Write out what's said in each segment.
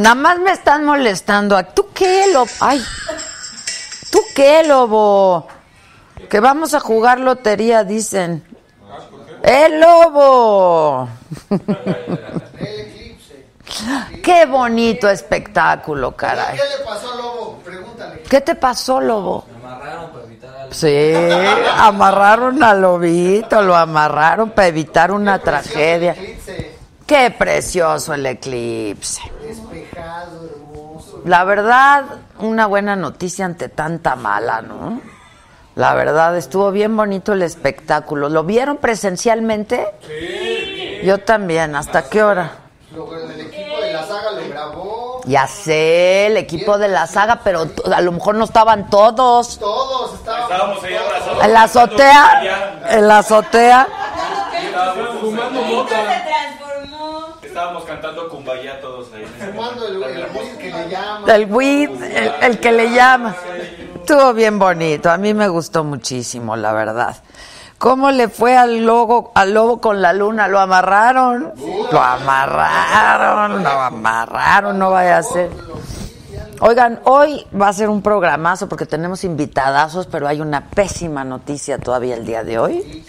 Nada más me están molestando. ¿Tú qué, lobo? Ay. ¿Tú qué, lobo? Que vamos a jugar lotería, dicen. ¡El lobo! Qué bonito espectáculo, caray. ¿Qué le pasó, Lobo? Pregúntale. ¿Qué te pasó, lobo? Me amarraron para evitar algo. Sí, amarraron al lobito, lo amarraron para evitar una tragedia. Eclipse. Qué precioso el eclipse. La verdad, una buena noticia ante tanta mala, ¿no? La verdad, estuvo bien bonito el espectáculo. ¿Lo vieron presencialmente? Sí. Yo también. ¿Hasta qué hora? El equipo de la saga lo grabó. Ya sé, el equipo de la saga, pero a lo mejor no estaban todos. Todos estábamos. Estábamos ahí abrazados. En la azotea, en la azotea. Estábamos fumando mota. transformó. Estábamos cantando Kumbaya todos el, que le llaman. El weed, el, el que le llama. Estuvo bien bonito, a mí me gustó muchísimo, la verdad. ¿Cómo le fue al lobo, al lobo con la luna? ¿Lo amarraron? Lo amarraron, lo amarraron, no vaya a ser. Oigan, hoy va a ser un programazo porque tenemos invitadazos, pero hay una pésima noticia todavía el día de hoy.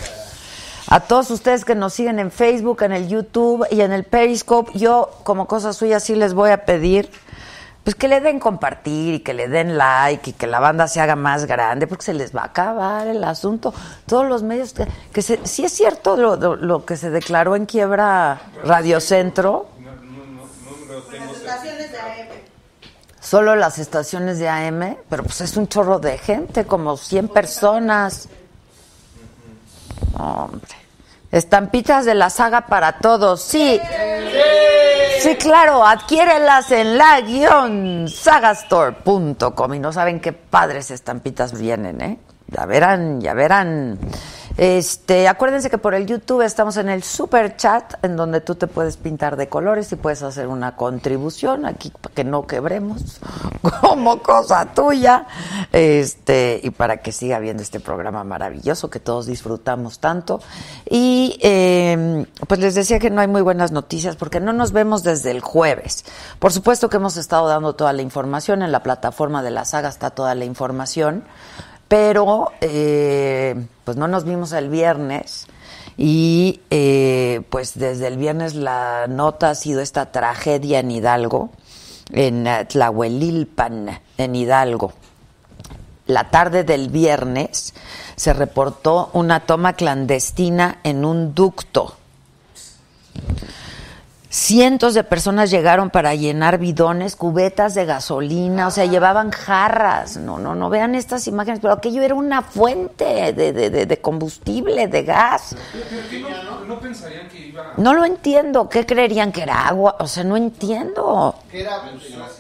A todos ustedes que nos siguen en Facebook, en el YouTube y en el Periscope, yo como cosa suya sí les voy a pedir pues que le den compartir y que le den like y que la banda se haga más grande porque se les va a acabar el asunto. Todos los medios que, que se, sí es cierto lo, lo- que se declaró en quiebra Radio Centro, Las estaciones de AM. solo las estaciones de AM, pero pues es un chorro de gente, como 100 personas. Hombre. Estampitas de la saga para todos, sí. Sí, claro, adquiérelas en la guion sagastore.com y no saben qué padres estampitas vienen, ¿eh? Ya verán, ya verán. Este, acuérdense que por el YouTube estamos en el super chat en donde tú te puedes pintar de colores y puedes hacer una contribución aquí para que no quebremos como cosa tuya. Este, y para que siga viendo este programa maravilloso que todos disfrutamos tanto. Y eh, pues les decía que no hay muy buenas noticias porque no nos vemos desde el jueves. Por supuesto que hemos estado dando toda la información en la plataforma de la saga está toda la información pero eh, pues no nos vimos el viernes y eh, pues desde el viernes la nota ha sido esta tragedia en Hidalgo, en Tlahuelilpan, en Hidalgo. La tarde del viernes se reportó una toma clandestina en un ducto. Cientos de personas llegaron para llenar bidones, cubetas de gasolina, o sea, llevaban jarras. No, no, no vean estas imágenes, pero aquello era una fuente de, de- de- de combustible, de gas. no, no pensarían que iba No lo entiendo. ¿Qué creerían que era agua? O sea, no entiendo. Era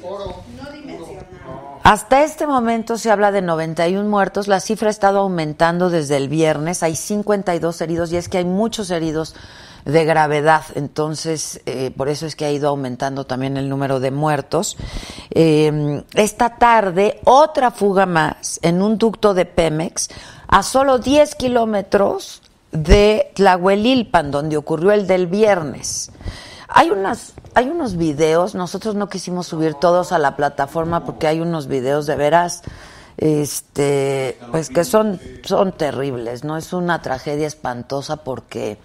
oro. No dimensionado. Hasta este momento se habla de 91 muertos. La cifra ha estado aumentando desde el viernes. Hay 52 heridos y es que hay muchos heridos de gravedad. Entonces, eh, por eso es que ha ido aumentando también el número de muertos. Eh, esta tarde, otra fuga más en un ducto de Pemex a solo 10 kilómetros de Tlahuelilpan, donde ocurrió el del viernes. Hay unas, hay unos videos, nosotros no quisimos subir todos a la plataforma porque hay unos videos de veras, este, pues que son, son terribles, ¿no? Es una tragedia espantosa porque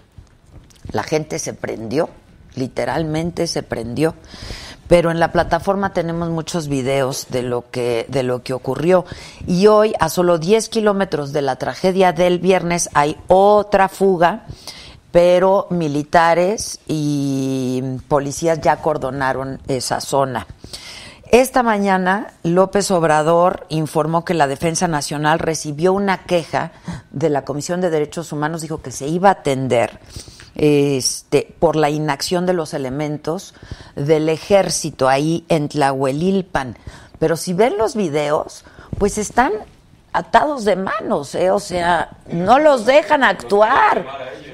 la gente se prendió, literalmente se prendió. Pero en la plataforma tenemos muchos videos de lo que, de lo que ocurrió. Y hoy, a solo 10 kilómetros de la tragedia del viernes, hay otra fuga, pero militares y policías ya acordonaron esa zona. Esta mañana, López Obrador informó que la Defensa Nacional recibió una queja de la Comisión de Derechos Humanos, dijo que se iba a atender este, por la inacción de los elementos del ejército ahí en Tlahuelilpan. Pero si ven los videos, pues están atados de manos, ¿eh? o sea, no los dejan actuar.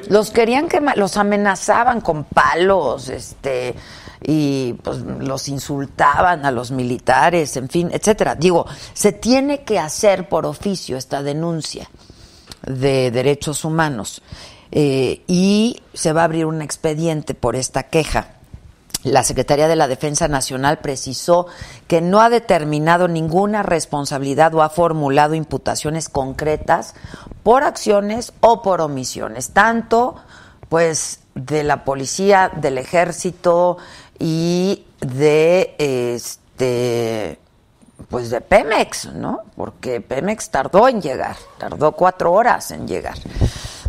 Los querían quemar, los amenazaban con palos, este, y pues los insultaban a los militares, en fin, etcétera. Digo, se tiene que hacer por oficio esta denuncia de derechos humanos y se va a abrir un expediente por esta queja. La Secretaría de la Defensa Nacional precisó que no ha determinado ninguna responsabilidad o ha formulado imputaciones concretas por acciones o por omisiones, tanto pues de la policía, del ejército y de este pues de Pemex, ¿no? Porque Pemex tardó en llegar, tardó cuatro horas en llegar.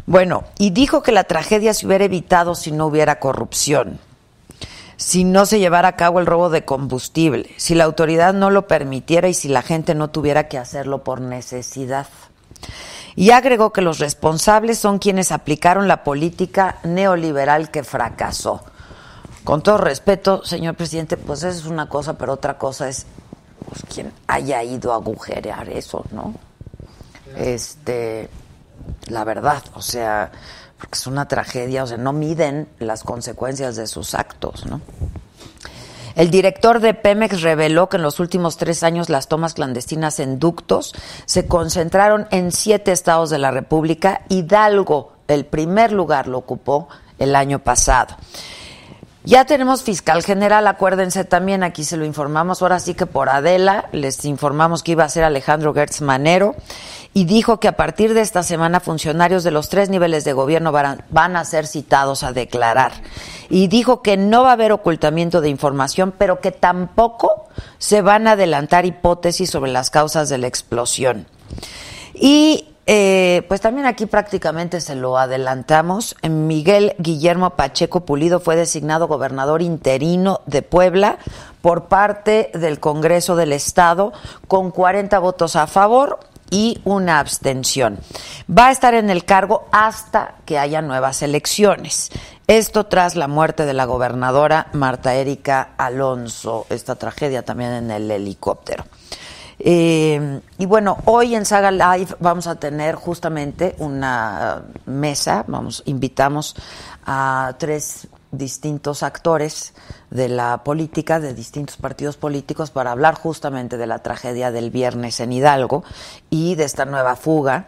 Bueno, y dijo que la tragedia se hubiera evitado si no hubiera corrupción si no se llevara a cabo el robo de combustible, si la autoridad no lo permitiera y si la gente no tuviera que hacerlo por necesidad. Y agregó que los responsables son quienes aplicaron la política neoliberal que fracasó. Con todo respeto, señor presidente, pues eso es una cosa, pero otra cosa es pues, quien haya ido a agujerear eso, ¿no? Este, la verdad, o sea, porque es una tragedia, o sea, no miden las consecuencias de sus actos, ¿no? El director de Pemex reveló que en los últimos tres años las tomas clandestinas en ductos se concentraron en siete estados de la República. Hidalgo, el primer lugar, lo ocupó el año pasado. Ya tenemos fiscal general, acuérdense también, aquí se lo informamos, ahora sí que por Adela, les informamos que iba a ser Alejandro Gertz Manero y dijo que a partir de esta semana funcionarios de los tres niveles de gobierno van a ser citados a declarar. Y dijo que no va a haber ocultamiento de información, pero que tampoco se van a adelantar hipótesis sobre las causas de la explosión. Y eh, pues también aquí prácticamente se lo adelantamos. Miguel Guillermo Pacheco Pulido fue designado gobernador interino de Puebla por parte del Congreso del Estado con 40 votos a favor y una abstención. Va a estar en el cargo hasta que haya nuevas elecciones. Esto tras la muerte de la gobernadora Marta Erika Alonso, esta tragedia también en el helicóptero. Eh, y bueno, hoy en Saga Live vamos a tener justamente una mesa, vamos, invitamos a tres distintos actores de la política, de distintos partidos políticos, para hablar justamente de la tragedia del viernes en Hidalgo y de esta nueva fuga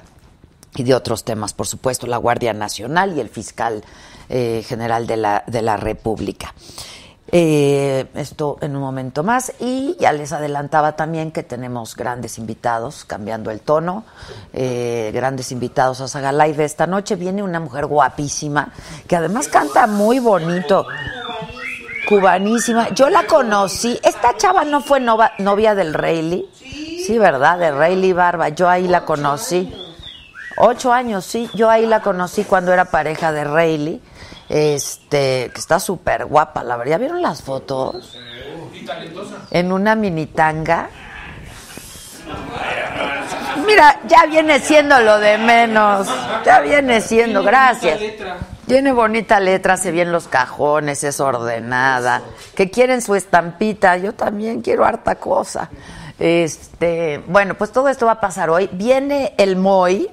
y de otros temas, por supuesto, la Guardia Nacional y el fiscal eh, general de la, de la República. Eh, esto en un momento más y ya les adelantaba también que tenemos grandes invitados, cambiando el tono, eh, grandes invitados a Saga Live. Esta noche viene una mujer guapísima que además canta muy bonito, cubanísima. Yo la conocí, esta chava no fue novia del Rayleigh, sí, ¿verdad? De Rayleigh Barba, yo ahí la conocí. Ocho años, sí, yo ahí la conocí cuando era pareja de Rayleigh este, que está súper guapa, la verdad. ¿Ya vieron las fotos? En una mini tanga. Mira, ya viene siendo lo de menos. Ya viene siendo, gracias. Tiene bonita letra, se bien los cajones, es ordenada. Que quieren su estampita, yo también quiero harta cosa. Este, bueno, pues todo esto va a pasar hoy. Viene el Moy,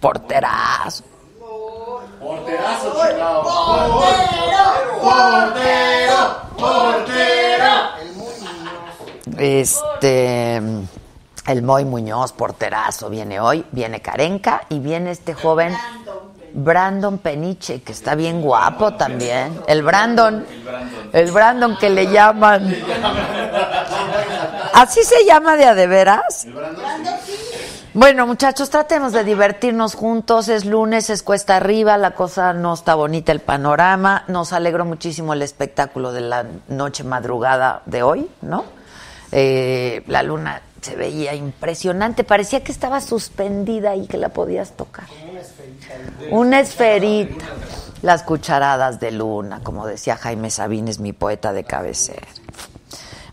porterazo Porterazo, chingado. Portero, portero, portero. El muy Muñoz. Este. El Moy Muñoz, porterazo, viene hoy. Viene Carenca y viene este joven. Brandon Peniche, que está bien guapo también. El Brandon. El Brandon que le llaman. ¿Así se llama de a de veras? El Brandon. Bueno, muchachos, tratemos de divertirnos juntos. Es lunes, es cuesta arriba, la cosa no está bonita el panorama. Nos alegró muchísimo el espectáculo de la noche madrugada de hoy, ¿no? Eh, la luna se veía impresionante, parecía que estaba suspendida y que la podías tocar. Una esferita. Una esferita. Las cucharadas de luna, como decía Jaime Sabines, mi poeta de cabecera.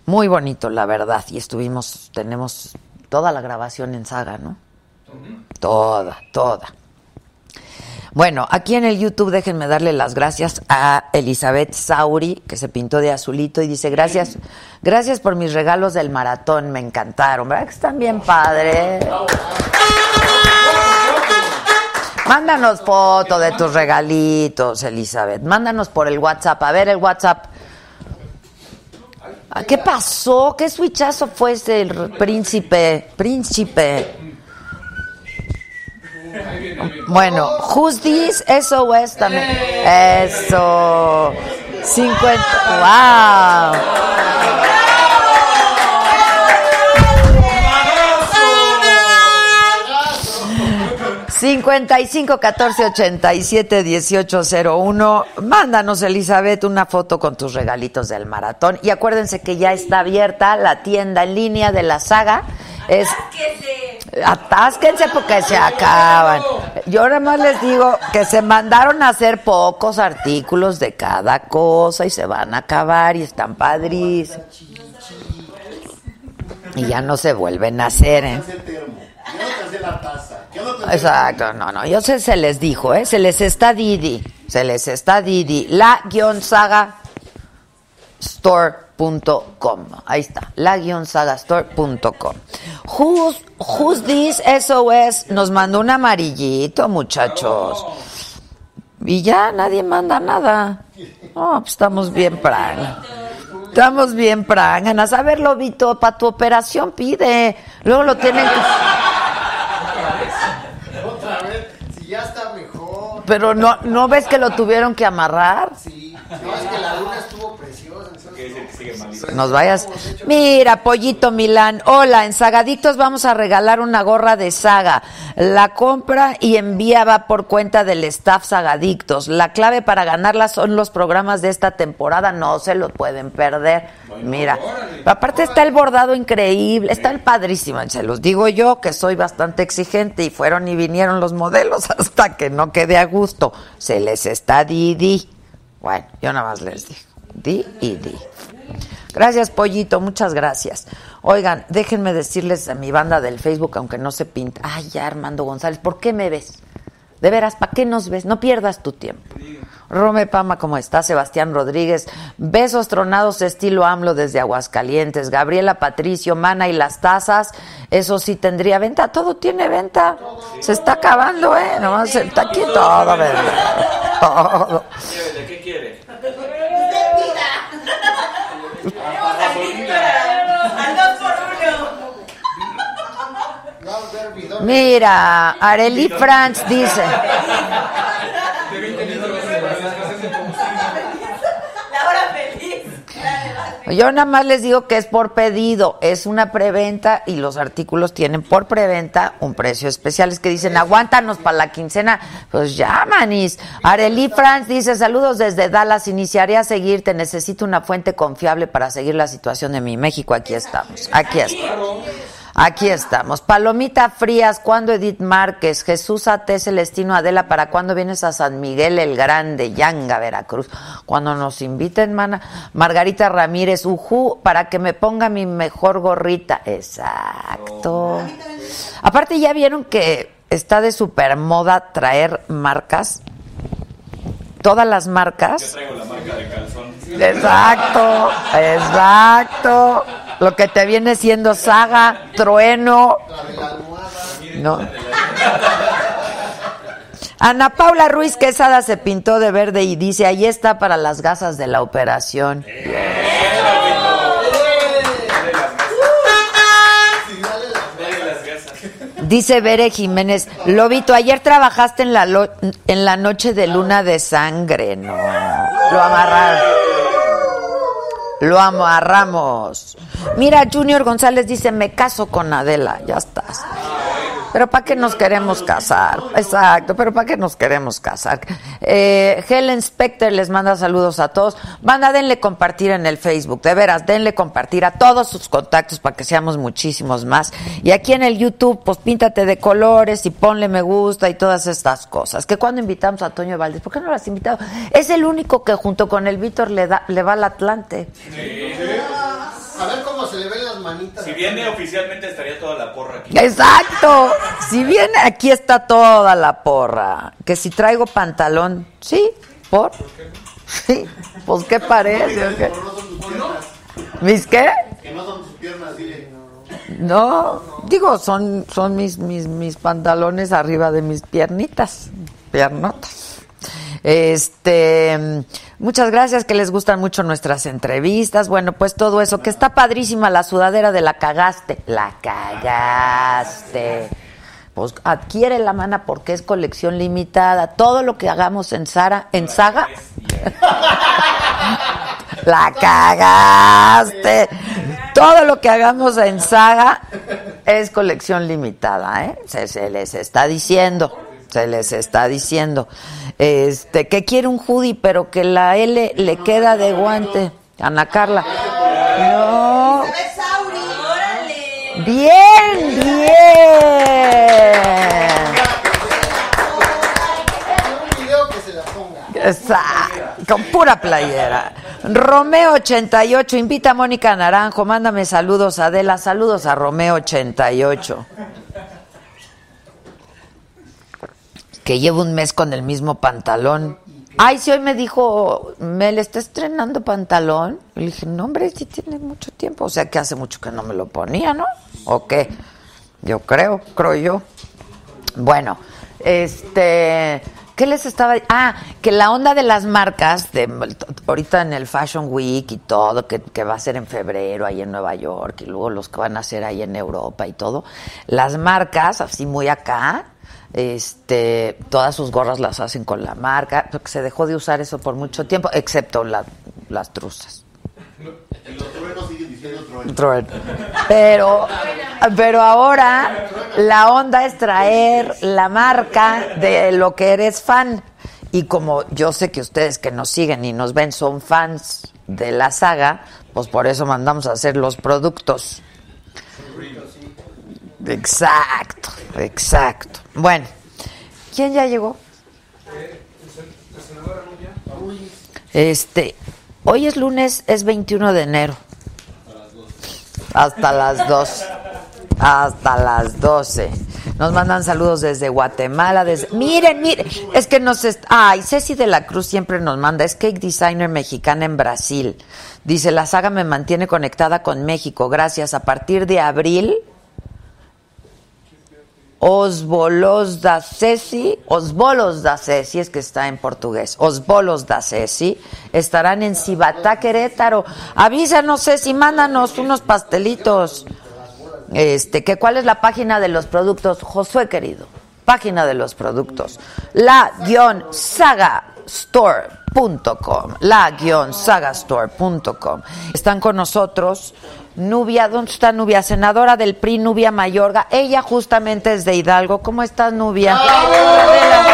Muy bonito, la verdad. Y estuvimos, tenemos toda la grabación en saga, ¿no? Toda, toda. Bueno, aquí en el YouTube déjenme darle las gracias a Elizabeth Sauri, que se pintó de azulito y dice, gracias, gracias por mis regalos del maratón, me encantaron, ¿verdad que están bien padres? Mándanos foto de tus regalitos, Elizabeth. Mándanos por el WhatsApp. A ver el WhatsApp. Ah, ¿Qué pasó? ¿Qué switchazo fue ese el príncipe? Príncipe. Bueno, Who's This? SOS también. Eso. 50. ¡Wow! 55 14 87 18 01. Mándanos, Elizabeth, una foto con tus regalitos del maratón. Y acuérdense que ya está abierta la tienda en línea de la saga. Es, atásquense porque se acaban. Yo nada más les digo que se mandaron a hacer pocos artículos de cada cosa y se van a acabar y están padrísimos. Y ya no se vuelven a hacer, ¿eh? Exacto, no, no, yo sé, se les dijo, ¿eh? Se les está Didi, se les está Didi, la guion saga store.com. Ahí está, la guion saga store.com. Who's, who's this SOS? Nos mandó un amarillito, muchachos. Y ya nadie manda nada. Oh, pues estamos bien prang. Estamos bien pranganas. A ver, Lobito, para tu operación pide. Luego lo tienen que... Otra vez, si ya está mejor. Pero no, ¿no ves que lo tuvieron que amarrar? Sí, es que la luna estuvo. Nos vayas. Mira, Pollito Milán. Hola, en Sagadictos vamos a regalar una gorra de saga. La compra y envía va por cuenta del staff Sagadictos. La clave para ganarla son los programas de esta temporada. No se lo pueden perder. Mira, aparte está el bordado increíble. Está el padrísimo. Se los digo yo que soy bastante exigente y fueron y vinieron los modelos hasta que no quede a gusto. Se les está Didi. Bueno, yo nada más les digo. Di y di. Gracias, Pollito, muchas gracias. Oigan, déjenme decirles a mi banda del Facebook, aunque no se pinta. Ay, ya, Armando González, ¿por qué me ves? De veras, ¿para qué nos ves? No pierdas tu tiempo. Rome Pama, ¿cómo está? Sebastián Rodríguez. Besos tronados estilo AMLO desde Aguascalientes. Gabriela Patricio, Mana y las tazas. Eso sí tendría venta. Todo tiene venta. Se está acabando, ¿eh? Nomás está aquí todo, ¿verdad? Todo. ¿De qué quiere? Al dos por uno. Mira, Arely Franz dice. De 20 litros. La hora feliz. Yo nada más les digo que es por pedido, es una preventa y los artículos tienen por preventa un precio especial. Es que dicen, aguántanos para la quincena. Pues ya, manis. Arely Franz dice, saludos desde Dallas, iniciaré a seguirte, necesito una fuente confiable para seguir la situación de mi México. Aquí estamos, aquí estamos. Aquí estamos. Palomita Frías, ¿cuándo Edith Márquez? Jesús A.T. Celestino Adela, ¿para cuándo vienes a San Miguel el Grande, Yanga, Veracruz? Cuando nos inviten, mana. Margarita Ramírez, Ujú, para que me ponga mi mejor gorrita. Exacto. Aparte, ya vieron que está de super moda traer marcas. Todas las marcas. Traigo la marca de calzón. Exacto, exacto. Lo que te viene siendo saga, trueno. No. Ana Paula Ruiz Quesada se pintó de verde y dice, ahí está para las gasas de la operación. Dice Bere Jiménez, Lobito, ayer trabajaste en la, en la noche de luna de sangre. No, lo amarraron. Lo amarramos. Mira, Junior González dice, me caso con Adela, ya estás. Pero ¿para qué nos queremos casar? Exacto, pero ¿para qué nos queremos casar? Eh, Helen Specter les manda saludos a todos. Banda, denle compartir en el Facebook, de veras, denle compartir a todos sus contactos para que seamos muchísimos más. Y aquí en el YouTube, pues píntate de colores y ponle me gusta y todas estas cosas. Que cuando invitamos a Toño Valdés, ¿por qué no lo has invitado? Es el único que junto con el Víctor le, da, le va al Atlante. A ver cómo manitas. Si viene oficialmente estaría toda la porra aquí. Exacto. Si viene, aquí está toda la porra. Que si traigo pantalón, sí, por. Sí, pues qué parece. ¿o qué? Pero no son tus piernas. ¿Mis qué? Que no son tus piernas, dile. No, digo, son, son mis, mis, mis pantalones arriba de mis piernitas, piernotas. Este, muchas gracias, que les gustan mucho nuestras entrevistas. Bueno, pues todo eso, que está padrísima la sudadera de la cagaste. La cagaste. Pues adquiere la mana porque es colección limitada. Todo lo que hagamos en Sara, en Saga. La cagaste. Todo lo que hagamos en Saga es colección limitada, ¿eh? Se, se les está diciendo. Se les está diciendo. Este, que quiere un hoodie, pero que la L le queda de guante. Ana Carla. No. Bien, bien. Exacto, con pura playera. Romeo 88, invita a Mónica Naranjo, mándame saludos a Adela, saludos a Romeo 88. Que llevo un mes con el mismo pantalón. Ay, si hoy me dijo, ¿me le está estrenando pantalón? Le dije, no, hombre, sí tiene mucho tiempo. O sea, que hace mucho que no me lo ponía, ¿no? ¿O qué? Yo creo, creo yo. Bueno, este, ¿qué les estaba? Ah, que la onda de las marcas, de ahorita en el Fashion Week y todo, que, que va a ser en febrero ahí en Nueva York y luego los que van a hacer ahí en Europa y todo, las marcas, así muy acá, este, todas sus gorras las hacen con la marca, porque se dejó de usar eso por mucho tiempo, excepto la- las truzas. Los siguen diciendo. Pero, pero ahora la onda es traer la marca de lo que eres fan. Y como yo sé que ustedes que nos siguen y nos ven son fans de la saga, pues por eso mandamos a hacer los productos. Exacto, exacto. Bueno, ¿quién ya llegó? Este, hoy es lunes, es 21 de enero. Hasta las 2. Hasta las 12. Nos mandan saludos desde Guatemala. Desde... Miren, miren. Es que nos. est- Ay, Ceci de la Cruz siempre nos manda. Es cake designer mexicana en Brasil. Dice: La saga me mantiene conectada con México. Gracias. A partir de abril. Osbolos da Ceci, Osbolos da Ceci, es que está en portugués, Osbolos da Ceci, estarán en Cibatá, Querétaro. Avísanos, Ceci, mándanos unos pastelitos. Este, que cuál es la página de los productos, Josué querido, página de los productos, la-sagastore.com, la-sagastore.com. Están con nosotros Nubia, ¿dónde está Nubia? Senadora del PRI, Nubia Mayorga. Ella justamente es de Hidalgo. ¿Cómo estás, Nubia? Adela.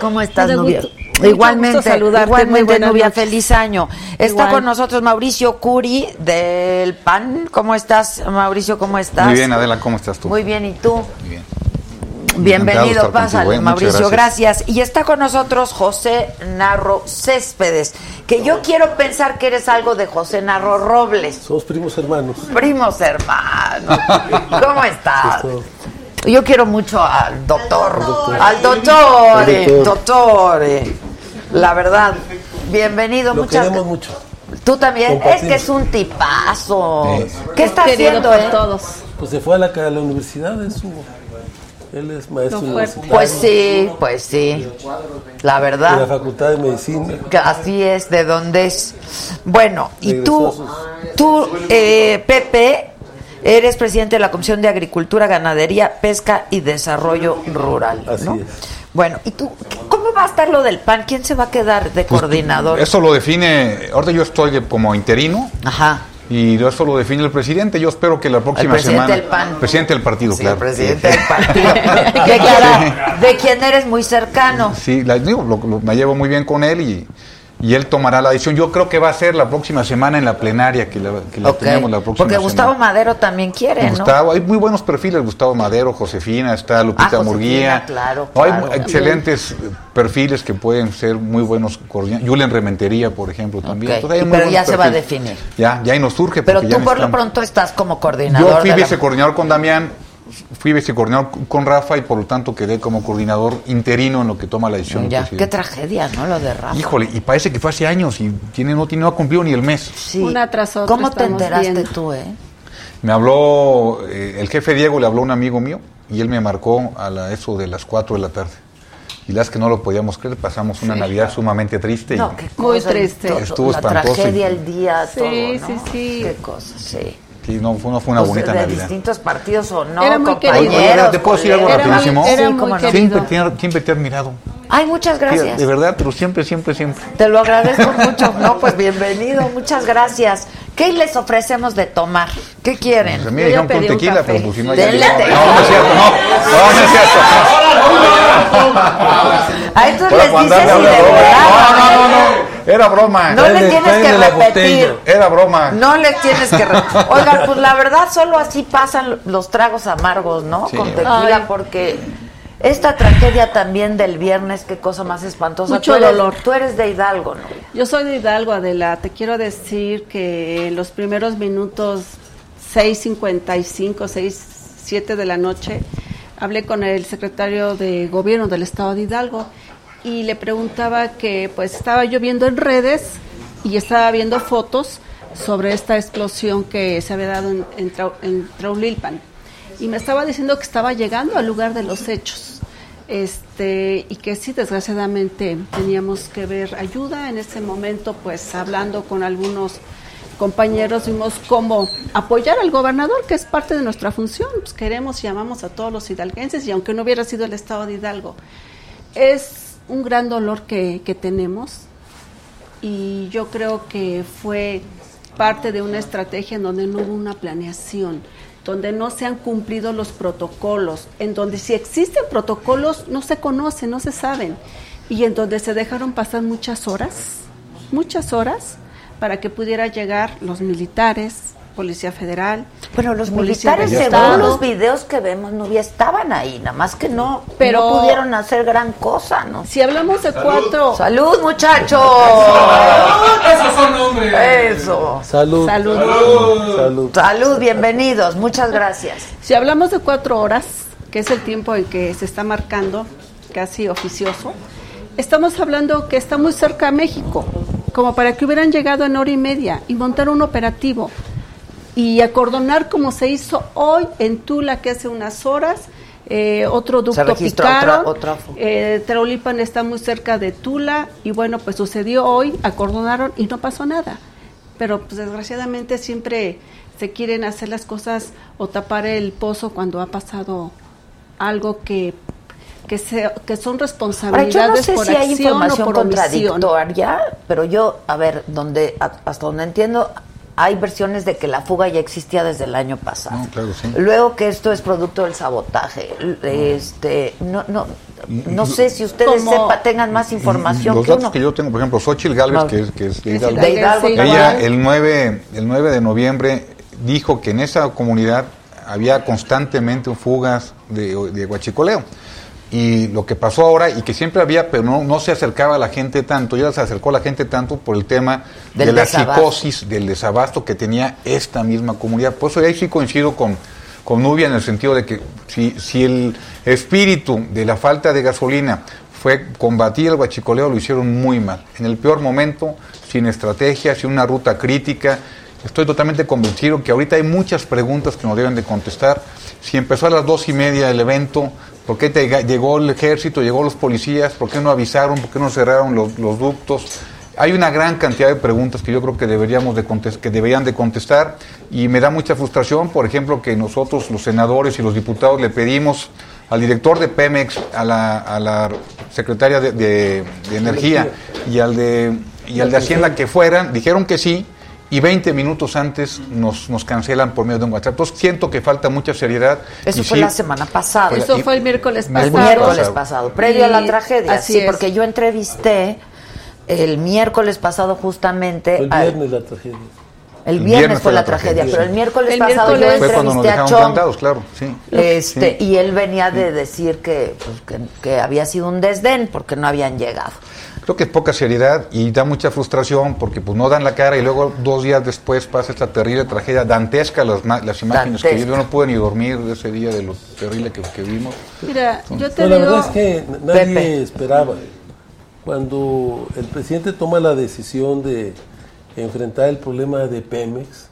¿Cómo estás, Nubia? gusto- Igualmente, gusto saludarte, muy igualmente, Nubia, noches. feliz año. Está Igual. con nosotros Mauricio Curi del PAN. ¿Cómo estás, Mauricio? ¿Cómo estás? Muy bien, Adela, ¿cómo estás tú? Muy bien, ¿y tú? Muy bien. Bienvenido, pásale, contigo, ¿eh? Mauricio, gracias. gracias. Y está con nosotros José Narro Céspedes, que yo quiero pensar que eres algo de José Narro Robles. Somos primos hermanos. Primos hermanos. ¿Cómo estás? Yo quiero mucho al doctor, al doctor, Al eh, doctor. doctor, eh, la verdad. Bienvenido, Lo muchas queremos mucho. Tú también, es que es un tipazo. Sí. ¿Qué está haciendo, por eh? todos. Pues se fue a la, a la universidad, es su, él es maestro universitario Pues sí, pues sí. La de la verdad. Facultad de Medicina. que Así es, de dónde es. Bueno, y tú, tú, eh, Pepe, eres presidente de la Comisión de Agricultura, Ganadería, Pesca y Desarrollo Rural. Así ¿no? es. Bueno, ¿y tú? ¿Cómo va a estar lo del PAN? ¿Quién se va a quedar de coordinador? Eso lo define, ahorita yo estoy de- como interino Ajá. Y eso lo define el presidente. Yo espero que la próxima presidente semana... del PAN. Presidente del partido, Sí, claro. el presidente del partido. De quien, de quien eres muy cercano. Sí, la- digo, lo- lo- me llevo muy bien con él y, y él tomará la decisión. Yo creo que va a ser la próxima semana en la plenaria que la, que la tenemos la próxima Porque Gustavo semana. Madero también quiere, ¿no? Gustavo, hay muy buenos perfiles, Gustavo Madero, Josefina, está Lupita Ah, Josefina, Murguía. claro, No, hay claro. excelentes perfiles que pueden ser muy buenos coordinadores. Julen Rementería, por ejemplo, también. Entonces, y- pero ya se va a definir. Ya, ya ahí nos surge. Pero tú por lo pronto estás como coordinador. Yo fui de la- vicecoordinador con Damián, fui vicecoordinador con Rafa y por lo tanto quedé como coordinador interino en lo que toma la decisión. Ya, qué tragedia, ¿no? Lo de Rafa. Híjole, y parece que fue hace años y tiene, no, tiene, no ha cumplido ni el mes. Sí. Una tras otra ¿Cómo te enteraste viendo. tú, eh? Me habló, eh, el jefe Diego le habló a un amigo mío y él me marcó a la, eso de las 4 de la tarde. Y las que no lo podíamos creer, pasamos una Navidad sumamente triste. y- No, qué Muy triste. Estuvo la espantoso tragedia, y- el día, Sí, todo, ¿no? sí, sí. Qué cosa, sí. Sí, no, fue, no fue una Pues, bonita de Navidad. distintos partidos o no, Era muy compañeros, ¿Te puedo decir algo. Era muy- rapidísimo? era Sí, muy querido. Siempre, te- siempre te he admirado. Ay, muchas Sí, gracias. de verdad, pero siempre, siempre, siempre. Te lo agradezco mucho. No, pues bienvenido, muchas gracias. ¿Qué les ofrecemos de tomar? ¿Qué quieren? Pues a mí Yo me ya dijeron con pedí un tequila, pero pues si no hay... Denle no, no es cierto, no. No, no es cierto. A estos Ahora les dices y anda de verdad. No, no, no, no. Era broma. No le tienes que repetir. Era broma. No le tienes que... re- Oigan, pues la verdad solo así pasan los tragos amargos, ¿no? Sí. Con tequila, Ay. porque esta tragedia también del viernes, qué cosa más espantosa. Mucho tú eres, dolor. Tú eres de Hidalgo, ¿no? Yo soy de Hidalgo, Adela. Te quiero decir que en los primeros minutos 6.55, 6, 7 de la noche, hablé con el secretario de gobierno del estado de Hidalgo y le preguntaba que pues estaba yo viendo en redes y estaba viendo fotos sobre esta explosión que se había dado en, en, Trau- en Traulilpan. Y me estaba diciendo que estaba llegando al lugar de los hechos este y que sí desgraciadamente teníamos que ver ayuda en ese momento pues hablando con algunos compañeros vimos cómo apoyar al gobernador que es parte de nuestra función pues queremos y amamos a todos los hidalguenses y aunque no hubiera sido el estado de Hidalgo es un gran dolor que, que tenemos y yo creo que fue parte de una estrategia en donde no hubo una planeación, donde no se han cumplido los protocolos, en donde si existen protocolos no se conocen, no se saben, y en donde se dejaron pasar muchas horas, muchas horas, para que pudiera llegar los militares, Policía Federal. Bueno, los militares, según los videos que vemos, no ya estaban ahí, nada más que no, Pero- no pudieron hacer gran cosa, ¿no? Si hablamos de cuatro... ¡Salud, muchachos! Esos son hombres. Eso. Salud. Salud. Salud. Salud, bienvenidos, muchas gracias. Si hablamos de cuatro horas, que es el tiempo en que se está marcando, casi oficioso, estamos hablando que está muy cerca a México, como para que hubieran llegado en hora y media y montar un operativo y acordonar como se hizo hoy en Tula, que hace unas horas. eh, otro ducto picaron, otra- otra eh, Traulipan está muy cerca de Tula y bueno, pues sucedió hoy, acordonaron y no pasó nada. Pero pues desgraciadamente siempre se quieren hacer las cosas o tapar el pozo cuando ha pasado algo que que, se, que son Ahora, yo responsabilidades no sé por si hay acción o información por omisión. contradictoria, pero yo, a ver, donde hasta donde entiendo, hay versiones de que la fuga ya existía desde el año pasado. No, claro, sí. Luego que esto es producto del sabotaje. Este, no, no, no sé si ustedes sepa, tengan más información Los que datos uno. que yo tengo, por ejemplo, Xochitl Galvez, No. que es, que es de Hidalgo, De Hidalgo, Sí, ella el 9, el 9 de noviembre dijo que en esa comunidad había constantemente fugas de, de guachicoleo. Y lo que pasó ahora, y que siempre había, pero no, no se acercaba a la gente tanto, ya se acercó a la gente tanto por el tema Del de la desabasto. psicosis, del desabasto que tenía esta misma comunidad. Por eso ahí sí coincido con, con Nubia en el sentido de que si, si el espíritu de la falta de gasolina fue combatir el guachicoleo, lo hicieron muy mal. En el peor momento, sin estrategia, sin una ruta crítica. Estoy totalmente convencido que ahorita hay muchas preguntas que nos deben de contestar. Si empezó a las dos y media el evento, ¿por qué te- llegó el ejército, llegó los policías? ¿Por qué no avisaron? ¿Por qué no cerraron los, los ductos? Hay una gran cantidad de preguntas que yo creo que deberíamos de que deberían de contestar y me da mucha frustración, por ejemplo, que nosotros los senadores y los diputados le pedimos al director de Pemex, a la, a la secretaria de, de- de Energía y al de y al de Hacienda que fueran, dijeron que sí y 20 minutos antes nos, nos cancelan por medio de un WhatsApp. Entonces siento que falta mucha seriedad. Eso fue sí, la semana pasada. Eso fue el miércoles El pasado. miércoles pasado, previo a la tragedia, así sí, es. porque yo entrevisté el miércoles pasado justamente... El al- viernes la tragedia. el viernes fue la tragedia, pero el miércoles El pasado miércoles- yo Fue cuando nos entrevisté a Chong. plantados, claro, sí. Este, Sí. y él venía de decir que, pues, que, que había sido un desdén porque no habían llegado. Creo que es poca seriedad y da mucha frustración porque pues no dan la cara y luego dos días después pasa esta terrible tragedia dantesca las, ma- las imágenes que Dantesca. vi. Yo no pude ni dormir de ese día de lo terrible que, que vimos. Mira, yo te No, la digo, verdad es que nadie Pepe. esperaba. Cuando el presidente toma la decisión de enfrentar el problema de Pemex,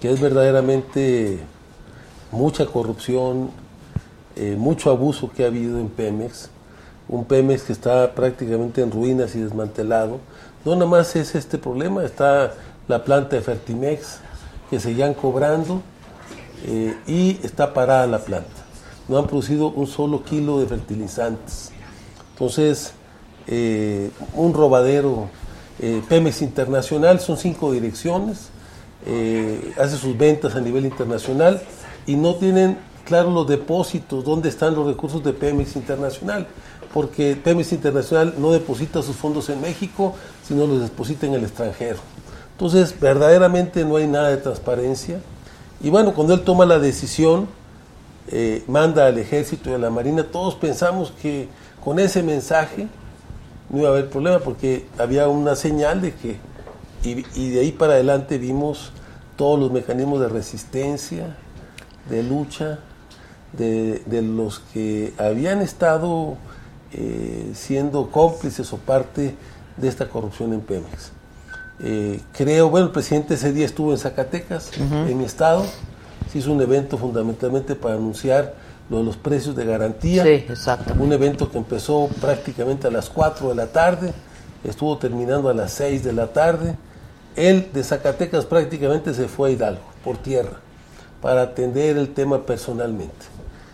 que es verdaderamente mucha corrupción, eh, mucho abuso que ha habido en Pemex, un Pemex que está prácticamente en ruinas y desmantelado. No nada más es este problema, está la planta de Fertimex que seguían cobrando eh, y está parada la planta. No han producido un solo kilo de fertilizantes. Entonces, eh, un robadero, eh, Pemex Internacional, son cinco direcciones, eh, hace sus ventas a nivel internacional y no tienen claro los depósitos, dónde están los recursos de Pemex Internacional, porque Pemex Internacional no deposita sus fondos en México, sino los deposita en el extranjero. Entonces, verdaderamente no hay nada de transparencia. Y bueno, cuando él toma la decisión, eh, manda al ejército y a la marina, todos pensamos que con ese mensaje no iba a haber problema porque había una señal de que, y, y de ahí para adelante vimos todos los mecanismos de resistencia, de lucha, de, de los que habían estado eh, siendo cómplices o parte de esta corrupción en Pemex. Eh, creo, bueno, el presidente ese día estuvo en Zacatecas, en mi estado, se hizo un evento fundamentalmente para anunciar lo de los precios de garantía. Sí, exactamente. Un evento que empezó prácticamente a las 4 de la tarde, estuvo terminando a las 6 de la tarde. Él de Zacatecas prácticamente se fue a Hidalgo por tierra para atender el tema personalmente.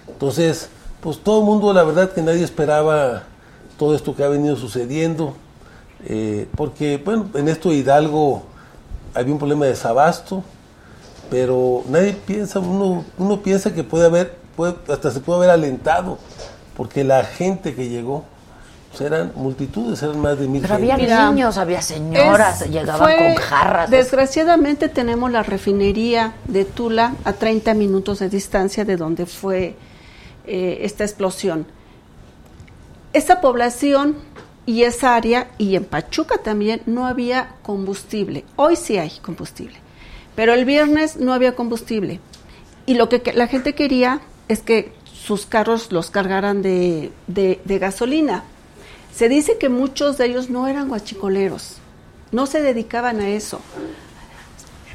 Entonces, pues todo el mundo, la verdad que nadie esperaba todo esto que ha venido sucediendo, eh, porque, bueno, en esto de Hidalgo había un problema de desabasto, pero nadie piensa, uno, uno piensa que puede haber, puede- hasta se puede haber alentado, porque la gente que llegó, pues eran multitudes, eran más de mil Pero había. Mira, niños, había señoras, Es- llegaban fue- con jarras. Desgraciadamente tenemos la refinería de Tula a 30 minutos de distancia de donde fue eh, esta explosión. Esta población y esa área, y en Pachuca también, no había combustible. Hoy sí hay combustible, pero el viernes no había combustible. Y lo que la gente quería es que sus carros los cargaran de, de- de gasolina. Se dice que muchos de ellos no eran guachicoleros, no se dedicaban a eso.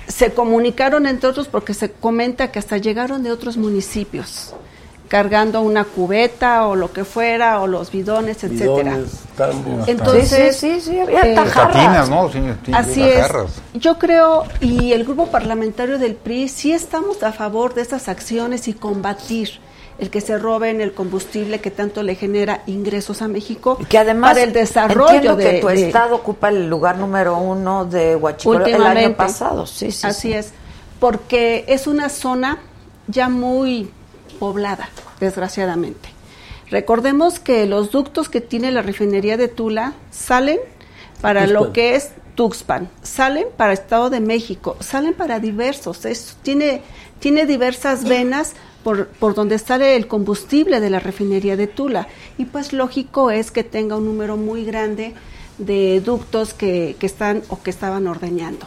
Se comunicaron entre otros porque se comenta que hasta llegaron de otros municipios, cargando una cubeta o lo que fuera, o los bidones, etcétera. Bidones. Entonces, sí, sí, sí, había eh, tajarras. ¿no? Sí, sí, Así es. Yo creo, y el grupo parlamentario del PRI, sí estamos a favor de estas acciones y combatir el que se roben el combustible que tanto le genera ingresos a México Que además para el desarrollo entiendo de, que tu de- estado ocupa el lugar número uno de Huachicoleo el año pasado. Sí, sí, Así sí. es, porque es una zona ya muy poblada, desgraciadamente. Recordemos que los ductos que tiene la refinería de Tula salen para Tuxpan. lo que es Tuxpan, salen para Estado de México, salen para diversos, es- tiene, tiene diversas venas por, por donde sale el combustible de la refinería de Tula. Y pues lógico es que tenga un número muy grande de ductos que, que están o que estaban ordeñando.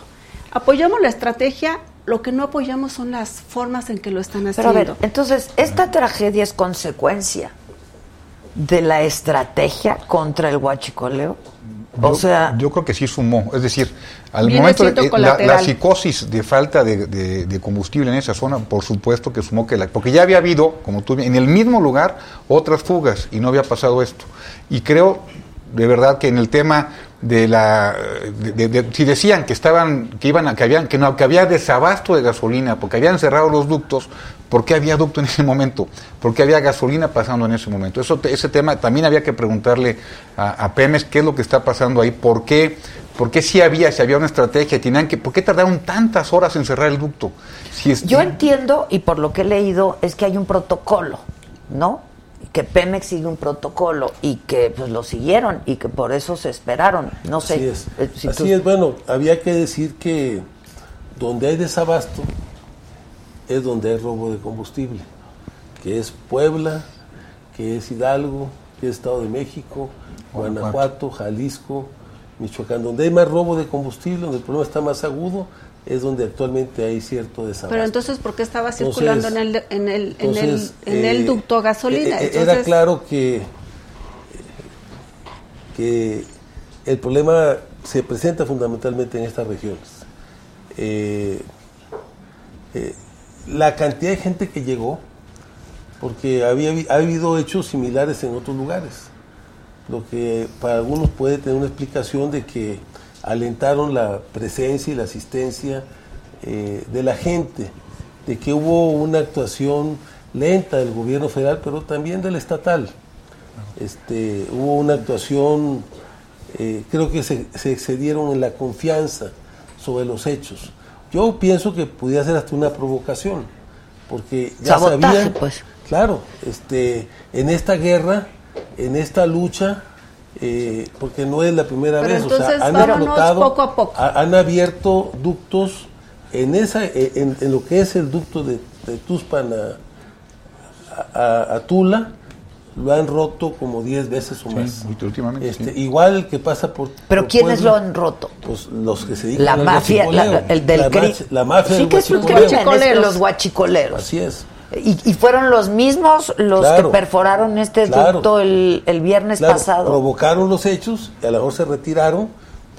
Apoyamos la estrategia, lo que no apoyamos son las formas en que lo están Pero haciendo. a ver, entonces, ¿esta tragedia es consecuencia de la estrategia contra el huachicoleo? O Yo- sea, yo creo que sí sumó. Es decir, al momento de eh, la, la psicosis de falta de, de- de combustible en esa zona, por supuesto que sumó que la. Porque ya había habido, como tú en el mismo lugar, otras fugas y no había pasado esto. Y creo, de verdad, que en el tema de la. si decían que estaban, que iban a, que habían, que no, que había desabasto de gasolina, porque habían cerrado los ductos, ¿por qué había ducto en ese momento? ¿Por qué había gasolina pasando en ese momento? Eso, ese tema también había que preguntarle a, Pemex qué es lo que está pasando ahí, por qué, por qué si había, si había una estrategia, tenían que, ¿por qué tardaron tantas horas en cerrar el ducto? Si es- yo entiendo, y por lo que he leído, es que hay un protocolo, ¿no? Que Pemex sigue un protocolo y que pues lo siguieron y que por eso se esperaron. No sé. Así es. eh, si Así tú- es, bueno, había que decir que donde hay desabasto es donde hay robo de combustible, que es Puebla, que es Hidalgo, que es Estado de México, Guanajuato, Jalisco, Michoacán. Donde hay más robo de combustible, donde el problema está más agudo, es donde actualmente hay cierto desabasto. Pero entonces, ¿por qué estaba circulando en el, en el, en el, Entonces, en el eh, ducto gasolina? eh, eh, Entonces, Era claro que, que el problema se presenta fundamentalmente en estas regiones. Eh, eh, la cantidad de gente que llegó, porque había, ha habido hechos similares en otros lugares, lo que para algunos puede tener una explicación de que alentaron la presencia y la asistencia eh, de la gente, de que hubo una actuación lenta del gobierno federal, pero también del estatal. Este, hubo una actuación, eh, creo que se, se excedieron en la confianza sobre los hechos. Yo pienso que pudiera ser hasta una provocación, porque ya Sabotaje, sabían, pues. claro, este, en esta guerra, en esta lucha, eh, porque no es la primera Pero vez, o sea, han explotado, poco a poco. ha- han abierto ductos en esa, eh, en, en lo que es el ducto de, de Tuspan a, a- a Tula, lo han roto como 10 veces o más. Sí, últimamente, Este, sí. Igual el que pasa por. Pero por ¿quiénes lo han roto? Pues los que se dedican La al mafia, la- el del la, la mafia Sí, del que guachicoleo. los guachicoleros. Así es. Y, y fueron los mismos los Claro. que perforaron este Claro. ducto el, el viernes Claro, pasado. provocaron los hechos y a lo mejor se retiraron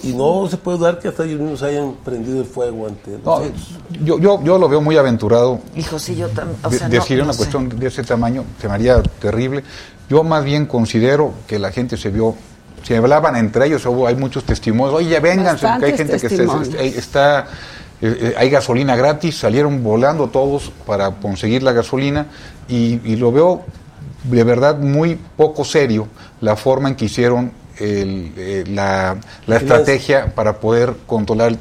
y no se puede dar que hasta ellos mismos hayan prendido el fuego ante los No, hechos. yo, yo, yo lo veo muy aventurado. Hijo, sí, yo también. O De- sea, decir no una sé. cuestión de ese tamaño se me haría terrible. Yo más bien considero que la gente se vio, se hablaban entre ellos, hubo, hay muchos testimonios, oye, vénganse, porque hay gente que testimonios. está, está- eh, eh, hay gasolina gratis, salieron volando todos para conseguir la gasolina y, y lo veo de verdad muy poco serio la forma en que hicieron el, eh, la, la estrategia para poder controlar.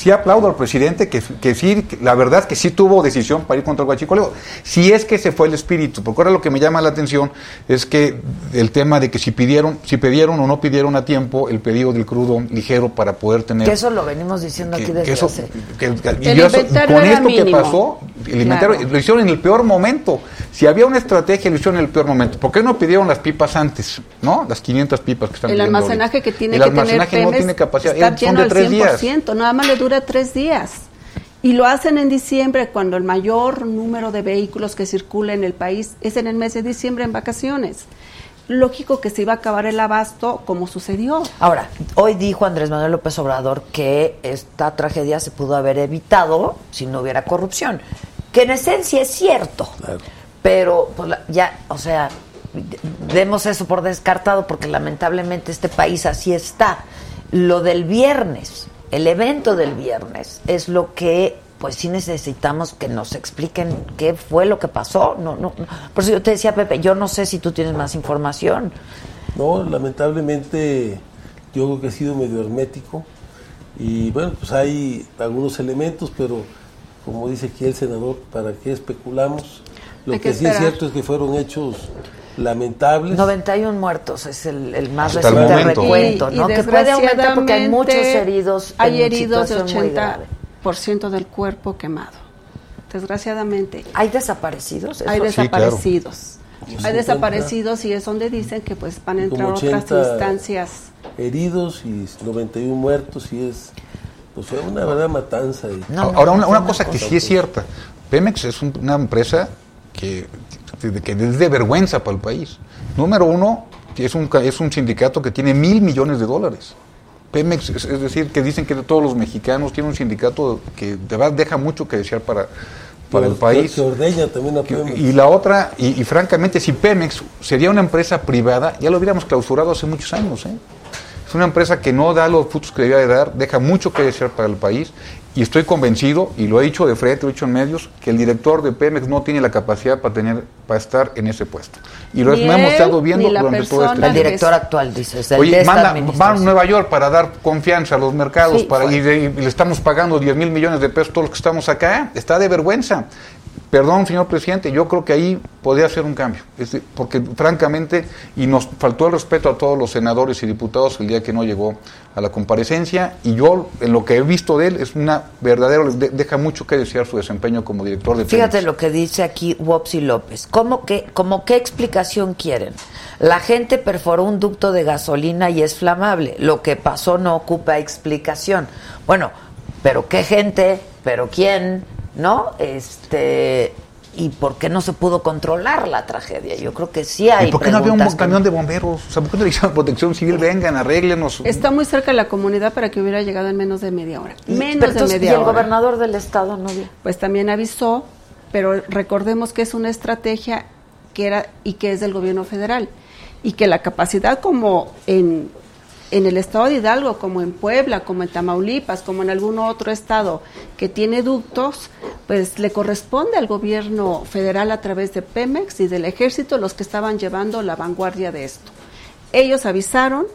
El- Sí aplaudo al presidente que, que sí, que la verdad que sí tuvo decisión para ir contra el guachicoleo. Si es que se fue el espíritu, porque ahora lo que me llama la atención es que el tema de que si pidieron, si pidieron o no pidieron a tiempo el pedido del crudo ligero para poder tener Que eso lo venimos diciendo que- aquí que desde eso- hace. que- que- y El eso- con esto que pasó, el inventario Claro. lo hicieron en el peor momento. Si había una estrategia, lo hicieron en el peor momento. ¿Por qué no pidieron las pipas antes? ¿No? Las 500 pipas que están El pidiendo almacenaje ahorita. que tiene el que tener almacenaje no tiene capacidad. está Eh, son lleno de al tres días. 100%, nada más le dura tres días. Y lo hacen en diciembre, cuando el mayor número de vehículos que circula en el país es en el mes de diciembre en vacaciones. Lógico que se iba a acabar el abasto como sucedió. Ahora, hoy dijo Andrés Manuel López Obrador que esta tragedia se pudo haber evitado si no hubiera corrupción. Que en esencia es cierto. Claro. Pero pues, la- ya, o sea, demos eso por descartado porque lamentablemente este país así está. Lo del viernes, el evento del viernes, es lo que pues sí necesitamos que nos expliquen qué fue lo que pasó. No, no, no. Por eso yo te decía, Pepe, yo no sé si tú tienes más información. No, lamentablemente yo creo que ha sido medio hermético y bueno, pues hay algunos elementos, pero como dice aquí el senador, ¿para qué especulamos? Lo Hay que, que sí es cierto es que fueron hechos lamentables. 91 muertos es el, el más Hasta reciente recuento, Y- ¿no? y que puede aumentar porque hay muchos heridos. Hay en heridos de situación muy grave. 80% del cuerpo quemado. Desgraciadamente. ¿Hay desaparecidos? Hay Eso- Sí, claro. desaparecidos. Hay 50. desaparecidos y es donde dicen que pues van a entrar otras 80 instancias. heridos y 91 muertos y es pues fue una verdadera matanza y- No, no, Ahora, una, cosa que sí es cierta. Pemex es un- una empresa que, que es de vergüenza para el país. Número uno, es un, es un sindicato que tiene mil millones de dólares. Pemex, es, es decir, que dicen que de todos los mexicanos tiene un sindicato que de verdad deja mucho que desear para, para el país. que. Y la otra, y, y francamente, si Pemex sería una empresa privada, ya lo hubiéramos clausurado hace muchos años. ¿eh? Es una empresa que no da los frutos que debería de dar, deja mucho que desear para el país. Y estoy convencido, y lo he dicho de frente, lo he dicho en medios, que el director de Pemex no tiene la capacidad para tener para estar en ese puesto. Y lo hemos estado viendo durante todo este El director actual, dices. El de Oye, esta manda, va a. Nueva York para dar confianza a los mercados Sí, para, y, de- y le estamos pagando 10 mil millones de pesos todos los que estamos acá. Está de vergüenza. Perdón, señor presidente, yo creo que ahí podría ser un cambio, Es de- porque francamente, y nos faltó el respeto a todos los senadores y diputados el día que no llegó a la comparecencia, y yo, en lo que he visto de él, es una verdadera, de- deja mucho que desear su desempeño como director de Fíjate Pemex. lo que dice aquí Wopsi López. ¿Cómo que, como qué explicación quieren? La gente perforó un ducto de gasolina y es flamable. Lo que pasó no ocupa explicación. Bueno, pero qué gente, pero quién, ¿no? Este y por qué no se pudo controlar la tragedia. Yo creo que sí hay ¿Y por qué no había un camión de bomberos? O sea, ¿por qué no le dijeron protección civil? Vengan, arréglenos. Está muy cerca de la comunidad para que hubiera llegado en menos de media hora. Menos pero de entonces, media y el hora. gobernador del estado no vio. Pues también avisó, pero recordemos que es una estrategia que era y que es del gobierno federal y que la capacidad como en en el estado de Hidalgo, como en Puebla, como en Tamaulipas, como en algún otro estado que tiene ductos, pues le corresponde al gobierno federal a través de Pemex y del ejército los que estaban llevando la vanguardia de esto. Ellos avisaron,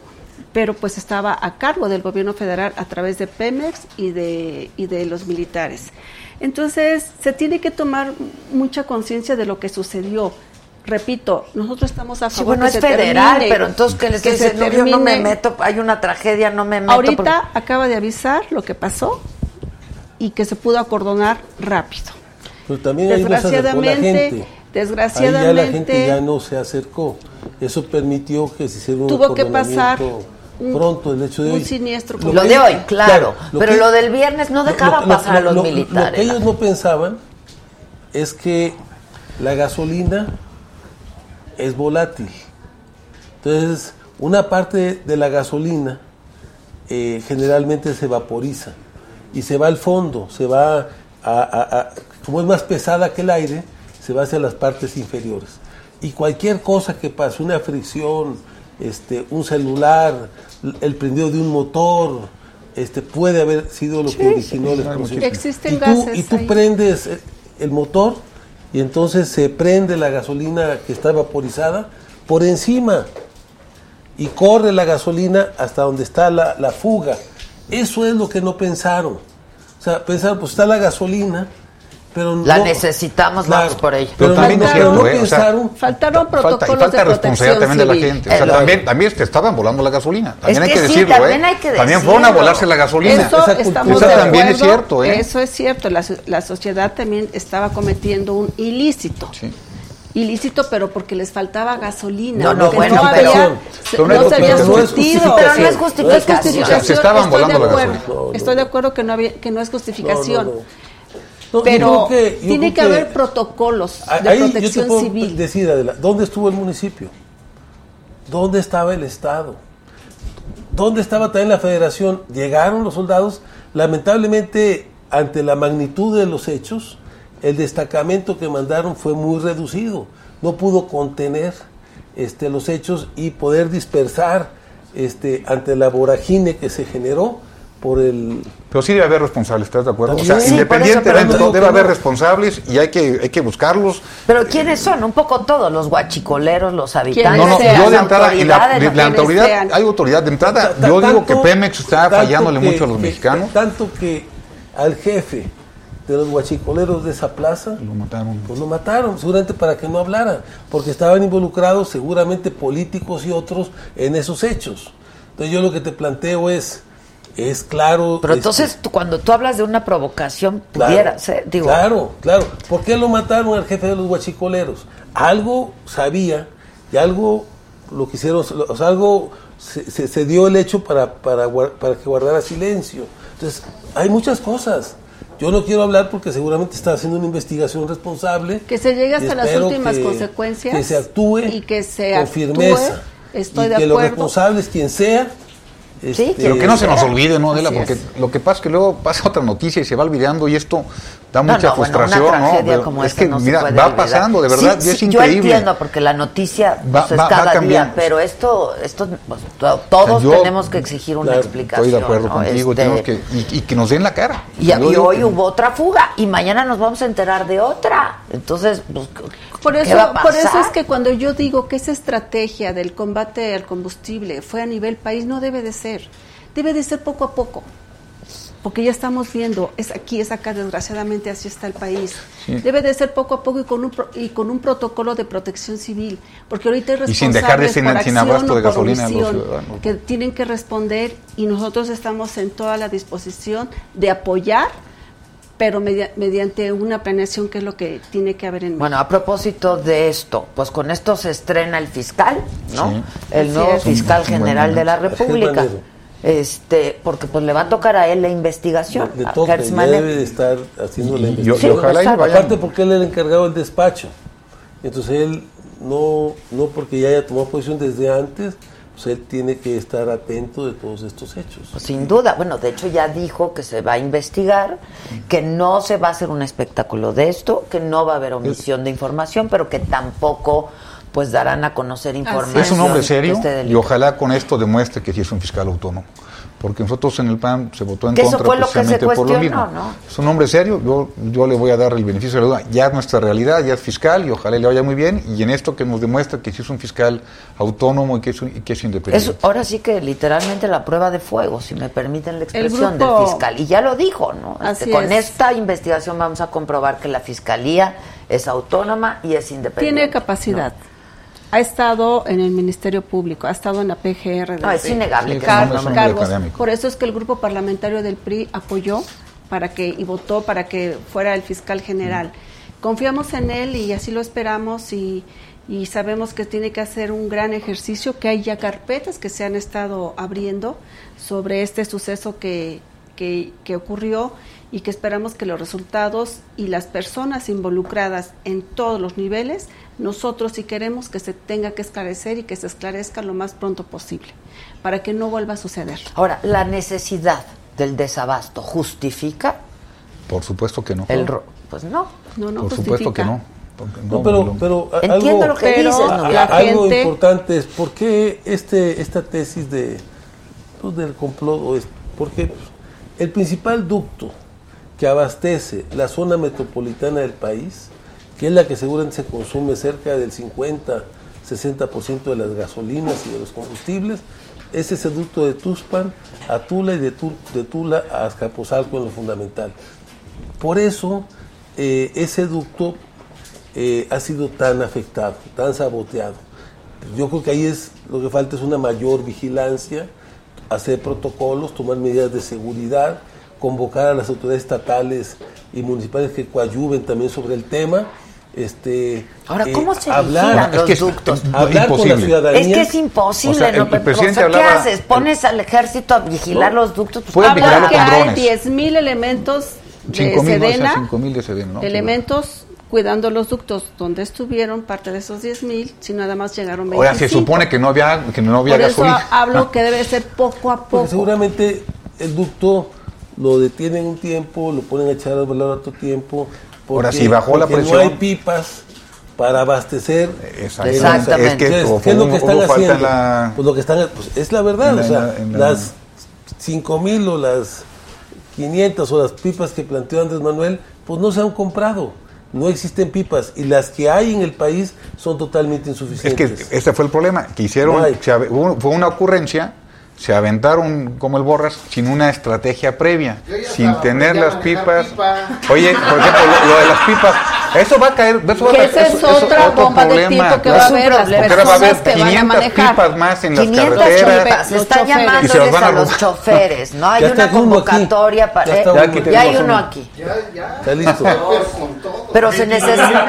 pero pues estaba a cargo del gobierno federal a través de Pemex y de, y de los militares. Entonces, se tiene que tomar mucha conciencia de lo que sucedió. Repito, nosotros estamos a Sí, favor bueno, que es se federal, termine, pero entonces que les que no, yo no me meto, hay una tragedia, no me meto. Ahorita porque- acaba de avisar lo que pasó y que se pudo acordonar rápido. Pero también ahí no se acercó la Desgraciadamente, gente. desgraciadamente, Ahí ya la gente ya no se acercó. Eso permitió que se hiciera un Tuvo que pasar pronto el hecho de un hoy. siniestro Lo de hoy, claro, pero que- lo del viernes no dejaba pasar a los militares. Lo que ellos no pensaban es que la gasolina es volátil. Entonces, una parte de la gasolina eh, generalmente se vaporiza y se va al fondo, se va a, a- a- como es más pesada que el aire, se va hacia las partes inferiores. Y cualquier cosa que pase, una fricción, este, un celular, el prendido de un motor, este, puede haber sido lo que originó la explosión. Existen y tú, gases y tú ahí. prendes el- el motor y entonces se prende la gasolina que está vaporizada por encima y corre la gasolina hasta donde está la, la fuga. Eso es lo que no pensaron. O sea, pensaron, pues está la gasolina, pero La no- necesitamos, vamos por ella. Pero Pero, también no, es pero cierto, no ¿eh? O sea. Faltaron Falta, y protocolos falta de responsabilidad protección también de la civil. gente. O sea, también, también es que estaban volando la gasolina. También Es hay que que sí, decirlo, también ¿eh? hay que También fueron a decirlo. volarse la gasolina. Eso Esa estamos de también es acuerdo, cierto, ¿eh? Eso es cierto. La, la sociedad también estaba cometiendo un ilícito. Sí. Ilícito, pero porque les faltaba gasolina. No, no, bueno, no pero- había, pero se- no no es se había justificación. surtido. Pero no es No justificación. es O sea, se estaban estoy volando de la acuerdo. gasolina. No, no. Estoy de acuerdo que no, había, que no es justificación. No, Pero que- tiene que haber protocolos de Ahí yo te protección puedo civil. decir, Adela, ¿dónde estuvo el municipio? ¿Dónde estaba el Estado? ¿Dónde estaba también la federación? Llegaron los soldados, lamentablemente, ante la magnitud de los hechos, el destacamento que mandaron fue muy reducido. No pudo contener este, los hechos y poder dispersar este, ante la voragine que se generó por el... Pero sí debe haber responsables, ¿estás de acuerdo? O sea. Sí, independientemente, no debe haber responsables y hay que, hay que buscarlos. Pero ¿quiénes son? Un poco todos, los guachicoleros, los habitantes, No, no, sean, yo de entrada, y la, autoridad, sean. hay autoridad de entrada. Yo digo que Pemex está fallándole que- mucho a los que- mexicanos. Tanto que al jefe de los guachicoleros de esa plaza Lo mataron. pues lo mataron, seguramente para que no hablaran, porque estaban involucrados seguramente políticos y otros en esos hechos. Entonces yo lo que te planteo es, es claro... Pero este, entonces, tú- cuando tú hablas de una provocación, Claro, pudiera ser, digo, Claro, claro. ¿Por qué lo mataron al jefe de los guachicoleros? Algo sabía y algo lo quisieron, o sea, algo se, se- se dio el hecho para, para, guar- para que guardara silencio. Entonces, hay muchas cosas. Yo no quiero hablar porque seguramente está haciendo una investigación responsable. Que se llegue hasta las últimas que- consecuencias Que se actúe y que se con actúe. firmeza. Estoy y de que los acuerdo. responsables, quien sea, este, Pero que no se nos olvide, ¿no, Adela? Porque es. lo que pasa es que luego pasa otra noticia y se va olvidando y esto da No, mucha no, bueno, frustración, una ¿no? como es que, no se mira, puede va olvidar. pasando, de verdad, Sí, y es sí, increíble. Yo entiendo, porque la noticia Va- pues, es va- va cada día, cambiando. pero esto, esto pues, to- todos Yo- tenemos que exigir una Claro, explicación. Estoy de acuerdo ¿no? contigo, Este, tenemos que, y, y que nos den la cara. Y, Yo y hoy que- hubo otra fuga y mañana nos vamos a enterar de otra. Entonces, pues, Por ¿qué eso, va a por eso es que cuando yo digo que esa estrategia del combate al combustible fue a nivel país, no debe de ser. Debe de ser poco a poco. porque ya estamos viendo, es aquí, es acá, desgraciadamente así está el país. Sí. Debe de ser poco a poco y con un pro- y con un protocolo de protección civil, porque ahorita hay Y sin dejar de responsables sin- sin abasto de gasolina a los ciudadanos. que tienen que responder y nosotros estamos en toda la disposición de apoyar, pero media- mediante una planeación que es lo que tiene que haber en México. Bueno, a propósito de esto, pues con esto se estrena el fiscal, ¿no? Sí. El nuevo es. fiscal general de la. República. Este, porque pues le va a tocar a él la investigación. Le toca, debe de estar haciendo la Y- y- investigación. y ojalá y vayan- Aparte porque él era el encargado del despacho. Entonces él no, no porque ya haya tomado posición desde antes, pues él tiene que estar atento de todos estos hechos. Pues, sin duda, bueno, de hecho ya dijo que se va a investigar, que no se va a hacer un espectáculo de esto, que no va a haber omisión de información, pero que tampoco pues darán a conocer información. Es un hombre de serio este y ojalá con esto demuestre que sí es un fiscal autónomo. Porque nosotros en el PAN se votó en Que eso contra fue lo que se precisamente por lo mismo. ¿no? Es un hombre serio, yo, yo le voy a dar el beneficio de la duda. Ya es nuestra realidad, ya es fiscal y ojalá le vaya muy bien. Y en esto que nos demuestra que sí es un fiscal autónomo y que es, un- y que es independiente. Es ahora sí que literalmente la prueba de fuego, si me permiten la expresión grupo- del fiscal. Y ya lo dijo, ¿no? Este, Así con es. esta investigación vamos a comprobar que la fiscalía es autónoma y es independiente. Tiene capacidad. Ha estado en el Ministerio Público, ha estado en la PGR. No, es desde innegable Sí, que es un no, es cargos. Por eso es que el grupo parlamentario del PRI apoyó para que y votó para que fuera el fiscal general. Confiamos en él y así lo esperamos y, y sabemos que tiene que hacer un gran ejercicio, que hay ya carpetas que se han estado abriendo sobre este suceso que, que, que ocurrió y que esperamos que los resultados y las personas involucradas en todos los niveles, nosotros sí queremos que se tenga que esclarecer y que se esclarezca lo más pronto posible, para que no vuelva a suceder. Ahora, la necesidad del desabasto justifica Por supuesto que no. el ro- pues no. No, no Por supuesto que no. Pero, pero Entiendo algo, lo que Pero dices, ¿no? la algo gente- importante es por qué este, esta tesis de, pues, del complot, o es, porque el principal ducto que abastece la zona metropolitana del país, que es la que seguramente se consume cerca del 50-60% de las gasolinas y de los combustibles, es ese ducto de Tuspan a Tula y de Tula a Azcapotzalco en lo fundamental. Por eso eh, ese ducto eh, ha sido tan afectado, tan saboteado. Yo creo que ahí es lo que falta es una mayor vigilancia, hacer protocolos, tomar medidas de seguridad, convocar a las autoridades estatales y municipales que coadyuven también sobre el tema. Este, Ahora, eh, ¿cómo se hablar, vigilan es los que es- ductos? hablar con la imposible. ciudadanía. Es que es imposible, O sea, el- ¿no? el presidente o sea, ¿qué hablaba- haces? ¿Pones al ejército a vigilar los ductos? Pues, Pueden habla- vigilarlo que hay drones. 10.000 elementos de 5 mil, no, Sedena, 5 mil de Sedena, ¿no? elementos cuidando los ductos donde estuvieron parte de esos 10.000, si nada más llegaron 25. Ahora se supone que no había, que no había Por eso gasolina. hablo que debe ser poco a Porque poco. seguramente el ducto lo detienen un tiempo, lo ponen a echar a volar otro tiempo. Ahora, porque- si bajó la presión- No hay pipas para abastecer. Exactamente. Exactamente. Es que Entonces, ¿qué es lo que están haciendo? la- Pues lo que están, pues es la verdad, la- o sea, la- las 5 mil o las 500 o las pipas que planteó Andrés Manuel, pues no se han comprado. No existen pipas y las que hay en el país son totalmente Es que insuficientes. ese fue el problema, que hicieron, No fue una ocurrencia, se aventaron como el borras sin una estrategia previa, sin tener las pipas. pipa. Oye, por ejemplo, lo, lo de las pipas, eso va a caer, eso va a Que caer- esa es otra otro bomba de tipo que claro. va a haber las ahora va a haber personas que van a 500 manejar. pipas más en las 500 carreteras. Los se los llamándoles van a a los choferes, ¿no? Hay Ya una está convocatoria para... Ya está eh, ya hay uno uno. aquí. Está listo. Pero se necesita...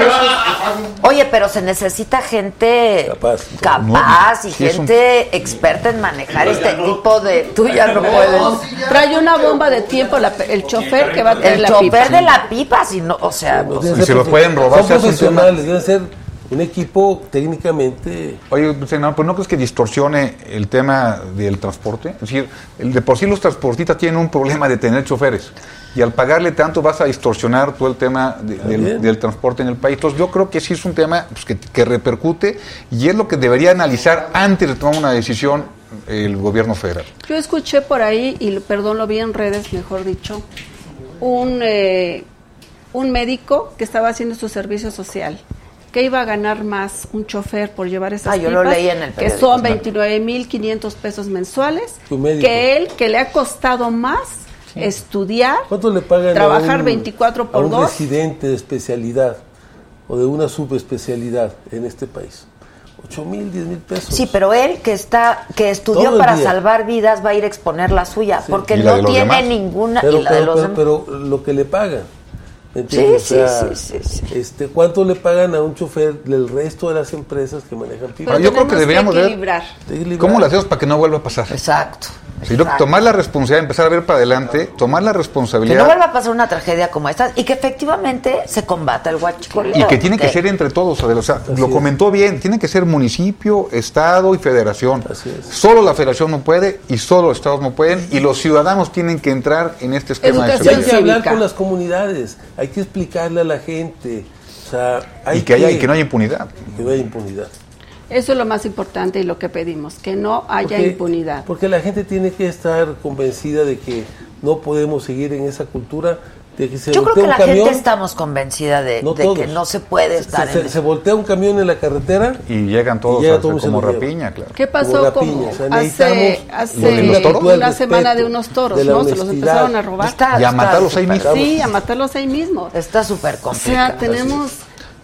Oye, pero se necesita gente Capaz. capaz y gente experta en manejar este tipo de... Tú ya no puedes. Trae una bomba de tiempo la- el chofer que va a traer El la chofer pipa. de la pipa, si no, o sea... Y ser se los profe- pueden robar, Son profesionales, deben ser un equipo técnicamente. Oye, senador, pues no crees que distorsione el tema del transporte? Es decir, el- de por sí los transportistas tienen un problema de tener choferes. Y al pagarle tanto vas a distorsionar todo el tema de- del, También. del transporte en el país. Entonces yo creo que sí es un tema pues, que, que repercute y es lo que debería analizar antes de tomar una decisión el gobierno federal. Yo escuché por ahí, y perdón, lo vi en redes, mejor dicho, un, eh, un médico que estaba haciendo su servicio social, que iba a ganar más un chofer por llevar esas Ah, yo lo leí en el que son 29.500 pesos mensuales, que él, que le ha costado más estudiar, ¿Cuánto le pagan trabajar a un, 24 a por un 2. residente de especialidad o de una subespecialidad en este país? 8 mil, 10 mil pesos. Sí, pero él que está, que estudió para día. salvar vidas va a ir a exponer la suya, porque la de no tiene demás. ninguna pero, y la de pero, los pero- demás. pero lo que le pagan. Sí, O sea, sí, sí, sí, sí. Este, ¿Cuánto le pagan a un chofer del resto de las empresas que manejan pipas? yo creo que deberíamos ver- equilibrar. ¿Cómo lo hacemos para que no vuelva a pasar? Exacto. Si no, exacto. tomar la responsabilidad, empezar a ver para adelante, tomar la Que responsabilidad. no vuelva a pasar una tragedia como esta y que efectivamente se combata el huachicoleo. Y que tiene que ser entre todos, Adela, o sea, lo es. comentó bien, tiene que ser municipio, estado y federación. Así es. Solo la federación no puede y solo los estados no pueden y los ciudadanos tienen que entrar en este esquema de Y hay seguridad. que hablar con las comunidades, hay que explicarle a la gente. O sea, hay Y que, haya, y que no haya impunidad. que no haya impunidad. Eso es lo más importante y lo que pedimos, que no haya Porque- impunidad. Porque la gente tiene que estar convencida de que no podemos seguir en esa cultura de que se Yo creo que la camión, gente estamos convencida de, no de todos. que no se puede Se- estar se, en se voltea un camión en la carretera Y llegan todos Y llega a- todo y se como rapiña, claro. ¿Qué pasó rapiña. como O sea, hace, hace una semana de unos toros, de ¿no? Se los empezaron a robar. Está- Y a matarlos ahí súper- mismo. Sí, a matarlos ahí mismo. Está súper O complicado. sea, tenemos...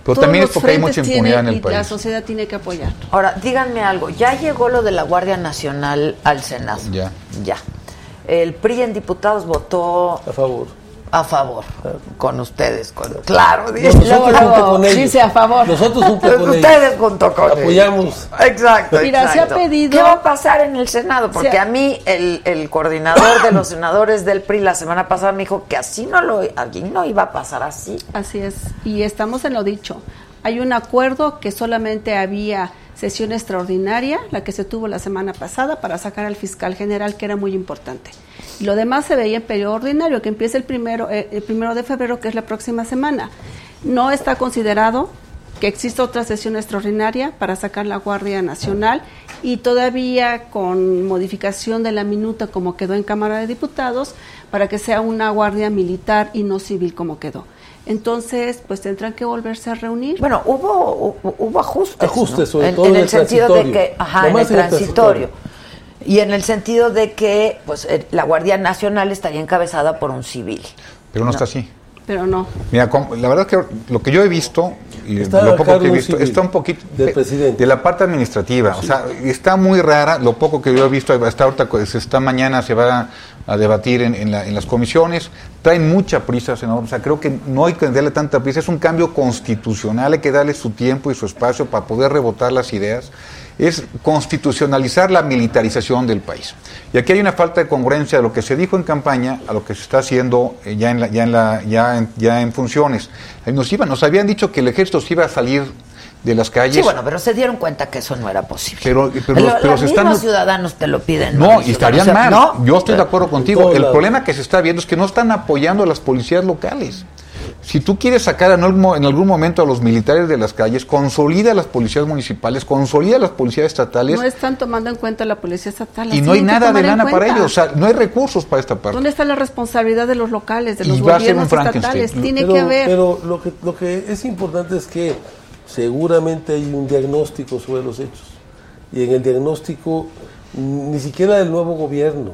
Pero todos también es los porque hay mucha frentes impunidad en el y La país. sociedad tiene que apoyar. Ahora, díganme algo, ya llegó lo de la Guardia Nacional al Senado. Ya. Ya. El PRI en diputados votó a favor. A favor con ustedes. Con, claro, dice, luego, luego, con ellos. dice a favor. Nosotros junto con ellos. Ustedes junto con Apoyamos. ellos. Exacto. Mira, se ha exacto. pedido- ¿Qué va a pasar en el Senado? Porque Se a mí el, el coordinador de los senadores del PRI la semana pasada me dijo que así no lo, aquí no iba a pasar así. Así es, y estamos en lo dicho. Hay un acuerdo que solamente había sesión extraordinaria, la que se tuvo la semana pasada, para sacar al fiscal general, que era muy importante. Lo demás se veía en periodo ordinario, que empieza el primero, eh, el primero de febrero, que es la próxima semana. No está considerado que exista otra sesión extraordinaria para sacar la Guardia Nacional y todavía con modificación de la minuta como quedó en Cámara de Diputados para que sea una guardia militar y no civil como quedó. Entonces, pues tendrán que volverse a reunir. Bueno, hubo, hubo, hubo ajustes. Ajustes, ¿no? sobre en, todo en el el sentido de que, ajá, en el más en el transitorio. transitorio. Y en el sentido de que, pues, eh, la Guardia Nacional estaría encabezada por un civil. Pero no, está así. Pero no. Mira, la verdad es que lo que yo he visto, y Está lo poco que he visto, está un poquito del de- presidente. de la parte administrativa. O sea, está muy rara. Lo poco que yo he visto hasta ahorita, pues, esta mañana se va a debatir en, en la- en las comisiones. Traen mucha prisa, senador. O sea, creo que no hay que darle tanta prisa. Es un cambio constitucional. Hay que darle su tiempo y su espacio para poder rebotar las ideas. Es constitucionalizar la militarización del país. Y aquí hay una falta de congruencia de lo que se dijo en campaña a lo que se está haciendo eh, ya en la, ya en la, ya en, ya en funciones. Ahí Nos iban, nos habían dicho que el ejército se iba a salir de las calles. Sí, bueno, pero se dieron cuenta que eso no era posible. Pero- pero Lo- los- pero los se están- mismos ciudadanos te lo piden. No, y estarían o sea, mal. ¿no? Yo estoy de acuerdo contigo. El problema que se está viendo es que no están apoyando a las policías locales. Si tú quieres sacar en algún, mo- en algún momento a los militares de las calles, consolida a las policías municipales, consolida a las policías estatales No están tomando en cuenta la policía estatal. y no hay nada de lana para ellos. O sea, no hay recursos para esta parte. ¿Dónde está la responsabilidad de los locales, de Y los va a ser un gobiernos Frankenstein. estatales? Tiene pero, que haber. Pero lo que, lo que es importante es que seguramente hay un diagnóstico sobre los hechos. Y en el diagnóstico, ni siquiera del nuevo gobierno,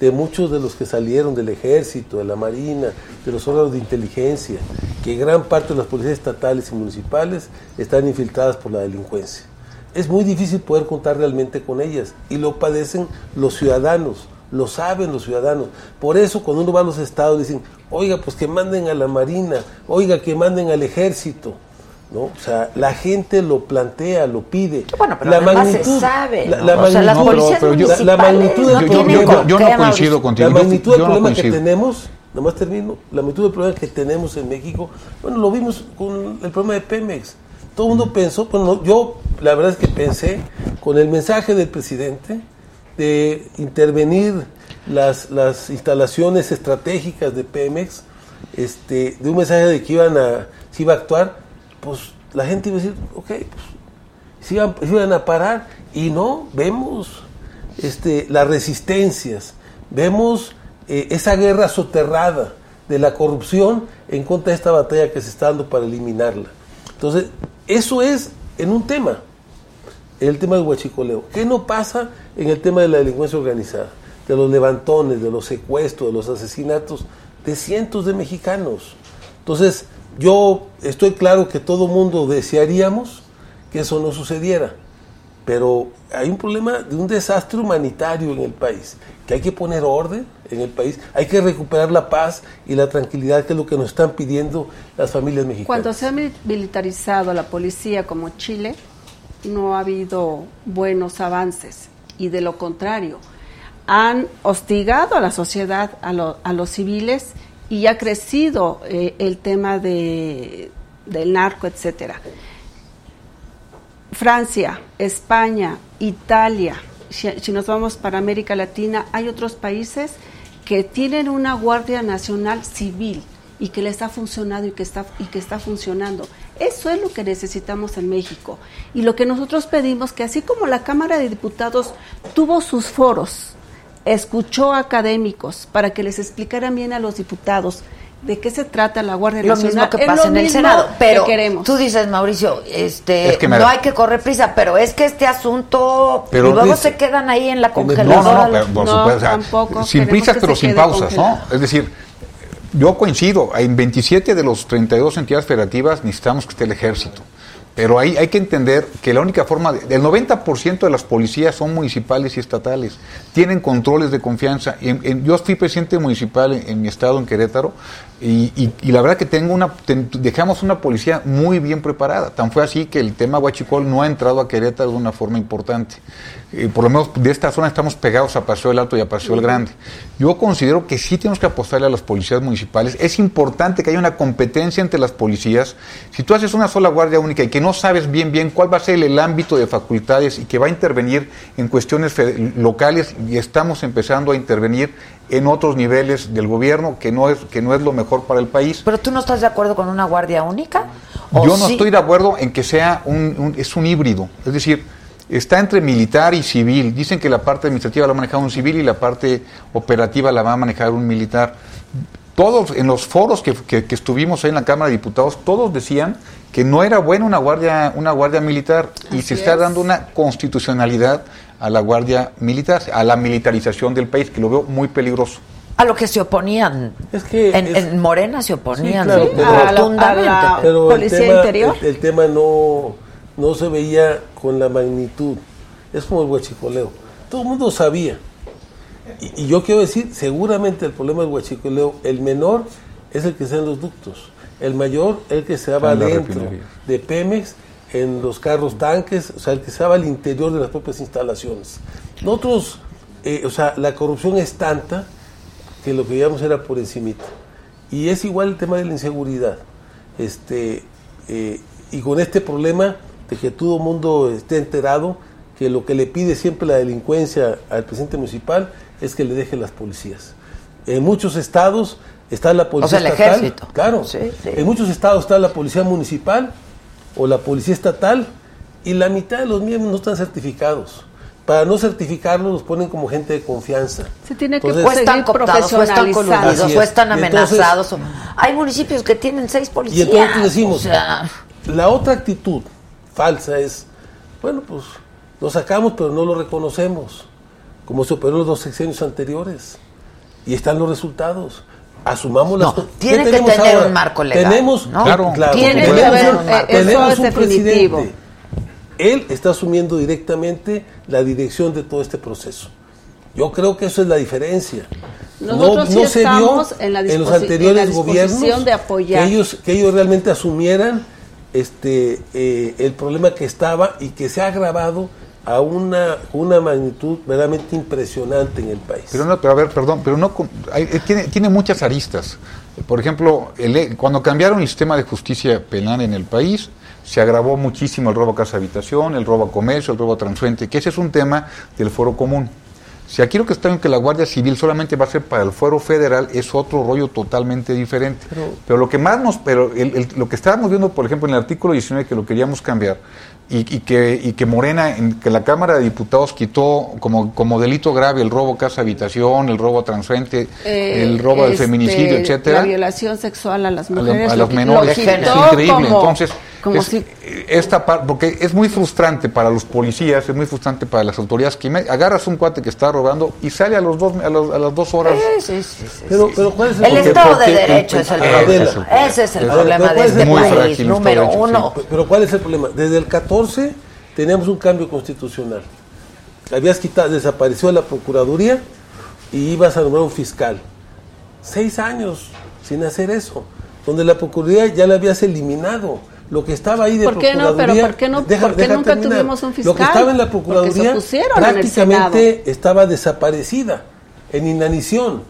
de muchos de los que salieron del ejército, de la marina, de los órganos de inteligencia, que gran parte de las policías estatales y municipales están infiltradas por la delincuencia. Es muy difícil poder contar realmente con ellas y lo padecen los ciudadanos, lo saben los ciudadanos. Por eso cuando uno va a los estados dicen, oiga, pues que manden a la marina, oiga, que manden al ejército. ¿No? O sea, la gente lo plantea, lo pide. Bueno, pero además se sabe, la, ¿no? la O sea, las magnitud- policías pero yo- la- la magnitud del Yo, no coincido contigo. la magnitud del no problema que tenemos, nomás termino, la magnitud del problema que tenemos en México, bueno, lo vimos con el problema de Pemex. Todo el mundo pensó, bueno, yo la verdad es que pensé con el mensaje del presidente de intervenir las, las instalaciones estratégicas de Pemex, este, de un mensaje de que iban a, se iba a actuar, pues la gente iba a decir, ok, pues se iban a parar y no, vemos este, las resistencias, vemos eh, esa guerra soterrada de la corrupción en contra de esta batalla que se está dando para eliminarla. Entonces, eso es en un tema, el tema del huachicoleo. ¿Qué no pasa en el tema de la delincuencia organizada? de los levantones, de los secuestros, de los asesinatos de cientos de mexicanos. Entonces, yo estoy claro que todo mundo desearíamos que eso no sucediera, pero hay un problema de un desastre humanitario en el país, que hay que poner orden en el país, hay que recuperar la paz y la tranquilidad, que es lo que nos están pidiendo las familias mexicanas. Cuando se ha militarizado la policía como Chile, no ha habido buenos avances y de lo contrario, han hostigado a la sociedad, a, a los civiles y ha crecido eh, el tema de, del narco, etcétera. Francia, España, Italia, si, nos vamos para América Latina, hay otros países que tienen una Guardia Nacional Civil y que le está funcionando y que está, y que está funcionando. Eso es lo que necesitamos en México. Y lo que nosotros pedimos, que así como la Cámara de Diputados tuvo sus foros, escuchó a académicos para que les explicaran bien a los diputados de qué se trata la Guardia lo Nacional. Mismo que pasa en el Senado, pero queremos. tú dices, Mauricio, este, no hay que correr prisa, pero es que este asunto pero y luego se quedan ahí en la congeladora. No, no, no, por tampoco sin prisas pero sin pausas, ¿no? Es decir, yo coincido, en 27 de los 32 entidades federativas necesitamos que esté el ejército. Pero hay, hay que entender que la única forma, de, el 90% de las policías son municipales y estatales, tienen controles de confianza. yo fui presidente municipal en, mi estado, en Querétaro, y, la verdad que tengo una, dejamos una policía muy bien preparada. Tan fue así que el tema Huachicol no ha entrado a Querétaro de una forma importante. Eh, por lo menos de esta zona estamos pegados a Paseo del Alto y a Paseo el Grande. Yo considero que sí tenemos que apostarle a las policías municipales. Es importante que haya una competencia entre las policías. Si tú haces una sola guardia única y que no sabes bien bien cuál va a ser el, ámbito de facultades y que va a intervenir en cuestiones locales y estamos empezando a intervenir en otros niveles del gobierno que no es que no es lo mejor para el país. Pero tú no estás de acuerdo con una guardia única? Yo no estoy de acuerdo en que sea un, es un híbrido, es decir, está entre militar y civil. Dicen que la parte administrativa la va a manejar un civil y la parte operativa la va a manejar un militar. Todos en los foros que, que, estuvimos ahí en la Cámara de Diputados, todos decían que no era bueno una guardia, una guardia militar y se está dando una constitucionalidad a la guardia militar, a la militarización del país, que lo veo muy peligroso. A lo que se oponían. Es que en, Morena se oponían sí, pero, policía tema, interior. El, tema no, no se veía con la magnitud. Es como el huachicoleo. Todo el mundo sabía. Y, yo quiero decir, seguramente el problema del huachicoleo, el menor es el que está en los ductos. El mayor es el que se va adentro de Pemex en los carros tanques, o sea, el que se va al interior de las propias instalaciones. Nosotros, eh, o sea, la corrupción es tanta que lo que veíamos era por encimita. Y es igual el tema de la inseguridad. Este, eh, y con este problema de que todo el mundo esté enterado que lo que le pide siempre la delincuencia al presidente municipal es que le deje las policías. En muchos estados está la policía o sea, el ejército. Claro. En muchos estados está la policía municipal o la policía estatal y la mitad de los miembros no están certificados. Para no certificarlos los ponen como gente de confianza. Se tiene que o están cooptados, o están coludidos, o están amenazados. hay municipios que tienen seis policías. Y entonces decimos, la otra actitud falsa es, bueno, pues lo sacamos pero no lo reconocemos, como se operó los dos sexenios anteriores. Y están los resultados asumamos las cosas. Tiene que tener un marco legal. Tenemos, claro, claro, tiene que haber un marco. Tenemos un presidente. Él está asumiendo directamente la dirección de todo este proceso. Yo creo que eso es la diferencia. Nosotros no, no se vio en, la en los anteriores gobiernos de apoyar. Que ellos que ellos realmente asumieran este eh, el problema que estaba y que se ha agravado a una, una magnitud verdaderamente impresionante en el país. Pero no, pero a ver, perdón, pero no eh, tiene, tiene muchas aristas. Por ejemplo, el, cuando cambiaron el sistema de justicia penal en el país, se agravó muchísimo el robo a casa habitación, el robo a comercio, el robo a transfuente, que ese es un tema del foro común. Si aquí lo que está en que la Guardia Civil solamente va a ser para el fuero federal, es otro rollo totalmente diferente. Pero, lo que más nos, pero lo que estábamos viendo, por ejemplo, en el artículo 19, que lo queríamos cambiar, y, que, y que Morena, en, que la Cámara de Diputados quitó como, como delito grave el robo casa habitación, el robo transfrente, eh, el robo del este, feminicidio, etcétera. La violación sexual a las mujeres. A, los menores. es increíble. Entonces, Como es- si- esta par- porque es muy frustrante para los policías, es muy frustrante para las autoridades que me- agarras un cuate que está robando y sale a los dos a, los- a las dos horas. Sí, sí, sí, Pero, pero ¿cuál es el El porque- Estado de porque- Derecho es el problema. Ese es el problema de ¿cuál es este país, número de uno. Pero ¿cuál es el problema? Desde el 14 teníamos un cambio constitucional. Habías quitado, desapareció la Procuraduría y ibas a nombrar un fiscal. Seis años sin hacer eso. Donde la Procuraduría ya la habías eliminado. Lo que estaba ahí de ¿Por qué no? Pero Procuraduría. ¿por qué no? ¿Por qué nunca tuvimos un Lo que fiscal? estaba en la Procuraduría prácticamente estaba desaparecida, en inanición.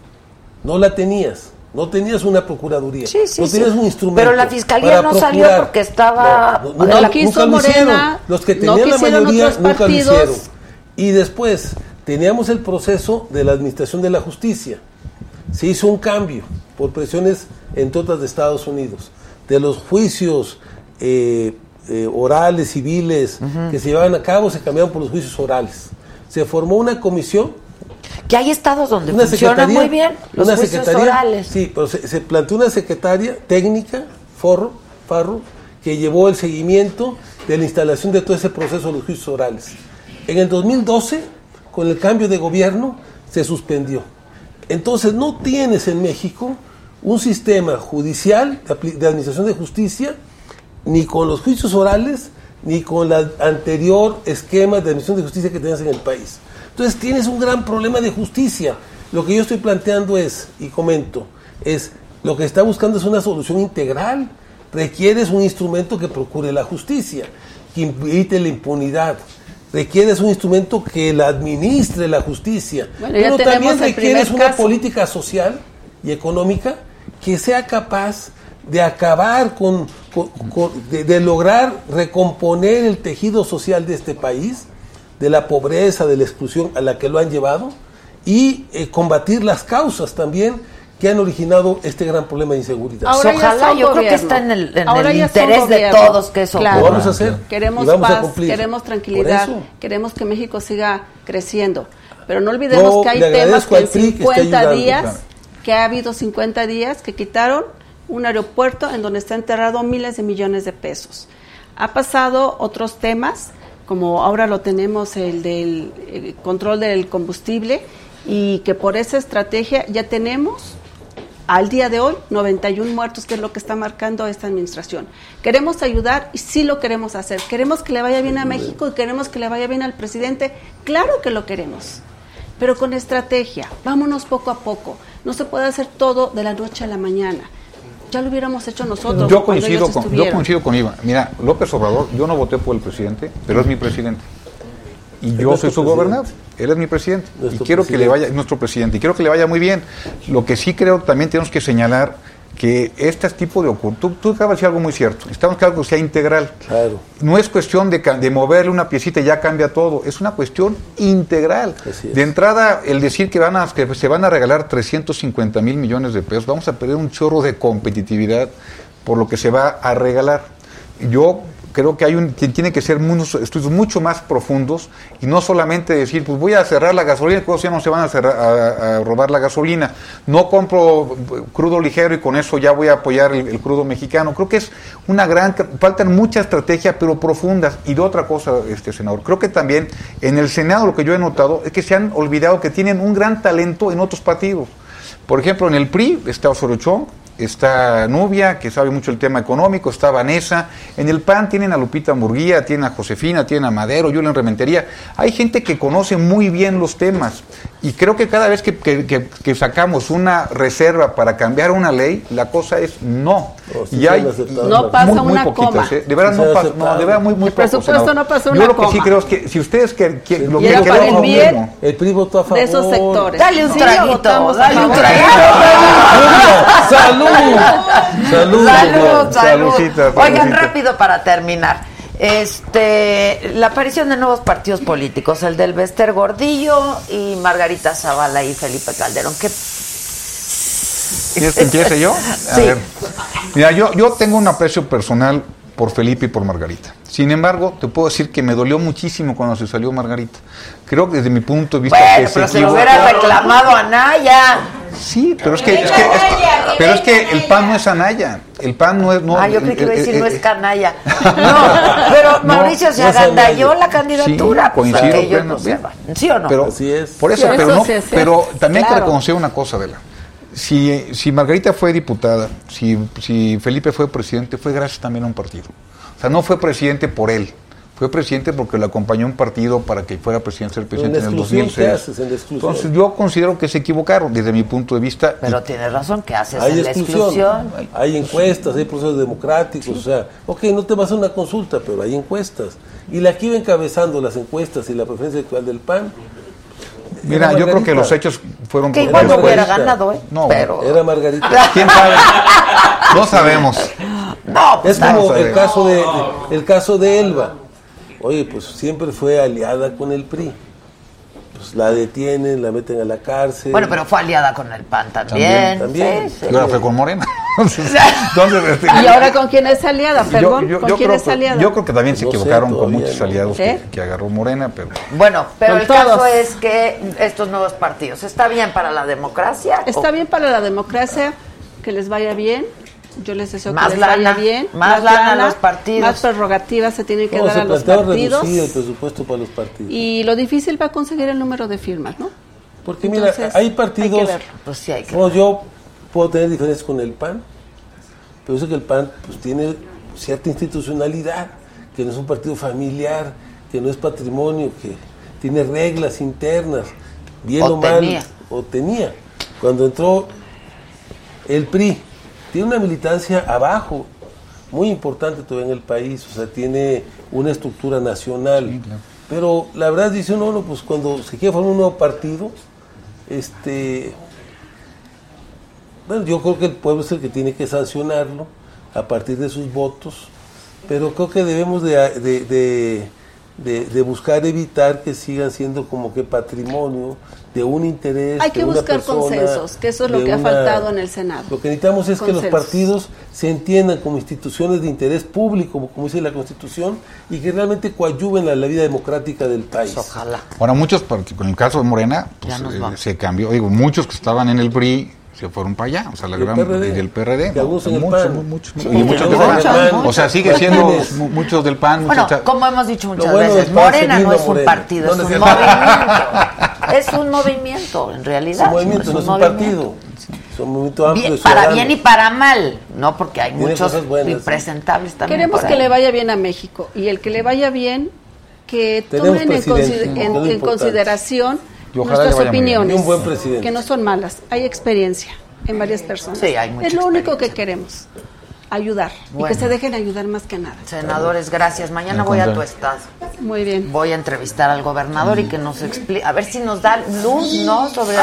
No la tenías. No tenías una Procuraduría. Sí, sí, no sí. tenías un instrumento. Pero la fiscalía no salió porque estaba- No, No quiso nunca Morena. Los que no tenían la mayoría nunca lo hicieron. Y después teníamos el proceso de la administración de la justicia. Se hizo un cambio por presiones, entre otras, de Estados Unidos. De los juicios eh, eh, orales, civiles, que se llevaban a cabo, se cambiaron por los juicios orales. Se formó una comisión Que hay estados donde una funciona muy bien los una juicios orales. Sí, pero se, se planteó una secretaria técnica, Forro, Farro, que llevó el seguimiento de la instalación de todo ese proceso de los juicios orales. En el 2012, con el cambio de gobierno, se suspendió. Entonces, no tienes en México un sistema judicial de administración de justicia, ni con los juicios orales, ni con el anterior esquema de administración de justicia que tenías en el país. Entonces tienes un gran problema de justicia. Lo que yo estoy planteando es, y comento, es lo que está buscando es una solución integral. Requieres un instrumento que procure la justicia, que evite la impunidad. Requieres un instrumento que la administre la justicia. Bueno, Pero también requieres una caso. política social y económica que sea capaz de acabar con, con- con- de, de lograr recomponer el tejido social de este país, de la pobreza, de la exclusión a la que lo han llevado, y eh, combatir las causas también que han originado este gran problema de inseguridad. Ahora ya Ojalá, yo creo que gobierno. está en el- en Ahora el interés de gobierno. todos que eso Claro. Lo vamos a hacer. Queremos vamos paz, queremos tranquilidad, queremos que México siga creciendo. Pero no olvidemos que hay temas que en PRI que esté 50 ayudando, días, claro. que ha habido 50 días que quitaron un aeropuerto en donde está enterrado miles de millones de pesos. Ha pasado otros temas, como ahora lo tenemos el del control del combustible, y que por esa estrategia ya tenemos al día de hoy 91 muertos, que es lo que está marcando esta administración. Queremos ayudar y sí lo queremos hacer. Queremos que le vaya bien a México y queremos que le vaya bien al presidente. Claro que lo queremos, pero con estrategia. Vámonos poco a poco. No se puede hacer todo de la noche a la mañana. Ya lo hubiéramos hecho nosotros. Yo coincido, con, yo coincido con Iván. Mira, López Obrador, yo no voté por el presidente, pero es mi presidente. Y yo soy su gobernador. Él es mi presidente. Nuestro y quiero que le vaya, nuestro presidente, y quiero que le vaya muy bien. Lo que sí creo también tenemos que señalar que este tipo de ocurrir, tú, tú acabas de decir algo muy cierto, necesitamos que algo sea integral. Claro. No es cuestión de, de moverle una piecita y ya cambia todo, es una cuestión integral. De entrada, el decir que, van a, que se van a regalar 350 mil millones de pesos, vamos a perder un chorro de competitividad por lo que se va a regalar. Yo creo que hay un que tiene que ser unos estudios mucho más profundos y no solamente decir, pues voy a cerrar la gasolina, que ya no se van a, cerrar- a- robar la gasolina, no compro crudo ligero y con eso ya voy a apoyar el, crudo mexicano. Creo que es una gran, faltan mucha estrategia, pero profundas. Y de otra cosa, este senador, creo que también en el Senado lo que yo he notado es que se han olvidado que tienen un gran talento en otros partidos. Por ejemplo, en el PRI está Osorio está Nubia, que sabe mucho el tema económico, está Vanessa. En el PAN tienen a Lupita Murguía, tienen a Josefina, tienen a Madero, Julián Rementería. Hay gente que conoce muy bien los temas. Y creo que cada vez que, que- que- que sacamos una reserva para cambiar una ley, la cosa es no. Sí y hay. No muy- pasa muy una poquitas, coma. ¿eh? De verdad Sí no pasa, no, de verdad muy, muy presupuesto senador. no pasa Yo una lo que sí coma. creo es que si ustedes que, que- lo que el bien. El PRI votó a favor. de esos sectores. Dale un Sí, traguito, dale un traguito. ¡Salud! ¡Salud! Salud, salud. Oigan, rápido para terminar. Este, la aparición de nuevos partidos políticos, el del Bester Gordillo y Margarita Zavala y Felipe Calderón. ¿Qué ¿Quieres que empiece yo? A Sí. ver. Mira, yo, yo tengo un aprecio personal por Felipe y por Margarita. Sin embargo, te puedo decir que me dolió muchísimo cuando se salió Margarita. Creo que desde mi punto de vista Bueno, que pero se lo hubiera reclamado a Naya. Sí, pero es que, es que, es que- pero es que el PAN no es Anaya. El PAN no es. No, ah, yo creí que iba a eh, decir eh, no eh, es canalla. No, pero Mauricio se no agandalló la candidatura. Sí, pues, coincido aquello no se. ¿Sí o no? Pero, Así es. Por eso, Sí, pero, eso no, pero también hay que Claro. reconocer una cosa, Adela. Si, si Margarita fue diputada, si, si Felipe fue presidente, fue gracias también a un partido. O sea, no fue presidente por él. Fue presidente porque le acompañó un partido para que fuera presidente ser presidente En en el exclusión, 2006. ¿qué haces en la exclusión? Entonces yo considero que se equivocaron desde mi punto de vista. y- Pero tienes razón, ¿qué haces Hay en la exclusión, exclusión? hay encuestas, hay procesos democráticos, o sea, ok, no te vas a una consulta, pero hay encuestas. Y la que iba encabezando las encuestas y la preferencia actual del PAN. Mira, yo creo que los hechos fueron... Que igual no hubiera ganado, ¿eh? No, pero... Era Margarita. ¿Quién sabe? No sabemos. No, pues Es como el caso de el caso de Elba. Oye, pues siempre fue aliada con el PRI. Pues la detienen, la meten a la cárcel. Bueno, pero fue aliada con el PAN también. También, Sí, sí. Y ahora fue con Morena. Entonces, entonces, este, ¿Y ahora con quién es aliada? Perdón, yo, yo- ¿con yo quién creo, es que- aliada? yo creo que también se No sé, equivocaron con muchos aliados ¿Eh? que, que agarró Morena, pero Bueno, pero Con el caso es que estos nuevos partidos, ¿está bien para la democracia? Está ¿O- bien para la democracia, que les vaya bien. Yo les deseo Más que les lana, vaya bien. más lana a los partidos. Más prerrogativas se tienen que No, dar se a los partidos. reducir el presupuesto para los partidos. Y lo difícil va a conseguir el número de firmas, ¿no? Porque mira, hay hay que partidos... verlo. Pues sí hay que... Yo puedo tener diferencias con el PAN, pero sé que el PAN pues, tiene cierta institucionalidad, que no es un partido familiar, que no es patrimonio, que tiene reglas internas, bien O o, mal, tenía. o tenía. Cuando entró el PRI, tiene una militancia abajo, muy importante todavía en el país, o sea, tiene una estructura nacional. Pero la verdad dice uno, bueno, pues cuando se quiere formar un nuevo partido, este bueno, yo creo que el pueblo es el que tiene que sancionarlo a partir de sus votos, pero creo que debemos de, de- de- de- de buscar evitar que sigan siendo como que patrimonio de un interés. Hay que de una buscar persona, consensos, que eso es lo que ha faltado en el Senado. Lo que necesitamos es que los partidos se entiendan como instituciones de interés público, como, como dice la Constitución, y que realmente coadyuven a la vida democrática del país. Ojalá. Ahora, muchos, part- con el caso de Morena, pues, eh, se cambió. Digo, muchos que estaban en el PRI se fueron para allá. O sea, la el gran PRD. y el PRD. Muchos, muchos, Sí, y muchos del PAN. O sea, sigue siendo muchos del PAN. Bueno, muchos- como hemos dicho muchas bueno veces, del Morena no es un Morena. partido, No, es un movimiento. Es un movimiento, en realidad. Es un movimiento, no es un partido. Es un movimiento amplio. Bien- para bien y para mal, ¿no? Porque hay Tiene muchos impresentables también. Queremos que le vaya bien a México y el que le vaya bien, que Tenemos tomen en, consider- consideración nuestras opiniones, un buen que no son malas, hay experiencia en varias personas. Sí, hay mucha es lo único que queremos, ayudar y que se dejen ayudar más que nada. Senadores, gracias. Mañana voy a tu estado. Muy bien. Voy a entrevistar al gobernador y que nos explique, a ver si nos da luz, ¿no? Sobre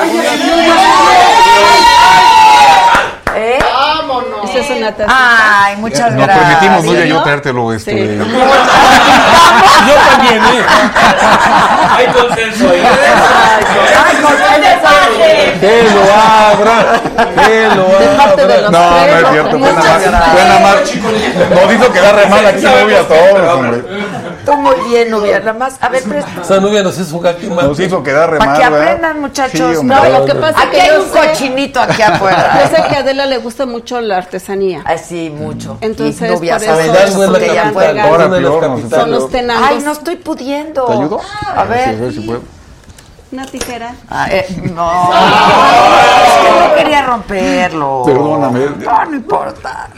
¿Eh? ¡Vámonos! Esa es una tacita. Ay, muchas Nos gracias. permitimos, Nuria, yo ¿no? traértelo este, Sí. de- Yo también, ¿eh? Hay consenso ahí. Ay, con- Que lo abra, que lo De parte de abra. los No, no es cierto, fue nada más. Fue nada más. Nos hizo quedar re mal aquí, Nubia, a todos, hombre. Tú muy bien, Nubia, nada más. A ver, presta. O sea, Nubia nos hizo mate. Nos hizo quedar re Para que aprendan, muchachos. Sí. No, lo que pasa Aquí que hay yo un sé- cochinito aquí Yo afuera. sé que a Adela le gusta mucho la artesanía. Así, mucho. Entonces, Y Nubia por sabe eso es porque ella capital. juega. Ahora peor, no. Son los tenangos. Ay, no estoy pudiendo. ¿Te ayudo? A ver. Sí, a ver si puedo. Una tijera. Ah, eh, no, es que no quería romperlo. Perdóname. No, no importa.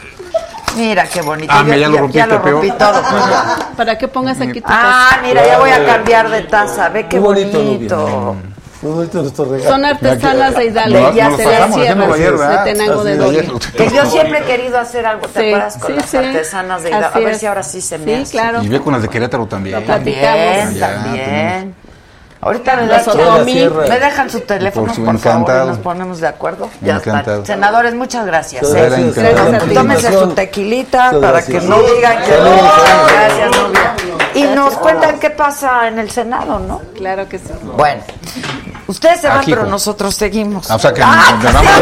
Mira qué bonito. Ah, Yo mira, ya lo rompiste, lo rompí peor. todo. pues ya. Para que pongas aquí tu Ah, taza. mira, ya voy a cambiar de taza. Ve qué bonito. Son artesanas de Hidalgo. No, ya se las sierras de Tenango Doña. Que yo siempre he querido hacer algo, ¿te Sí, acuerdas? Con sí, las sí. artesanas de Hidalgo. A ver si ahora sí se me Sí, hace. claro. Y ve con las de Querétaro también. También, Platicamos. Ya, también. Ahorita me, sierra. me dejan su teléfono, Por su por favor, y nos ponemos de acuerdo. Ya Encantado. está. Senadores, muchas gracias. ¿eh? gracias. Tómese su tequilita para gracias. que no digan que salud. Gracias, novia. Y nos cuentan qué pasa en el Senado, ¿no? Claro que sí. Bueno, ustedes se van, Aquí, pero hijo. nosotros seguimos. Ah, o sea que Ah, nos vamos a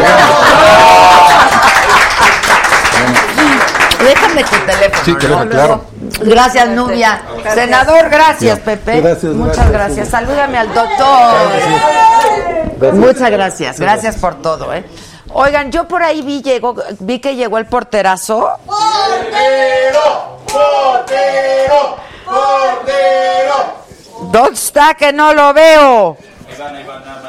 Déjame tu teléfono. Sí, claro, ¿no? claro. Gracias, Nubia. Senador, gracias, Pepe. Gracias, Muchas gracias. gracias. Salúdame al doctor. Muchas gracias, gracias por todo, ¿eh? Oigan, yo por ahí vi llegó, vi que llegó el porterazo. ¡Portero! ¡Portero! ¡Portero! ¿Dónde está que no lo veo?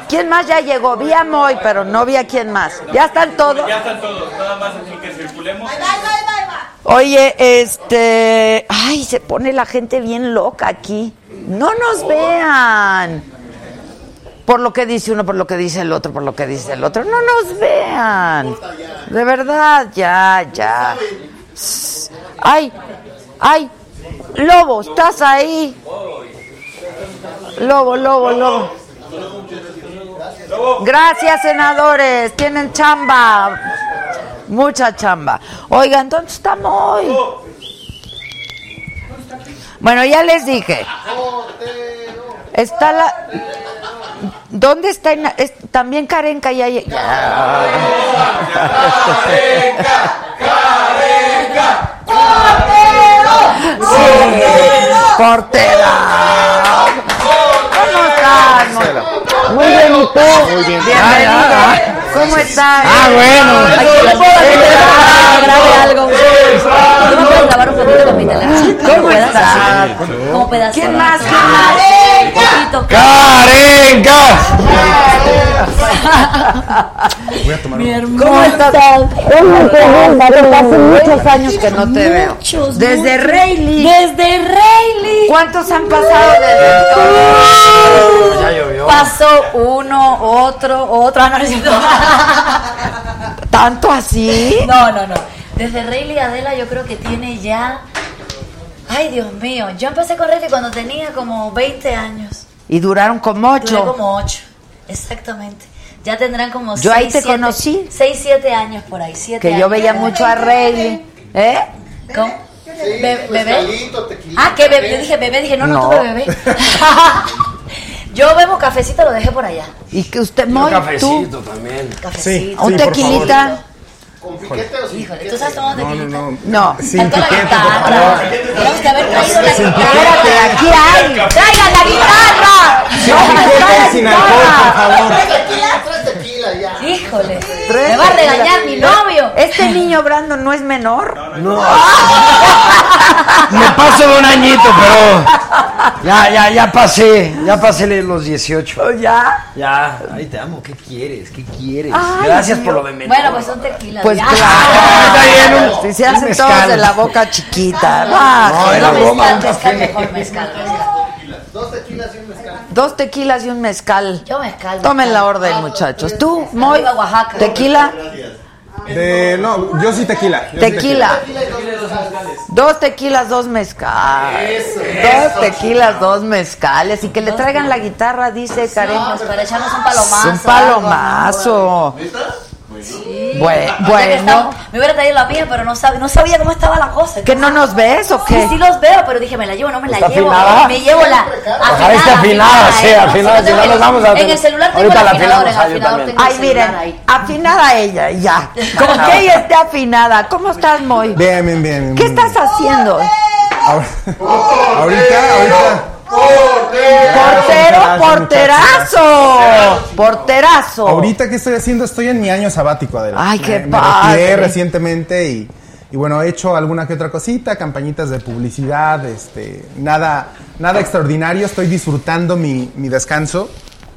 ¿Quién más ya llegó? Vi a Moy, pero no vi a quién más. ¿Ya están todos? Ya están todos, nada más aquí que circulemos. Oye, este... Ay, se pone la gente bien loca aquí. No nos vean. Por lo que dice uno, por lo que dice el otro, por lo que dice el otro. No nos vean. De verdad, ya, ya. Ay, ay. Lobo, ¿estás ahí? Lobo, lobo, lobo. Gracias, senadores. Tienen chamba. Mucha chamba. Oigan, ¿dónde estamos hoy? Bueno, ya les dije. Está la. ¿Dónde está? Es- también Karenka ya. ya- Sí, portera. ¿Cómo estás? Muy- bien, ¿y tú? Muy bien. Bienvenido. ¿Cómo estás? Ah, bueno. Grabe algo. ¿Cómo estás? ¿Quién más? ¿Quién más? Poquito. ¡Carenca! Mi hermano. ¿Cómo estás? Hace muchos años que no te veo. Desde. Rayleigh. Desde Rayleigh. ¿Cuántos han pasado desde entonces? Ya llovió. Pasó uno, otro, otro. Ah, no. ¿Tanto así? No, no, no. Desde Rayleigh Adela yo creo que tiene ya... Ay, Dios mío. Yo empecé con Rayleigh cuando tenía como 20 años. Y duraron como Duré ocho. como 8. Exactamente. Ya tendrán como Yo ahí seis, te siete- conocí. seis, siete años por ahí. Siete Que yo años. veía mucho a Rayleigh. ¿Eh? ¿Cómo? Sí, Be- ¿Bebé? mezcalito, tequilita, Ah, ¿qué bebé? Yo dije bebé, dije, no, no, No. tuve bebé. Yo bebo cafecito, lo dejé por allá. Y que usted, Un Moy, tú, cafecito también. Cafecito. un tequilita. ¿Con piquete o sin Híjole, ¿tú sabes tomar tequilita? No. Faltó la guitarra. Tenemos que haber traído la Espérate, guitarra. aquí hay. ¡Traigan la guitarra! ¿Dónde está la guitarra? Tres tequila, me va a este regañar mi novio. Este niño Brandon no es menor. No. no. Me paso de un añito, pero ya, ya, ya pasé, ya pasé los 18. ¿Ya? Ya, ay, te amo, ¿qué quieres? ¿Qué quieres? Ay, Gracias por lo de menor. Bueno, pues son tequilas. Pues ya. claro. Ah, está bien, si se hacen todos de la boca chiquita. No, no, era mezcal, broma. Mezcal, mejor mezcal, mezcal. Dos tequilas y un mezcal. Yo mezcal. Tomen la orden, muchachos. ¿Tú, Moy? ¿Tequila? De, no, yo sí tequila. Yo sí Tequila. Dos tequilas, dos mezcales. Dos tequilas, dos mezcales. Y que le traigan la guitarra, dice Karen. Pues para echarnos un palomazo. Un palomazo. Ya que Bueno. estamos- me hubiera traído la mía, pero no, sab- no sabía cómo estaba la cosa. ¿Que no nos ves o Sí, qué? sí los veo, pero dije, me la llevo, no me la ¿Está llevo. afinada? Me llevo la afinada, sí, ¿eh? afinada, Sí, si no tengo nos vamos a- En el celular tengo Ahorita el la afinador, en el afinamos, ah, yo afinador tengo el Ay, miren, ahí. afinada ella, ya. Con que ella esté afinada. ¿Cómo estás, Moy? Bien, bien, bien. ¿Qué bien. estás haciendo? Ahor- Ahorita, ahorita. Portero, porterazo. Porterazo. Ahorita, ¿qué estoy haciendo? Estoy en mi año sabático, Adela. Ay, qué me, me padre. retiré recientemente y, y bueno, he hecho alguna que otra cosita, campañitas de publicidad, este, nada, nada extraordinario. Estoy disfrutando mi, mi descanso,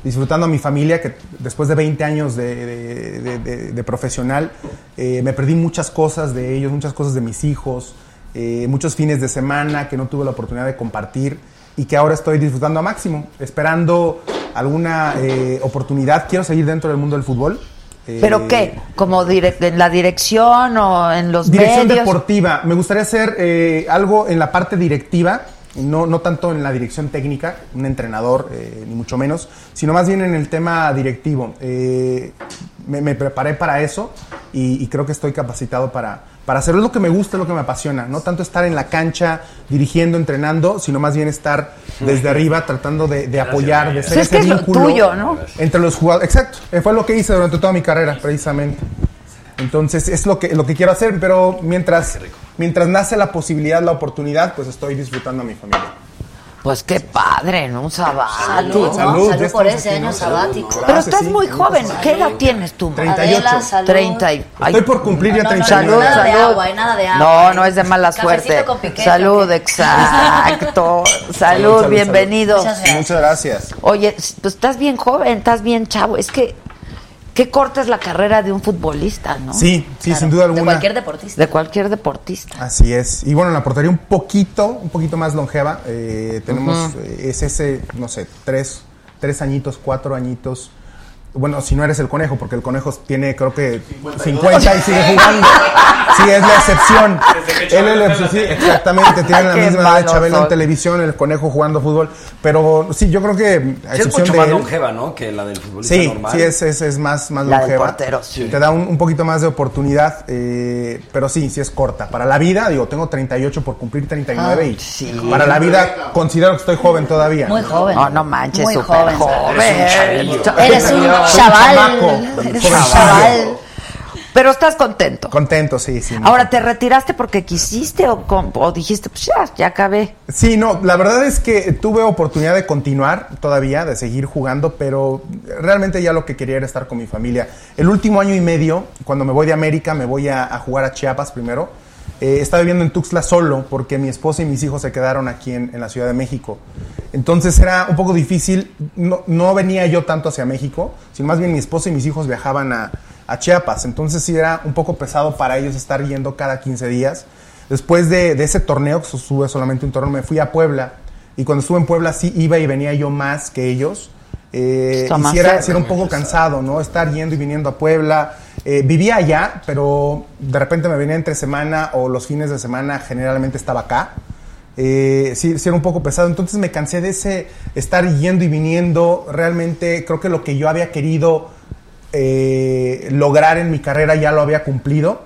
disfrutando a mi familia, que después de 20 años de, de- de- de- de profesional, eh, me perdí muchas cosas de ellos, muchas cosas de mis hijos, eh, muchos fines de semana que no tuve la oportunidad de compartir y que ahora estoy disfrutando a máximo, esperando alguna eh, oportunidad. Quiero seguir dentro del mundo del fútbol. Eh, ¿Pero qué? ¿Como en la dirección o en los Dirección medios? deportiva. Me gustaría hacer eh, algo en la parte directiva, no, no tanto en la dirección técnica, un entrenador, eh, ni mucho menos, sino más bien en el tema directivo. Me, me preparé para eso y, y creo que estoy capacitado para, para hacerlo. Es lo que me gusta, es lo que me apasiona. No tanto estar en la cancha dirigiendo, entrenando, sino más bien estar desde arriba tratando de, de apoyar, de ser es ese es lo vínculo tuyo, ¿no? entre los jugadores. Exacto, eh, fue lo que hice durante toda mi carrera, precisamente. Entonces es lo que, lo que quiero hacer, pero mientras, mientras nace la posibilidad, la oportunidad, pues estoy disfrutando a mi familia. Pues qué padre, ¿no? Un sabático. Salud, ¿no? Salud, Salud, por ese año sabático. Pero estás sí. muy joven. ¿Qué edad tienes tú? 38. Adela, salud. 30 y... ay, Estoy por cumplir ya No, no, no, 39. Salud, nada de salud. agua, y nada de agua. No, no es de mala Cafecito suerte. con piquete, Salud, ¿o qué? exacto. Salud, salud, bienvenido. Muchas gracias. Muchas gracias. Oye, pues estás bien joven, estás bien chavo. Es que, qué corta es la carrera de un futbolista, ¿no? Sí, sí, Claro, sin duda alguna. De cualquier deportista. De cualquier deportista. Así es. Y bueno, en la portería un poquito, un poquito más longeva. eh, tenemos, eh, es ese, no sé, tres, tres añitos, cuatro añitos. Bueno, si no eres el conejo, porque el conejo tiene creo que 50 y sigue jugando. Sí, es la excepción. Él es la Chabelo excepción, sí, exactamente, tienen la misma edad de Chabelo en televisión, el conejo jugando fútbol. Pero sí, yo creo que a Sí, es excepción mucho de más él, longeva, ¿no? Que la del futbolista Sí, normal. sí, es, es, es más, más La del longeva. portero, sí. Te da un, un poquito más de oportunidad, eh, pero sí, sí es corta. Para la vida, digo, tengo 38 por cumplir 39 y Ah, sí. para la vida considero que estoy joven todavía. Muy joven. No, no manches, Muy joven. joven. Eres un chaval. Eres chaval. Pero estás contento. Contento, sí, sí. Ahora, ¿te retiraste porque quisiste o, dijiste, pues ya, ya acabé? Sí, no, la verdad es que tuve oportunidad de continuar todavía, de seguir jugando, pero realmente ya lo que quería era estar con mi familia. El último año y medio, cuando me voy de América, me voy a, a jugar a Chiapas primero. Eh, estaba viviendo en Tuxtla solo porque mi esposa y mis hijos se quedaron aquí en, en la Ciudad de México. Entonces era un poco difícil, no, no venía yo tanto hacia México, sino más bien mi esposa y mis hijos viajaban a, a Chiapas. Entonces sí era un poco pesado para ellos estar yendo cada 15 días. Después de, de ese torneo, que estuve solamente un torneo, me fui a Puebla. Y cuando estuve en Puebla sí iba y venía yo más que ellos. Eh, y era, sí era un poco cansado, ¿no? Estar yendo y viniendo a Puebla. Eh, vivía allá, pero de repente me venía entre semana o los fines de semana, generalmente estaba acá. Eh, sí, sí era un poco pesado. Entonces me cansé de ese estar yendo y viniendo. Realmente creo que lo que yo había querido eh, lograr en mi carrera ya lo había cumplido.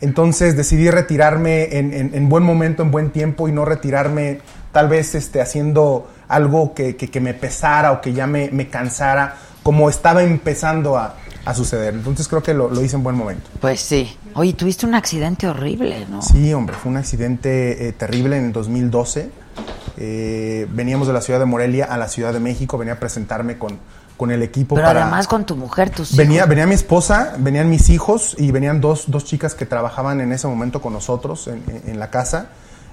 Entonces decidí retirarme en, en- en buen momento, en buen tiempo y no retirarme tal vez este, haciendo algo que, que- que me pesara o que ya me, me cansara como estaba empezando a, a suceder. Entonces creo que lo, lo hice en buen momento. Pues sí. Oye, tuviste un accidente horrible, ¿no? Sí, hombre, fue un accidente eh, terrible en el 2012. Eh, veníamos de la ciudad de Morelia a la Ciudad de México, venía a presentarme con, con el equipo. Pero para- además con tu mujer, tus Venía, hijos. venía mi esposa, venían mis hijos y venían dos, dos chicas que trabajaban en ese momento con nosotros en, en- en la casa.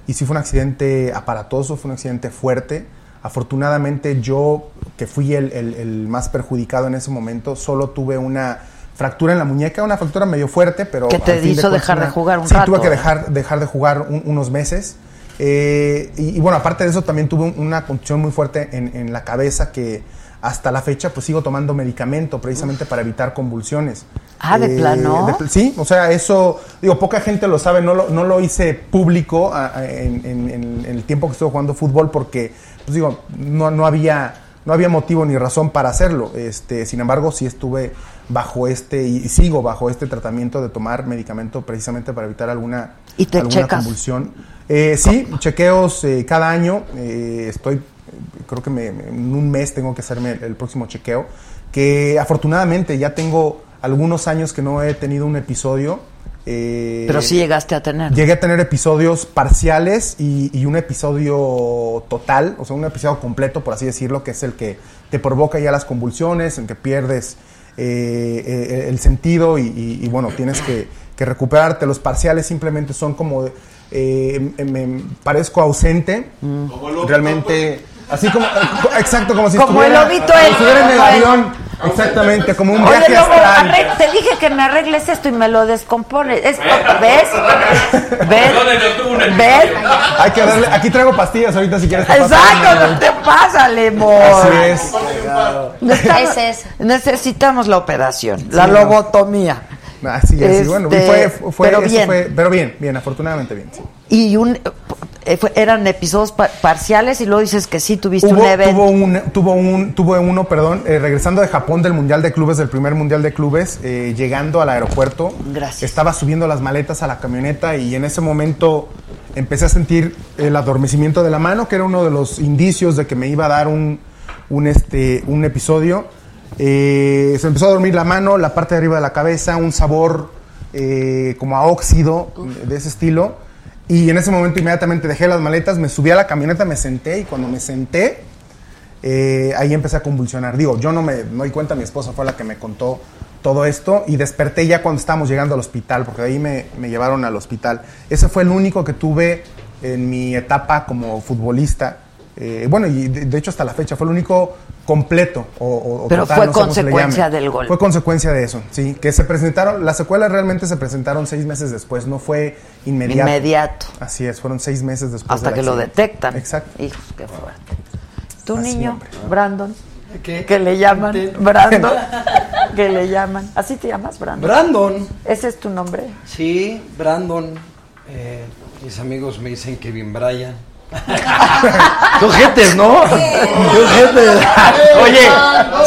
Y sí fue un accidente aparatoso, fue un accidente fuerte. Afortunadamente yo, que fui el, el- el más perjudicado en ese momento, solo tuve una fractura en la muñeca, una fractura medio fuerte, pero... Que te al fin hizo cuentas dejar de jugar un sí, rato, tuve que ¿eh? dejar, dejar de jugar un- unos meses. Eh, y, y bueno, aparte de eso también tuve un- una contusión muy fuerte en, en la cabeza que hasta la fecha pues sigo tomando medicamento precisamente para evitar convulsiones. Eh, Ah, ¿de plano? de pl- sí, o sea, eso, digo, poca gente lo sabe, no lo, no lo hice público en, en- en- en el tiempo que estuve jugando fútbol porque, pues digo, no, no había... No había motivo ni razón para hacerlo. Este, sin embargo, sí estuve bajo este y, sigo bajo este tratamiento de tomar medicamento precisamente para evitar alguna, ¿Y te alguna checas? convulsión. Eh, sí, chequeos eh, cada año. eh, estoy, creo que me- me- en un mes tengo que hacerme el, el próximo chequeo. Que afortunadamente ya tengo algunos años que no he tenido un episodio. Eh, Pero sí llegaste a tener. Llegué a tener episodios parciales y, y un episodio total, o sea, un episodio completo, por así decirlo, que es el que te provoca ya las convulsiones, en que pierdes eh, eh, el sentido y, y- y, bueno, tienes que, que recuperarte. Los parciales simplemente son como, eh, me, me parezco ausente, realmente, así como, exacto, como si Como el estuviera, lobito como el- estuviera en el- avión, exactamente, como un Oye, viaje Lobo, astral. arre- te dije que me arregles esto y me lo descompones. Es- ¿Ves? ¿Ves? ¿Dónde te obtuvo un ¿Ves? Hay que darle, aquí traigo pastillas ahorita si quieres. Exacto, no te pasa, Lemon. Así es. Necesitamos, Es necesitamos la operación, la lobotomía. Así es. y bueno, y Este, fue, fue, pero bien. fue- pero bien, bien, afortunadamente bien. sí. Y un, eh, fue- eran episodios pa- parciales y luego dices que sí tuviste Hubo, un evento. tuvo un, tuvo un, tuvo uno, perdón, eh, regresando de Japón del Mundial de Clubes, del primer Mundial de Clubes, eh, llegando al aeropuerto, Gracias. estaba subiendo las maletas a la camioneta y en ese momento empecé a sentir el adormecimiento de la mano, que era uno de los indicios de que me iba a dar un, un, este, un episodio. Eh, se empezó a dormir la mano, la parte de arriba de la cabeza, un sabor eh, como a óxido de ese estilo. Y en ese momento inmediatamente dejé las maletas, me subí a la camioneta, me senté y cuando me senté, eh, ahí empecé a convulsionar. Digo, yo no me no cuenta, mi esposa fue la que me contó todo esto y desperté ya cuando estábamos llegando al hospital, porque ahí me, me llevaron al hospital. Ese fue el único que tuve en mi etapa como futbolista. Eh, bueno, y de hecho hasta la fecha fue el único completo. O, o- Pero total, fue no sé cómo se le consecuencia llame. del gol. Fue consecuencia de eso, sí. Que se presentaron, las secuelas realmente se presentaron seis meses después, no fue inmediato. Inmediato. Así es, fueron seis meses después. Hasta que lo detectan. Exacto. Hijos, qué fuerte. ¿Tu Así, niño, hombre. Brandon? ¿Qué? Que le llaman Brandon. que le llaman. ¿Así te llamas, Brandon? Brandon. ¿Ese es tu nombre? Sí, Brandon. Eh, mis amigos me dicen Kevin Bryan. Qué ojetes, ¿no? Qué ojetes. Oye,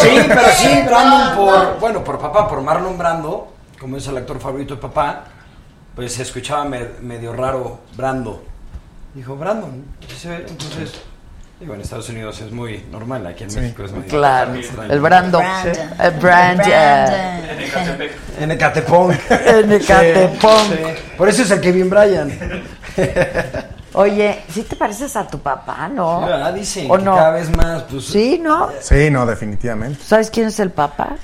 sí, pero sí, Brandon por, bueno, por papá, por Marlon Brando, como es el actor favorito de papá, pues se escuchaba me- medio raro Brando. Dijo, Brandon, entonces, digo, en Estados Unidos es muy normal, aquí en México es medio Claro. extraño. El Brandon. Brandon. El Brand. eh, En Ecatepong. En Ecatepong. Por eso es el Kevin Bryan. Oye, ¿sí te pareces a tu papá, no? Ah, dicen ¿O que no? cada vez más, pues. Sí, ¿no? Sí, no, definitivamente. ¿Sabes quién es el papá?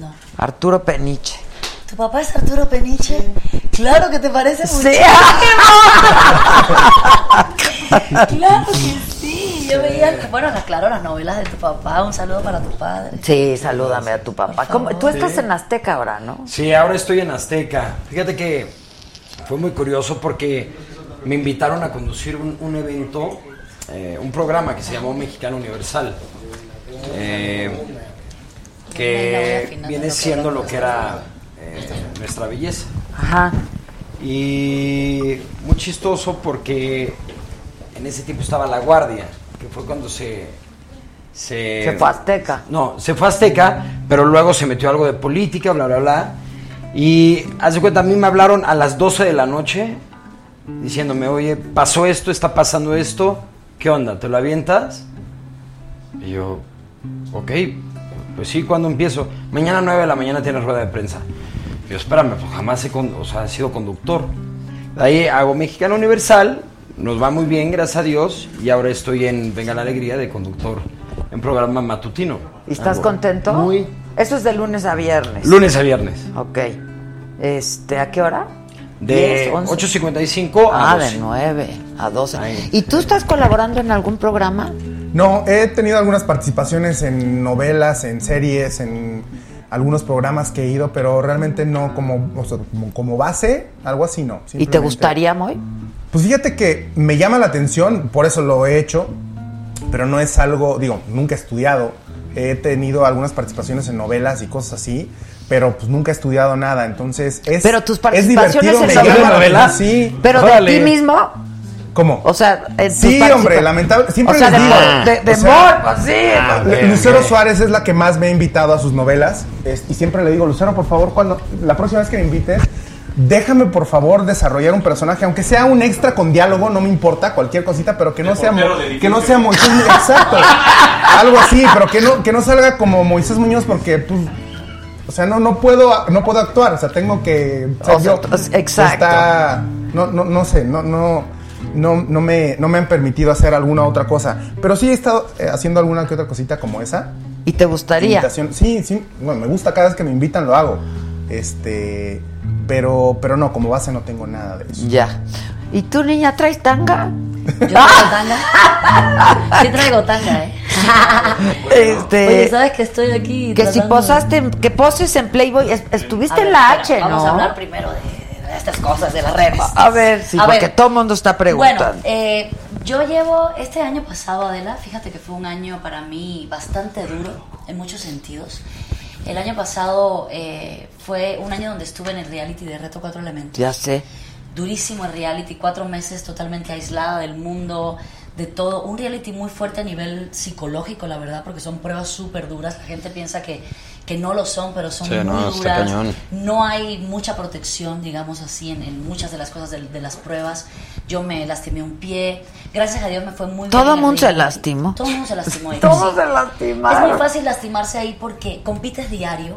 No. Arturo Peniche. ¿Tu papá es Arturo Peniche? Claro que te parece Sí. muchísimo. claro que sí. Yo veía, bueno, claro, las novelas de tu papá. Un saludo para tu padre. Sí, salúdame a tu papá. ¿Cómo? Tú estás Sí. en Azteca ahora, ¿no? Sí, ahora estoy en Azteca. Fíjate que fue muy curioso porque me invitaron a conducir un, un evento, eh, un programa que se llamó Mexicano Universal. eh, que viene siendo lo que era eh, nuestra belleza. Ajá. Y muy chistoso porque en ese tiempo estaba La Guardia, que fue cuando se... Se, Se fue Azteca. No, se fue Azteca, pero luego se metió algo de política, bla, bla, bla. Y haz de cuenta, a mí me hablaron a las 12 de la noche diciéndome, oye, pasó esto, está pasando esto, ¿qué onda? ¿Te lo avientas? Y yo, ok, pues sí, ¿cuándo empiezo? Mañana 9 de la mañana tienes rueda de prensa. Y yo, espérame, pues jamás he, o sea, he sido conductor. De ahí hago Mexicano Universal, nos va muy bien, gracias a Dios, y ahora estoy en Venga la Alegría de conductor en programa matutino. ¿Y estás Algo contento? Muy. Eso es de lunes a viernes. Lunes a viernes. Ok. Este, ¿a qué hora? De 10, 11. 8.55 a Ah, 12. de 9 a 12. Ahí. ¿Y tú estás colaborando en algún programa? No, he tenido algunas participaciones en novelas, en series, en algunos programas que he ido, pero realmente no como, o sea, como, como base, algo así no. ¿Y te gustaría, Moy? Pues fíjate que me llama la atención, por eso lo he hecho, pero no es algo, digo, nunca he estudiado. He tenido algunas participaciones en novelas y cosas así, pero pues nunca he estudiado nada, entonces es Pero tus es participaciones divertido, en la ¿Novela? Sí. Pero Órale. de ti mismo, ¿Cómo? o sea, en tus Sí, hombre, lamentable. Siempre o sea, les de, digo. de, de O sea, Moy, pues sí. Lu- Lucero Suárez es la que más me ha invitado a sus novelas es- y siempre le digo, Lucero, por favor, cuando la próxima vez que me invites, déjame por favor desarrollar un personaje, aunque sea un extra con diálogo, no me importa, cualquier cosita, pero que no sea de que no sea Moisés Muñoz, exacto, algo así, pero que no que no salga como Moisés Muñoz porque pues, o sea, no no puedo no puedo actuar, o sea, tengo que ser O sea, yo. exacto. Está- no no no sé, no no no, no, me, no me han permitido hacer alguna otra cosa. Pero sí he estado eh, haciendo alguna que otra cosita como esa. ¿Y te gustaría? Invitación. Sí, sí. Bueno, me gusta cada vez que me invitan lo hago. Este. Pero, pero no, como base no tengo nada de eso. Ya. ¿Y tú, niña, traes tanga? Yo traigo tanga. Sí traigo tanga, ¿eh? Este, Oye, ¿sabes que estoy aquí? que si tratando posaste, que poses en Playboy, es- estuviste ver, en la H, ¿no? Vamos a hablar primero de, de estas cosas, de las redes. A ver, sí, A porque ver. todo el mundo está preguntando. Bueno, eh, yo llevo este año pasado, Adela, fíjate que fue un año para mí bastante duro en muchos sentidos. El año pasado eh, fue un año donde estuve en el reality de Reto Cuatro Elementos. ya sé. Durísimo el reality, cuatro meses totalmente aislada del mundo, de todo. Un reality muy fuerte a nivel psicológico, la verdad, porque son pruebas súper duras. La gente piensa que, que no lo son, pero son Sí, muy no, está duras. cañón. No hay mucha protección, digamos así, en, en muchas de las cosas de, de las pruebas. Yo me lastimé un pie. Gracias a Dios me fue muy bien. Todo el mundo se lastimó. Todo el mundo se lastimó. ahí, sí. se lastimaron. Es muy fácil lastimarse ahí porque compites diario,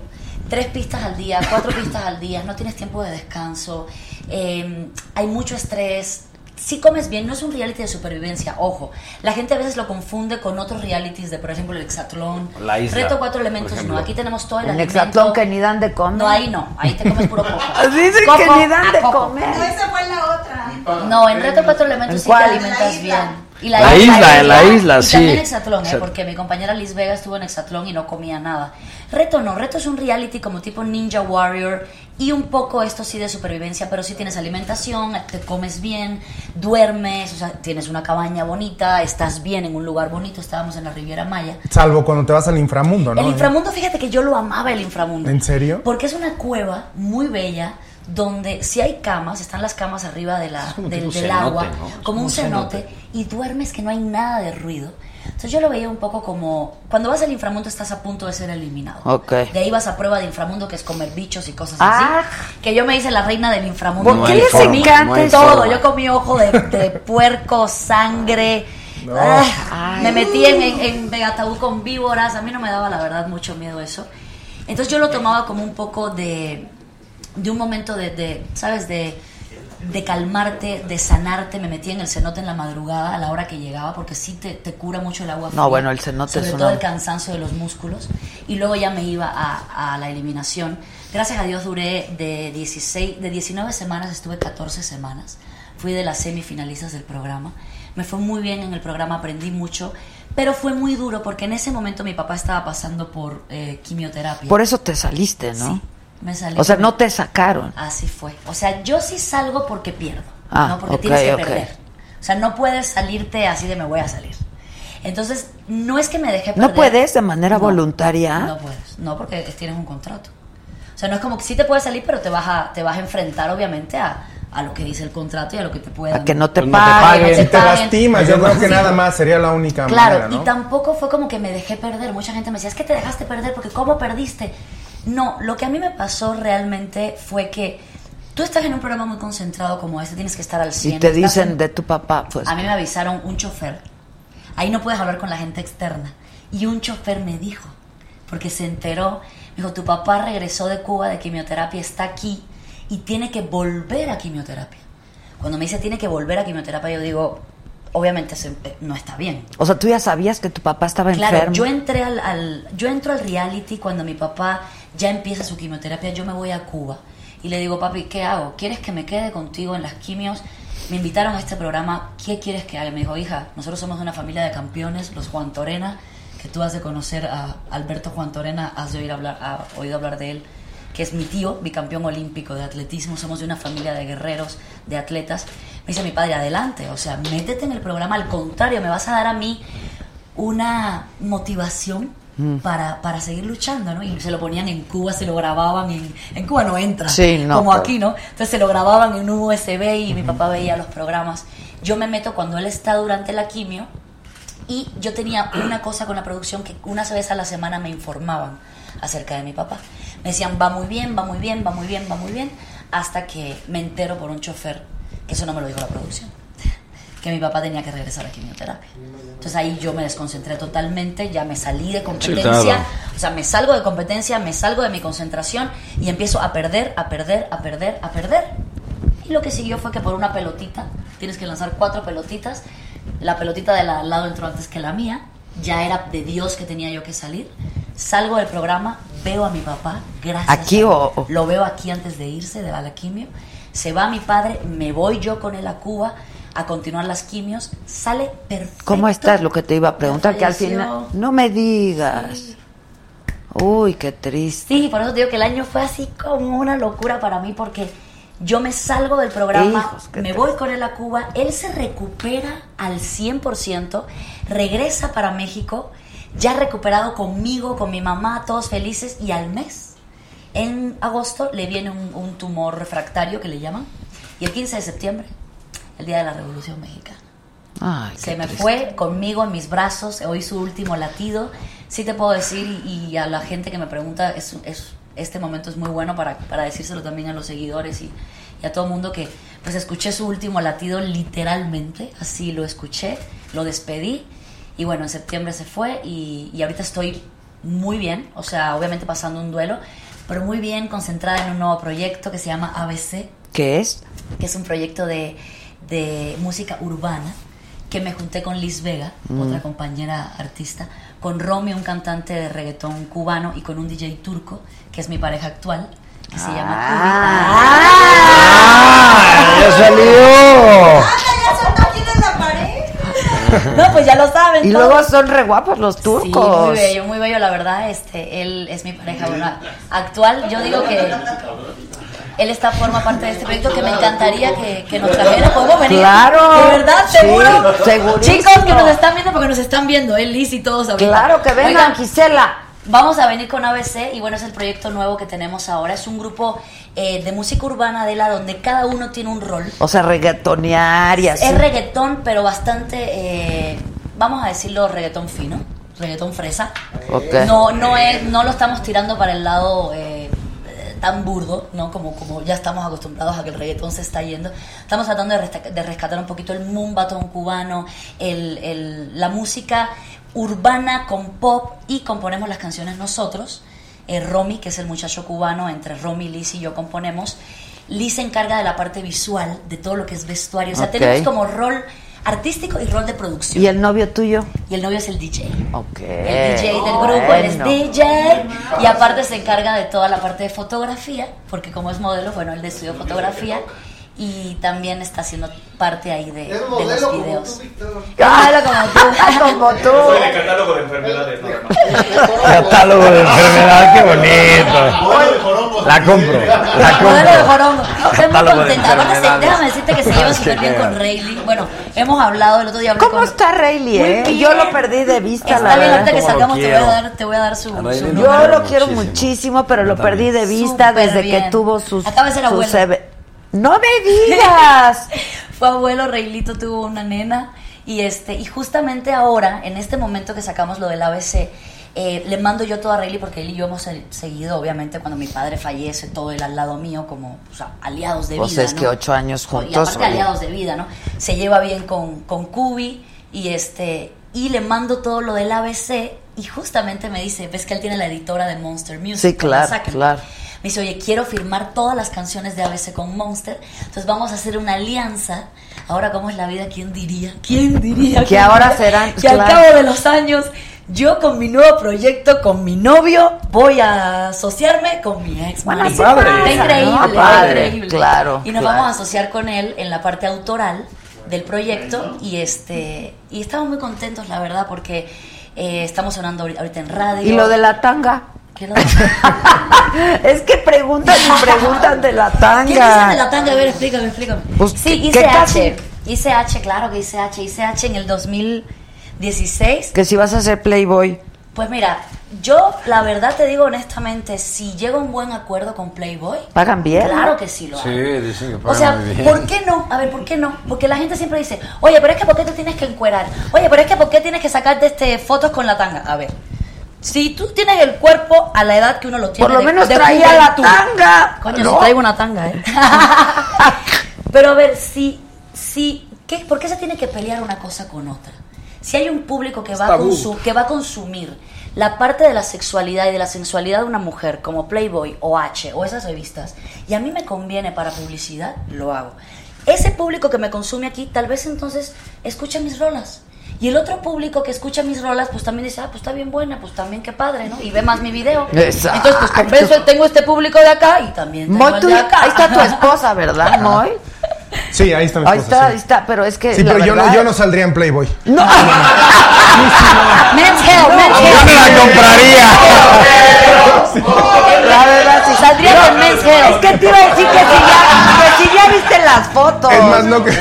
tres pistas al día, cuatro pistas al día, no tienes tiempo de descanso, eh, hay mucho estrés. Si comes bien, no es un reality de supervivencia, ojo. La gente a veces lo confunde con otros realities de, por ejemplo, el Hexatlón. La isla, Reto cuatro elementos, no. Aquí tenemos todo el alimento. Hexatlón que ni dan de comer. No, ahí no. Ahí te comes puro coco. Dicen que ni dan de coco. comer. Esa fue la otra. No, en Reto Cuatro Elementos ¿En sí te alimentas bien. Y La isla, en la isla, y sí. también Hexatlón, ¿eh? Porque mi compañera Liz Vega estuvo en Hexatlón y no comía nada. Reto no, Reto es un reality como tipo Ninja Warrior y un poco esto sí de supervivencia, pero sí tienes alimentación, te comes bien, duermes, o sea, tienes una cabaña bonita, estás bien en un lugar bonito, estábamos en la Riviera Maya. Salvo cuando te vas al inframundo, ¿no? El inframundo, fíjate que yo lo amaba el inframundo. ¿En serio? Porque es una cueva muy bella donde si hay camas, están las camas arriba de la, como del, tipo del cenote, agua, como un cenote, y duermes que no hay nada de ruido. Entonces yo lo veía un poco como, cuando vas al inframundo estás a punto de ser eliminado. Ok. De ahí vas a prueba de inframundo, que es comer bichos y cosas Ah. así. Que yo me hice la reina del inframundo. ¿Por No qué les forma, encanta no hay eso? Todo, forma. yo comí ojo de, de puerco, sangre. Ah, me metí en, en, en con víboras. A mí no me daba, la verdad, mucho miedo eso. Entonces yo lo tomaba como un poco de, de un momento de, de, ¿sabes? De, de calmarte, de sanarte. Me metí en el cenote en la madrugada a la hora que llegaba porque sí te, te cura mucho el agua. No, fría, bueno, el cenote Sobre es todo una- el cansancio de los músculos. Y luego ya me iba a, a la eliminación. Gracias a Dios duré de 16, de 19 semanas, estuve 14 semanas. Fui de las semifinalistas del programa. Me fue muy bien en el programa, aprendí mucho. Pero fue muy duro porque en ese momento mi papá estaba pasando por eh, quimioterapia. Por eso te saliste, ¿no? Sí, me salí O sea, no te sacaron. Así fue. O sea, yo sí salgo porque pierdo, Ah, no porque ok, tienes que perder. O sea, no puedes salirte así de me voy a salir. Entonces, no es que me dejé perder. ¿No puedes de manera No, voluntaria? No puedes. No, porque tienes un contrato. O sea, no es como que sí te puedes salir, pero te vas a, te vas a enfrentar, obviamente, a, a lo que dice el contrato y a lo que te puede A que no te Pues no te paguen. paguen. Si te paguen. lastimas, yo creo que nada más sería la única Claro, manera, ¿no? y tampoco fue como que me dejé perder. Mucha gente me decía, es que te dejaste perder porque ¿cómo perdiste? No, lo que a mí me pasó realmente fue que tú estás en un programa muy concentrado como este, tienes que estar al 100. Y te dicen en- de tu papá, pues. A mí me avisaron un chofer. Ahí no puedes hablar con la gente externa. Y un chofer me dijo, porque se enteró, me dijo, tu papá regresó de Cuba de quimioterapia, está aquí y tiene que volver a quimioterapia. Cuando me dice tiene que volver a quimioterapia, yo digo, obviamente eh, no está bien. O sea, tú ya sabías que tu papá estaba Claro, enfermo. yo entré al, al- yo entro al reality cuando mi papá ya empieza su quimioterapia, yo me voy a Cuba y le digo, papi, ¿qué hago? ¿Quieres que me quede contigo en las quimios? Me invitaron a este programa, ¿qué quieres que haga? Me dijo, hija, nosotros somos una familia de campeones, los Juan Torena, que tú has de conocer a Alberto Juan Torena, has de oír hablar, has oído hablar de él, que es mi tío, bicampeón olímpico de atletismo, somos de una familia de guerreros, de atletas. Me dice mi padre, adelante, o sea, métete en el programa, al contrario, me vas a dar a mí una motivación Mm. para, para seguir luchando, ¿no? Y se lo ponían en Cuba, se lo grababan en... En Cuba no entra, Sí, no, como pero- aquí, ¿no? Entonces se lo grababan en un USB y mi papá veía los programas. Yo me meto cuando él está durante la quimio y yo tenía una cosa con la producción que una vez a la semana me informaban acerca de mi papá. Me decían, va muy bien, va muy bien, va muy bien, va muy bien, hasta que me entero por un chofer, que eso no me lo dijo la producción, que mi papá tenía que regresar a quimioterapia. Entonces ahí yo me desconcentré totalmente, ya me salí de competencia, claro. o sea, me salgo de competencia, me salgo de mi concentración y empiezo a perder, a perder, a perder, a perder. Y lo que siguió fue que por una pelotita, tienes que lanzar cuatro pelotitas, la pelotita de la- al lado entró antes que la mía, ya era de Dios que tenía yo que salir. Salgo del programa, veo a mi papá, gracias. ¿Aquí a- o- o- Lo veo aquí antes de irse de la quimio. Se va mi padre, me voy yo con él a Cuba a continuar las quimios. Sale perfecto. ¿Cómo estás? Lo que te iba a preguntar, que al final... No me digas. Uy, qué triste. Sí, por eso te digo que el año fue así como una locura para mí porque yo me salgo del programa, Hijos, me voy con él a Cuba, él se recupera al 100%, regresa para México, ya recuperado conmigo, con mi mamá, todos felices y al mes, en agosto, le viene un, un tumor refractario que le llaman y el 15 de septiembre, el día de la Revolución Mexicana. Ay, Se me triste. fue conmigo en mis brazos, hoy su último latido. Sí te puedo decir, y, y a la gente que me pregunta, es, es- este momento es muy bueno para, para decírselo también a los seguidores y, y a todo el mundo que pues escuché su último latido literalmente, así lo escuché, lo despedí y bueno, en septiembre se fue y, y ahorita estoy muy bien, o sea, obviamente pasando un duelo, pero muy bien concentrada en un nuevo proyecto que se llama ABC, ¿Qué es? que es un proyecto de, de música urbana, que me junté con Liz Vega, Mm. otra compañera artista, con Romy, un cantante de reggaetón cubano, y con un DJ turco, que es mi pareja actual, que se llama ¡Ah! ¡Ya salió! No, pues ya lo saben. Y todos. luego son re guapos los Sí, turcos. muy bello, muy bello, la verdad. Este, él es mi pareja bueno, actual. Yo digo que él está forma parte de este proyecto que me encantaría que, que nos trajera. ¿Podemos venir? Claro. ¿De verdad? Sí, ¿Seguro? segurísimo. Chicos que nos están viendo porque nos están viendo, él, Liz y todos ahorita. Claro que vengan, Oigan, Gisela. Vamos a venir con ABC y bueno, es el proyecto nuevo que tenemos ahora. Es un grupo eh, de música urbana de la donde cada uno tiene un rol. O sea, reggaetonear y así. Es reggaetón, pero bastante, eh, vamos a decirlo, reggaetón fino, reggaetón fresa. Ok. No, no es, no lo estamos tirando para el lado eh, tan burdo, ¿no? Como, como ya estamos acostumbrados a que el reggaetón se está yendo. Estamos tratando de, resta- de rescatar un poquito el mumbatón cubano, el, el- la música urbana con pop y componemos las canciones nosotros. Eh, Romy, que es el muchacho cubano, entre Romy, Liz y yo componemos. Liz se encarga de la parte visual, de todo lo que es vestuario. O sea, tenemos como rol artístico y rol de producción. ¿Y el novio tuyo? Y el novio es el DJ. Ok. El DJ del grupo, él es. DJ y aparte se encarga de toda la parte de fotografía, porque como es modelo, bueno, él estudió fotografía y también está haciendo parte ahí de, Es de los videos. como tú. como tú. Soy de catálogo de enfermedades, nada más. Catálogo de enfermedad, qué bonito. La compro, la Modelo de compro. jorongo. Estoy muy contenta. Aparte, enfermedades. déjame decirte que se lleva súper bien con Rayleigh. Bueno, hemos hablado el otro día. ¿Cómo con- está Rayleigh, Muy eh? bien. Yo lo perdí de vista, Está la bien, verdad. ahorita que ¿Cómo lo salgamos te voy a dar, te voy a dar su, Yo lo quiero Muchísimo. muchísimo, pero lo perdí de vista desde bien. que tuvo sus, Acaba de ser abuelo. No me digas. Fue abuelo, Reilito tuvo una nena y este y justamente ahora, en este momento que sacamos lo del ABC, eh, le mando yo todo a Rayleigh porque él y yo hemos se- seguido, obviamente, cuando mi padre fallece, todo él al lado mío como o sea, aliados de Pues vida. es ¿no? que ocho años Y juntos. aparte oye. aliados de vida, ¿no? Se lleva bien con, con Kubi y este y le mando todo lo del ABC y justamente me dice, ves que él tiene la editora de Monster Music. Sí, claro, claro. Me dice, oye, quiero firmar todas las canciones de ABC con Monster. Entonces vamos a hacer una alianza. Ahora, ¿cómo es la vida? ¿Quién diría? ¿Quién diría? Que ¿Quién ahora serán- Que al cabo de los años, yo con mi nuevo proyecto, con mi novio, voy a asociarme con mi ex Bueno, así padre. increíble, ¿no? Padre, increíble. claro, Y nos claro. vamos a asociar con él en la parte autoral del proyecto y este y estamos muy contentos, la verdad, porque eh, estamos sonando ahori- ahorita en radio. ¿Y lo de la tanga? ¿Qué lo- es que preguntan y preguntan de la tanga. ¿Qué dicen de la tanga? A ver, explícame, explícame. Pues, sí, ¿qué- hice qué H. casi? Hice H, claro que hice H. Hice H en el 2016. Que si vas a ser Playboy. Pues mira, yo la verdad te digo honestamente, si llego a un buen acuerdo con Playboy, ¿Pagan bien? claro que sí lo hago. Sí, dicen que O pagan sea, muy bien. ¿por qué no? A ver, ¿por qué no? Porque la gente siempre dice, oye, pero es que ¿por qué te tienes que encuerar? Oye, pero es que ¿por qué tienes que sacarte este, fotos con la tanga? A ver, si tú tienes el cuerpo a la edad que uno lo tiene... Por lo de- menos de traía la tanga. Coño, ¿no? si traigo una tanga, ¿eh? pero a ver, si, si, ¿qué, ¿por qué se tiene que pelear una cosa con otra? Si hay un público que va, a que va a consumir la parte de la sexualidad y de la sensualidad de una mujer como Playboy o H o esas revistas y a mí me conviene para publicidad, lo hago. Ese público que me consume aquí tal vez entonces escucha mis rolas. Y el otro público que escucha mis rolas, pues también dice, ah, pues está bien buena, pues también qué padre, ¿no? Y ve más mi video. Exacto. Entonces, pues compenso, tengo este público de acá y también tengo Moy, el tú- de acá. ahí está tu esposa, ¿verdad, Moy? Sí, ahí está mi Ahí esposa, está, sí. ahí está, pero es que. Sí, la pero yo no, yo no saldría en Playboy. No. Men's Health, Men's Yo Health. no la compraría. La verdad, sí. Saldría No, con Men's Health. Es que te iba a decir que si ya, que si ya viste las fotos. Es más, no que...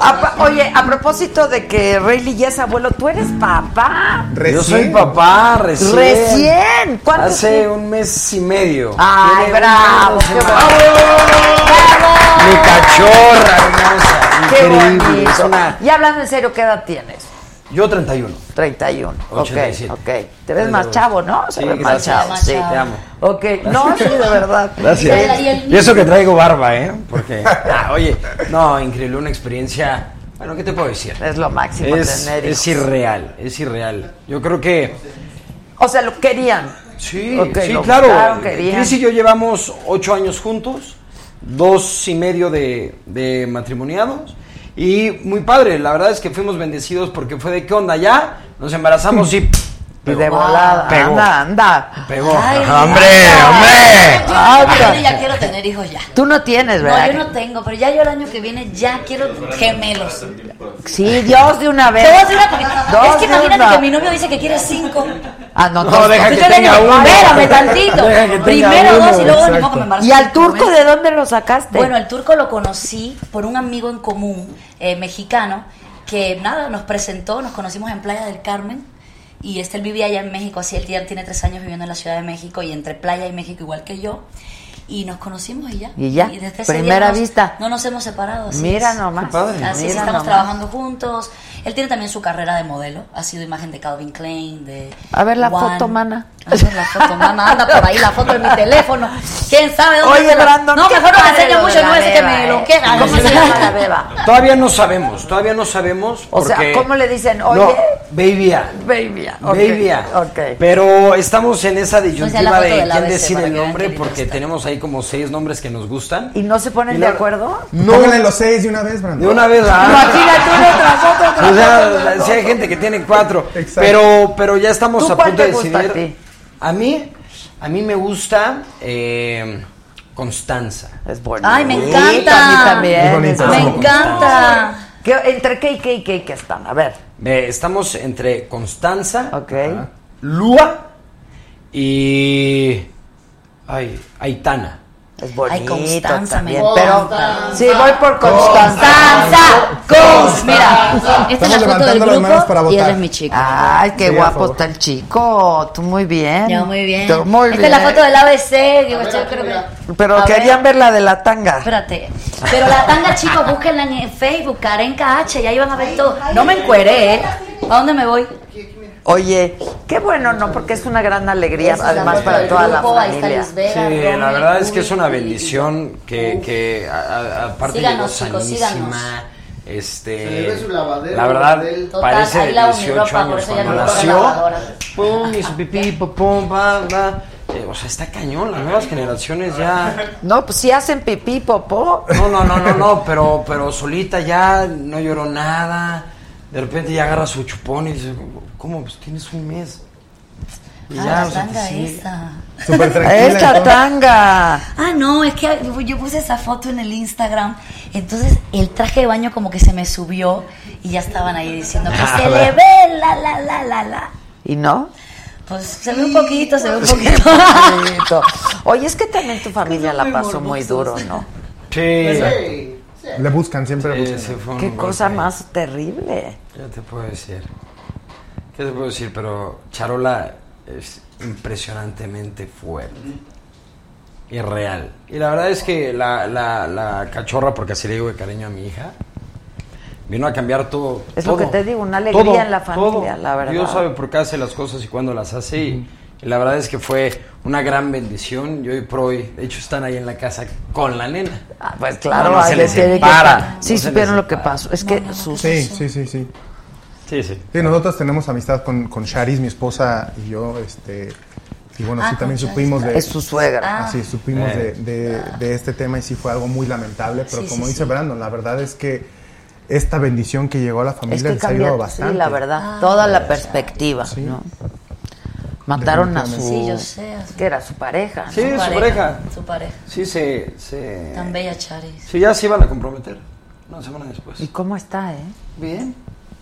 A- oye, a propósito de que Rayleigh ya es abuelo, tú eres papá. Yo soy papá recién. Recién. ¿Cuántos Hace un mes y medio. Ay, bravo, qué una- bonito. Mi cachorra hermosa. Qué Increíble. bonito. Una... Y hablando en serio, ¿qué edad tienes? Yo 31. 31. 87. Ok, ok. Te ves más chavo, ¿no? Se Sí, ve más chavo, Más sí. chavo. Te amo. Ok, no, sí, de verdad. Gracias. Y eso que traigo barba, ¿eh? Porque, ah, oye, no, increíble, una experiencia. Bueno, ¿qué te puedo decir? Es lo máximo Es, tener es irreal, es irreal. Yo creo que O sea, lo querían. Sí, Ok, sí, lo claro. Cris y yo llevamos ocho años juntos, dos y medio de, de matrimoniados. Y muy padre, la verdad es que fuimos bendecidos porque fue de qué onda ya, nos embarazamos y Y de volada. Pegó. Anda, anda. pegó. Ay, ¡Hombre, Yo, hombre! yo ya quiero tener hijos ya. Tú no tienes, No, ¿verdad? yo no tengo, pero ya yo el año que viene ya quiero gemelos. Sí, Dios de una vez. Te voy a decir una Dos es que de imagínate una. que mi novio dice que quiere cinco. Ah, no, No, dos. deja que tenga uno. espérame tantito. Primero uno, dos y luego que me embarazo ¿Y al turco de dónde lo sacaste? Bueno, el turco lo conocí por un amigo en común eh, mexicano que nada, nos presentó, nos conocimos en Playa del Carmen y este él vivía allá en México, así él ya tiene tres años viviendo en la Ciudad de México y entre Playa y México igual que yo y nos conocimos y ya. Y ya, desde ese primera nos- vista. No nos hemos separado. así Mira es. nomás. Padre. Así es, Mira estamos nomás. trabajando juntos. Él tiene también su carrera de modelo. Ha sido imagen de Calvin Klein, de. A ver la One. foto, mana. A ver la foto, mana. Anda por ahí la foto de mi teléfono. ¿Quién sabe dónde Oye, se la- Brandon, No, ¿qué mejor no me enseña lo mucho, de no ese que me eh? lo quiera. ¿Cómo se llama la beba? Todavía no sabemos, todavía no sabemos. O sea, ¿cómo le dicen? No, Oye, babya. baby. ok, Babya. Ok. Pero estamos en esa disyuntiva de del quién decide el nombre, porque tenemos ahí como seis nombres que nos gustan. ¿Y no se ponen de la- acuerdo? No, Pónganle los seis de una vez, Brandon. de una vez. ah. Imagínate uno tras otro, tras O sea, otro, tras si hay otro. gente que tiene cuatro. Exacto. Pero, pero ya estamos ¿Tú a punto de gusta a decidir. ti? A mí, a mí me gusta eh, Constanza. Es bonito. Ay, me A mí encanta. también. Es bonito, es Me encanta. ¿Qué- ¿Entre qué y qué y qué qué están? A ver. Ve, estamos entre Constanza, Ok. Lua y. Ay, Aitana. Es bonito Ay, Constanza, también. me Pero encanta. sí, voy por Constanza. Constanza. Cons. Mira, esta es la foto del grupo para y él es mi chico. Ay, qué Sí, guapo está el chico. Tú muy bien. Yo muy bien. Tú muy Esta bien. es la foto del ABC. Digo, ver, aquí, creo que-. Pero A querían ver la de la tanga. Espérate. Pero la tanga, chicos, búsquenla en Facebook, Karen KH, y ahí van a ver todo. No me encueré, ¿eh? ¿A dónde me voy? Oye, qué bueno, ¿no? Porque es una gran alegría, además, para toda la grupo, familia. Sí, Romy, la verdad es que es una bendición que, que a- a- aparte llegó Síganos, chicos, sanísima. síganos. Este, Se le ve su lavadero, la verdad, Total, parece de lavo mi 18 ropa, por años cuando nació. Pum, hizo pipí, pum, pa, pa. Eh, o sea, está cañón, las nuevas generaciones ya... No, pues si hacen pipí, popó. No, no, no, no, no, pero, pero solita ya no lloró nada. De repente ya agarra su chupón y dice, ¿cómo? Pues tienes un mes. Y Ah, ya, la o sea, tanga esa. Súper tranquila. Esta tanga. Ah, no, es que yo- puse esa foto en el Instagram. Entonces el traje de baño como que se me subió y ya estaban ahí diciendo que se le ve la, la, la, la, la. ¿Y no? Pues se ve un poquito, se ve un poquito. Oye, es que también tu familia la pasó muy duro, ¿no? Sí, Sí, sí. Le buscan, siempre le sí, buscan. sí, fue un Qué golpe. cosa más terrible. ¿Qué te puedo decir? ¿Qué te puedo decir? Pero Charola es impresionantemente fuerte. Y real. Y la verdad es que la, la, la cachorra, porque así le digo de cariño a mi hija, vino a cambiar todo. Es lo que te digo, una alegría Todo, en la familia, todo. la verdad. Dios sabe por qué hace las cosas y cuándo las hace. La verdad es que fue una gran bendición. Y hoy por hoy, de hecho, están ahí en la casa con la nena. Ah, pues claro, No, no se les tiene que separa, no Sí, se supieron lo que pasó. Es que sus. Sí, sí, sí, sí. Sí, sí. Sí, nosotros tenemos amistad con, con Charis, mi esposa y yo, este, y bueno, Ah, sí también supimos de... Es su suegra. Así, supimos Eh. de, de- de este tema y sí fue algo muy lamentable, pero Sí, como sí, dice sí. Brandon, la verdad es que esta bendición que llegó a la Es familia que les ha ayudado bastante. sí, la verdad, toda la perspectiva, ¿no? Mataron a su... Sí, yo sé, su- que era su pareja, ¿no? Sí, su pareja. Su pareja. Sí, se. se Tan bella, Charis. Sí, ya se iban a comprometer. Una semana después. ¿Y cómo está, eh? Bien,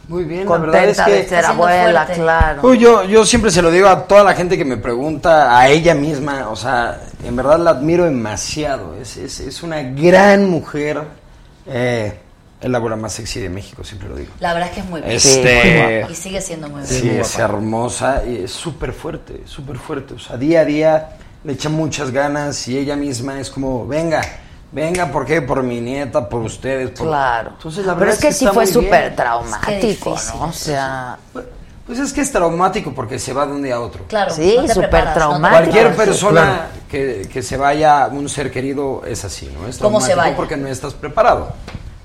muy bien. la verdad Contenta es que. de ser abuela, fuerte. claro. Uy, yo, yo siempre se lo digo a toda la gente que me pregunta, a ella misma, o sea, en verdad la admiro demasiado. Es, es, es una gran mujer. Eh, es la abuela más sexy de México, siempre lo digo. La verdad es que es muy bella. Este. Y sigue siendo muy bella. Sí, es hermosa y es súper fuerte, súper fuerte. O sea, día a día le echa muchas ganas y ella misma es como, venga, venga, ¿por qué? Por mi nieta, por ustedes. Por... Claro. Entonces, la Pero verdad es que, sí está fue súper traumático, difícil. ¿no? O sea, Pues es que es traumático porque se va de un día a otro. Claro. Sí, no súper traumático. Cualquier persona Claro. que, que se vaya un ser querido es así, ¿no? Es ¿Cómo se traumático vaya? porque no estás preparado.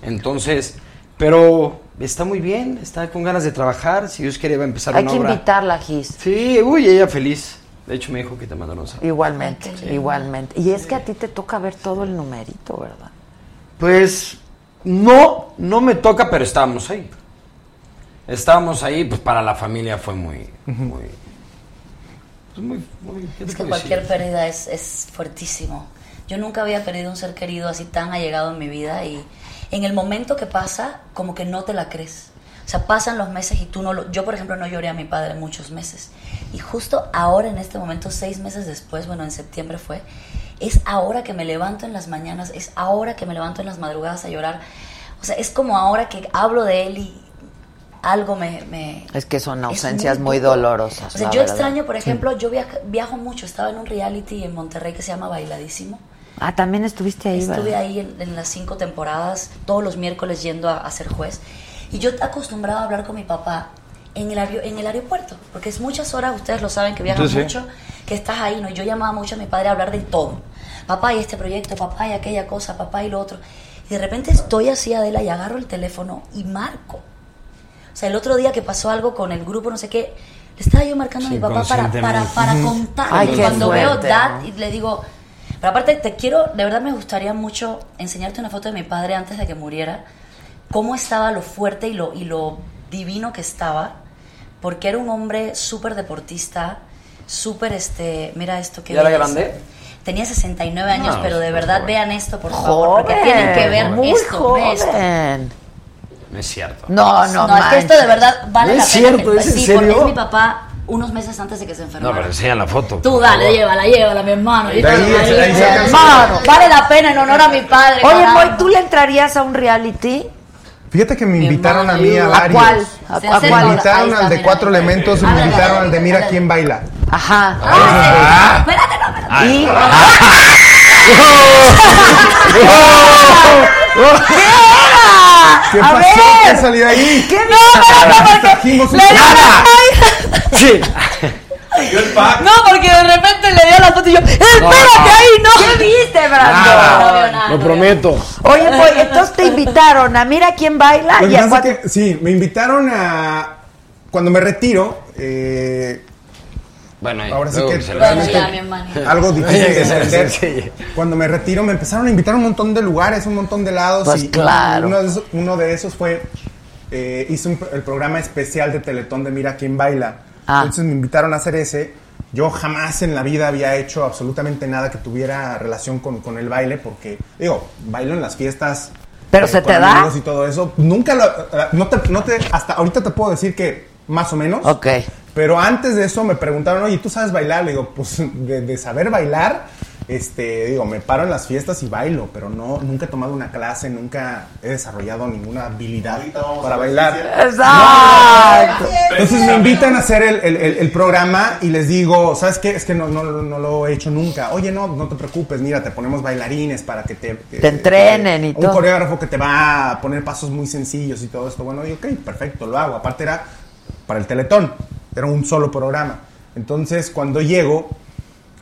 Entonces, pero está muy bien, está con ganas de trabajar. Si Dios quiere va a empezar hay una que obra. invitarla, Gis. Sí, uy, ella feliz. De hecho, me dijo que te mandaron saludos. Igualmente, igualmente. Y es que a ti te toca ver todo el numerito, ¿verdad? Pues no, no me toca, pero estábamos ahí. Estábamos ahí, pues para la familia fue muy, muy, pues, muy, muy- ¿qué te Es que cualquier decir? pérdida es, es fuertísimo. Yo nunca había perdido un ser querido así tan allegado en mi vida y en el momento que pasa, como que no te la crees. O sea, pasan los meses y tú no lo... Yo, por ejemplo, no lloré a mi padre muchos meses. Y justo ahora, en este momento, seis meses después, bueno, en septiembre fue, es ahora que me levanto en las mañanas, es ahora que me levanto en las madrugadas a llorar. O sea, es como ahora que hablo de él y algo me... me- Es que son ausencias muy, dolorosas. O sea, yo verdad. extraño, por ejemplo, yo viaja- viajo mucho. Estaba en un reality en Monterrey que se llama Bailadísimo. Ah, también estuviste ahí, Estuve ¿verdad? ahí en, en las cinco temporadas, todos los miércoles yendo a, a ser juez. Y yo acostumbrado a hablar con mi papá en el, en el aeropuerto, porque es muchas horas, ustedes lo saben, que viajan mucho, que estás ahí, ¿no? Y yo llamaba mucho a mi padre a hablar de todo. Papá y este proyecto, papá y aquella cosa, papá y lo otro. Y de repente estoy así, Adela, y agarro el teléfono y marco. O sea, el otro día que pasó algo con el grupo, no sé qué, le estaba yo marcando a mi papá para, para, para contarle. Ay, qué Cuando veo fuerte, Dad ¿no? y le digo, pero aparte te quiero, de verdad me gustaría mucho enseñarte una foto de mi padre antes de que muriera, cómo estaba lo fuerte y lo, y lo divino que estaba, porque era un hombre súper deportista, súper, este, mira esto que... ¿Ya era grande? Tenía 69 años, No, pero de verdad joven. vean esto, por favor, porque Joven, tienen que ver muy esto, ve esto. joven. No es cierto. No, no, No, es que esto de verdad vale No la es pena. cierto, ¿es en sí, porque serio? es mi papá unos meses antes de que se No, enfermara. pero enseña la foto. Tú dale, favor. llévala, llévala, mi hermano. Ahí- ahí Hermano, vale la pena en honor a mi padre. Oye. Moy, ¿tú le entrarías a un reality? Fíjate que me Mi invitaron a mí a ¿A varios. cuál? ¿A, Se a Me cuál? ahí invitaron al de cuatro elementos y me invitaron al de Mira quién baila. Ajá. Ah, espérate, no, espérate. ¿Qué A pasó? ver. ¿Qué salió ahí? ¿Qué no, un- ¡Nada! Sí. Yo el pack. No, porque de repente le dio la foto y yo, espérate ahí, no. ¿Qué viste, Brando? Nada. No veo nada, Lo prometo. Oye, Moy, entonces te invitaron a Mira quién baila y a sí, me invitaron a... Cuando me retiro, eh, Bueno, Ahora sí que- se hermano. algo difícil de entender. sí, sí. Cuando me retiro me empezaron a invitar a un montón de lugares, un montón de lados. Pues y, claro. uno, de esos, uno de esos fue, eh, hice un- el programa especial de Teletón de Mira quién baila. Ah. Entonces me invitaron a hacer ese. Yo jamás en la vida había hecho absolutamente nada que tuviera relación con, con el baile, porque, digo, bailo en las fiestas. eh, Pero se con te da. amigos y todo eso. Nunca lo. eh, No te, no te- hasta ahorita te puedo decir que más o menos. Ok. Pero antes de eso me preguntaron, oye, ¿tú sabes bailar? Le digo, pues de, de saber bailar, este, digo, me paro en las fiestas y bailo, pero no, nunca he tomado una clase, nunca he desarrollado ninguna habilidad para bailar. Exacto. Entonces me invitan a hacer el, el- el- el programa y les digo, ¿sabes qué? Es que no, no, no lo he hecho nunca. Oye, no, no te preocupes, mira, te ponemos bailarines para que te... Te entrenen y un todo. coreógrafo que te va a poner pasos muy sencillos y todo esto. Bueno, y ok, perfecto, lo hago. Aparte era para el Teletón, era un solo programa. Entonces, cuando llego,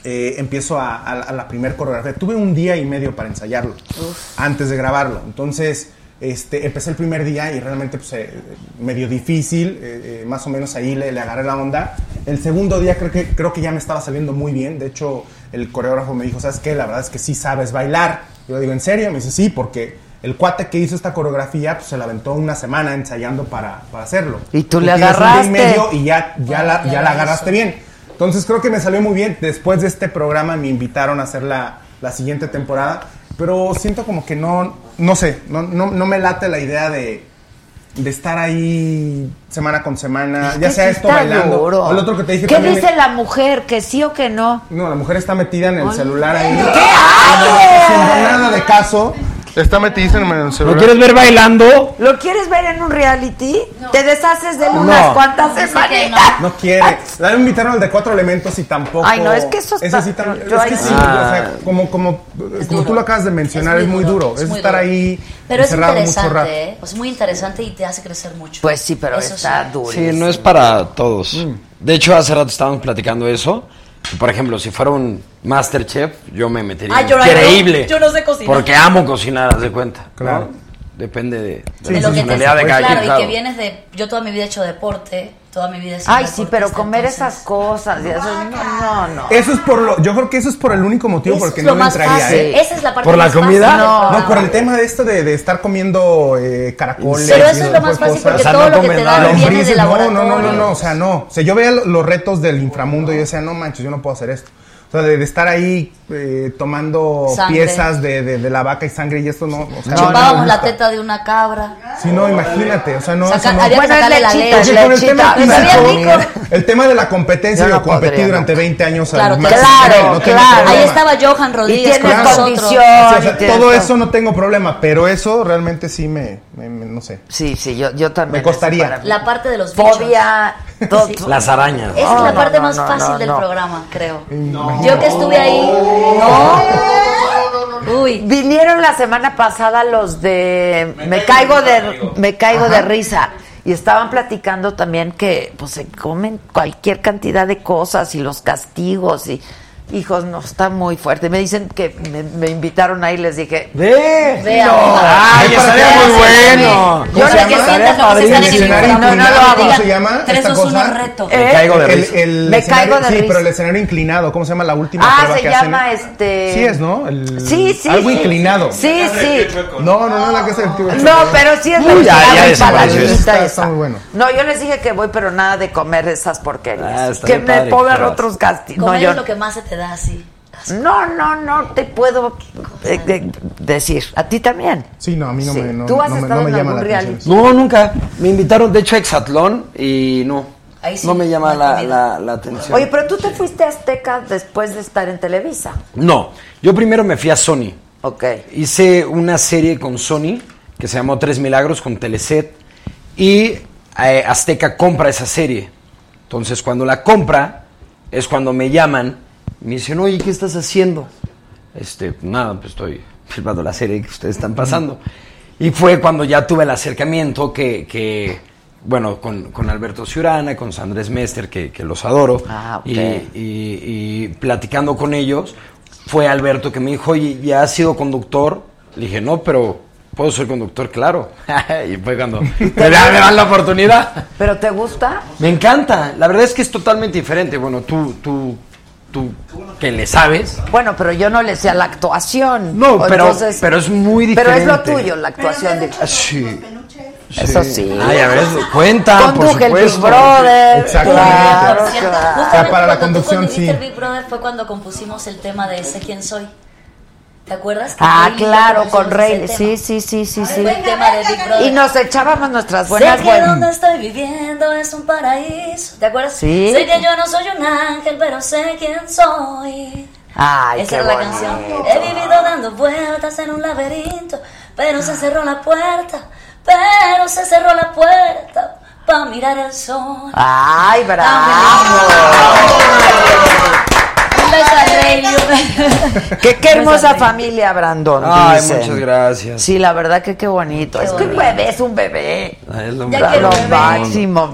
eh, empiezo a, a- a la primer coreografía. Tuve un día y medio para ensayarlo, antes de grabarlo. Entonces, este, empecé el primer día y realmente pues, eh, medio difícil, eh, más o menos ahí le, le agarré la onda. El segundo día creo que, creo que ya me estaba saliendo muy bien. De hecho, el coreógrafo me dijo, ¿sabes qué? La verdad es que sí sabes bailar. Yo le digo, ¿en serio? Me dice, sí, porque el cuate que hizo esta coreografía pues, se la aventó una semana ensayando para, para hacerlo. Y tú le un día y agarraste. medio y ya, ya, la, Ya ya la agarraste bien. Entonces creo que me salió muy bien. Después de este programa me invitaron a hacer la, la siguiente temporada, pero siento como que no, no sé, no, no, no me late la idea de, de estar ahí semana con semana, ya sea esto bailando. duro. O el otro que te dije ¿Qué también. dice la mujer? ¿Que sí o que no? No, la mujer está metida en el celular ahí. ¿Qué haces? Sin nada de caso. Está metida en el ¿Lo celular. quieres ver bailando? ¿Lo quieres ver en un reality? Te deshaces de él No. unas cuantas semanitas. No quiere. La invitaron al de cuatro elementos y tampoco. Ay, no, es que eso está- sí es ahí que sí. sí, o sea, como, como, como tú lo acabas de mencionar, es muy, duro. Es, muy estar duro. ahí Pero es encerrado mucho rato. interesante, ¿eh? Es muy interesante y te hace crecer mucho. Pues sí, pero Eso está sí. duro. Sí, no es para todos. De hecho, hace rato estábamos platicando eso. Por ejemplo, si fuera un Masterchef, yo me metería Ah, yo no- increíble. yo no sé cocinar. Porque amo cocinar, haz de cuenta. Claro. ¿no? Depende de, de Sí, de la personalidad de cada claro, quien, y claro. que vienes de yo toda mi vida he hecho deporte Toda mi vida Ay, sí, pero comer entonces- esas cosas y eso, no, no, no. Eso es por lo, yo creo que eso es por el único motivo Eso por el que es no más entraría, fácil. ¿eh? Esa es la parte ¿Por la más fácil comida? del No, programa. No, por el tema de esto de, de estar comiendo eh, caracoles. Pero y eso es lo más fácil cosas. porque O sea, todo no lo que te dan viene Lombrices, de no, laboratorio. no, no, no, no, o sea, no. O sea, yo veía lo- los retos del inframundo y yo decía, no manches, yo no puedo hacer esto. O sea, de, de estar ahí eh, tomando Sangre. piezas de, de- de la vaca y sangre y esto no. O sea, no Chupábamos la teta de una cabra. Sí, no, imagínate, o sea, no, Saca- eso no. Bueno, es la lechita, el tema el tema de la competencia Yo no de competir podría, durante no. 20 años Claro, al claro, máximo no claro. problema. Ahí estaba Johan Rodríguez tienes con Claro. condición. O sea, todo. eso no tengo problema, pero eso realmente sí me, me- me- no sé. Sí, sí, yo, yo también. Me costaría. La parte de los bichos. Fobia, todo. Las arañas. Esa es No, la no, parte no, más no, fácil no, del no. programa, creo. Yo que estuve ahí. No. Uy. Vinieron la semana pasada los de me, caigo de me caigo de risa y estaban platicando también que pues se comen cualquier cantidad de cosas y los castigos y hijos no está muy fuerte. Me dicen que me, me invitaron ahí y les dije ¡Ve! Vea, No. ¡Ay, estaría muy bueno! ¿Cómo se Yo llama? que sientas lo que se están en el Escenario programa. inclinado, No, ¿cómo se llama esta cosa? reto. ¿Eh? Me caigo de El, risa. el Me escenario- caigo de sí, risa. pero el escenario inclinado, ¿cómo se llama la última ah prueba se que llama hacen? este Sí es, ¿no? El- sí sí Algo sí. inclinado. sí sí No, no, no, la que es el tío. no, pero sí es la Uy, ya, ya Está- muy bueno. No, yo les dije que voy, pero nada de comer esas porquerías. Ah, que me pongan otros castigos. No, Comer yo es lo que más se te da así. No, no, no te puedo eh, eh, decir. ¿A ti también? Sí, no, a mí no Sí. me, no, ¿Tú has no estado no me en algún reality? No, nunca. Me invitaron, de hecho, a Exatlón y no. Ahí sí, no me llama la, la- la atención. Oye, pero tú te fuiste a Azteca después de estar en Televisa. No, yo primero me fui a Sony. Ok. Hice una serie con Sony que se llamó Tres Milagros con Teleset y eh, Azteca compra esa serie. Entonces, cuando la compra, es cuando me llaman me dicen, oye, ¿qué estás haciendo? Este, nada, pues estoy filmando la serie que ustedes están pasando. Y fue cuando ya tuve el acercamiento que, que, bueno, con, con Alberto Ciurana, con Sandrés Mester, que, que los adoro, Ah, ok. y, y- y platicando con ellos, fue Alberto que me dijo, oye, ¿ya has sido conductor? Le dije, no, pero puedo ser conductor, claro. y fue cuando me dan la oportunidad. ¿Pero te gusta? Me encanta, la verdad es que es totalmente diferente. Bueno, tú, tú, tú, que le sabes. Bueno, pero yo no le sé a la actuación. No, pero, Entonces- pero es muy Pero diferente. es lo tuyo, la actuación. de- Ah, Sí. Eso sí. Ah, ya ves, cuenta, por Conduje el Big supuesto. Brother. Exactamente. Claro, Por cierto, claro. O sea, justamente para la conducción, sí. el Big Brother fue cuando compusimos el tema de Sé quién soy. ¿Te acuerdas? Que Ah, claro, con Rey. Sí, sí, sí, sí, sí. Y nos echábamos nuestras buenas sé que donde estoy viviendo es un paraíso. ¿Te acuerdas? Sí. Sé que yo no soy un ángel, pero sé quién soy. Ay, Esa qué era la bonito. canción. He vivido dando vueltas en un laberinto, pero se cerró la puerta, pero se cerró la puerta para mirar el sol. Ay, bravo. Yo- Qué, qué hermosa familia, Brandon. Ay, dicen. muchas gracias. Sí, la verdad que qué bonito. es que un bebé es un bebé. Es lo Ya Lo bebé. máximo.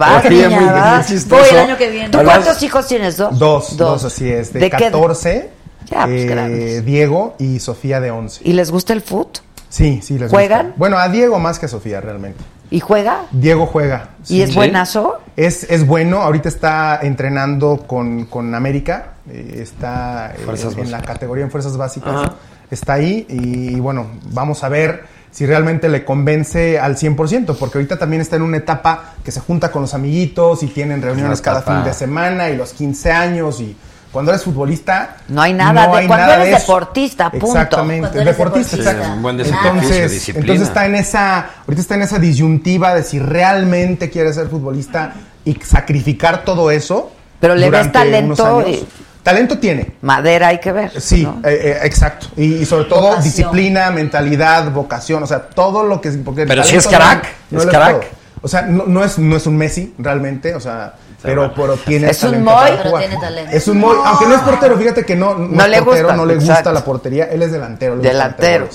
Chistoso. Voy el año que viene. ¿Tú cuántos hijos tienes? ¿Dos? Dos, dos, así es. De, ¿De qué? 14, Ya, pues, eh. Diego y Sofía de 11. ¿Y les gusta el foot? Sí, sí, les ¿Juegan? gusta. Bueno, a Diego más que a Sofía, realmente. ¿Y juega? Diego juega. ¿Y es buenazo? Es, es bueno, ahorita está entrenando con, con América, eh, está eh, Fuerzas en, en la categoría en fuerzas básicas, Ajá. está ahí y, bueno, vamos a ver si realmente le convence al 100%, porque ahorita también está en una etapa que se junta con los amiguitos y tienen reuniones cada fin de semana y los 15 años y cuando eres futbolista No hay nada de- cuando nada eres de deportista, punto. Exactamente, deportista, deportista. exacto. Sí, un buen Entonces, disciplina. entonces está en esa, ahorita está en esa disyuntiva de si realmente quiere ser futbolista y sacrificar todo eso. Pero le ves durante talento unos años. y- Talento tiene. Madera hay que ver. Sí, ¿no? eh, eh, exacto. Y, y sobre todo Vocación. disciplina, mentalidad, vocación, o sea, todo lo que... Porque el Pero sí talento es crack, no- no es crack. O sea, no, no es, no es un Messi realmente, o sea, pero, pero tiene Es un talento Moy. para Pero tiene talento. Es un Moy, aunque no es portero, fíjate que no, no, No es le portero, gusta, no le exacto. gusta la portería, él es delantero. Delantero.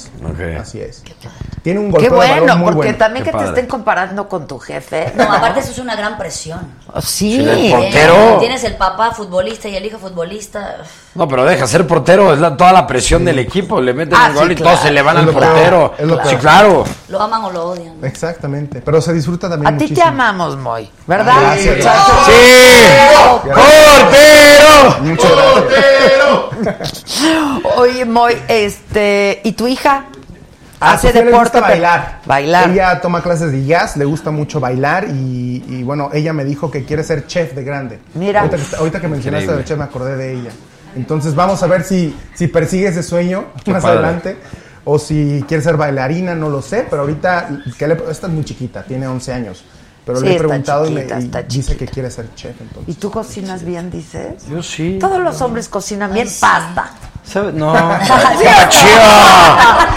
Así es. Tiene un Qué golpeo de bueno, balón muy porque bueno. también Qué que te estén comparando con tu jefe. No, aparte eso es una gran presión. Oh, Sí. Sí, el Bien, portero. Tienes el papá futbolista y el hijo futbolista. No, pero deja ser portero, es la- toda la presión del equipo. Le meten Ah, el gol sí, y todos claro. se le van Es al lo peor, portero. es lo Sí, peor. claro. Lo aman o lo odian. Exactamente. Pero se disfruta también A ti te amamos, Moy, ¿verdad? Gracias, muchachos? ¡Sí! ¡Portero! Gracias. Oye, Moy, este, ¿y tu hija? A Hace Sofía le deporte. gusta bailar. Bailar. Ella toma clases de jazz, le gusta mucho bailar y, y, bueno, ella me dijo que quiere ser chef de grande. Mira. Ahorita que, ahorita que mencionaste del chef me acordé de ella. Entonces vamos a ver si, si persigue ese sueño más padre. adelante o si quiere ser bailarina, no lo sé, pero ahorita, que le- esta es muy chiquita, tiene 11 años. Pero Sí, le he preguntado y, me- chiquita, y está dice que quiere ser chef. Entonces. ¿Y tú cocinas bien, dices? Yo sí. Todos los hombres cocinan bien pasta. ¿Sabes? No. ¡Qué pacho!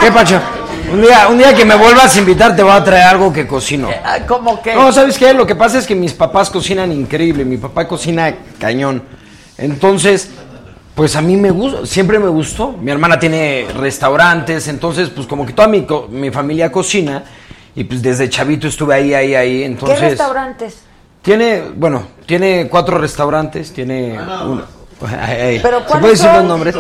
¡Qué pacho! Un día, un día que me vuelvas a invitar te voy a traer algo que cocino. Ah, ¿Cómo que? No, ¿sabes qué? Lo que pasa es que mis papás cocinan increíble. Mi papá cocina cañón. Entonces, pues a mí me gusta, siempre me gustó. Mi hermana tiene restaurantes, entonces, pues como que toda mi, co- mi familia cocina. Y pues desde chavito estuve ahí, ahí, ahí. Entonces, ¿Qué restaurantes? Tiene, bueno, tiene cuatro restaurantes, tiene uno. Ay, ay. ¿Pero ¿Se cuáles pueden decir los nombres?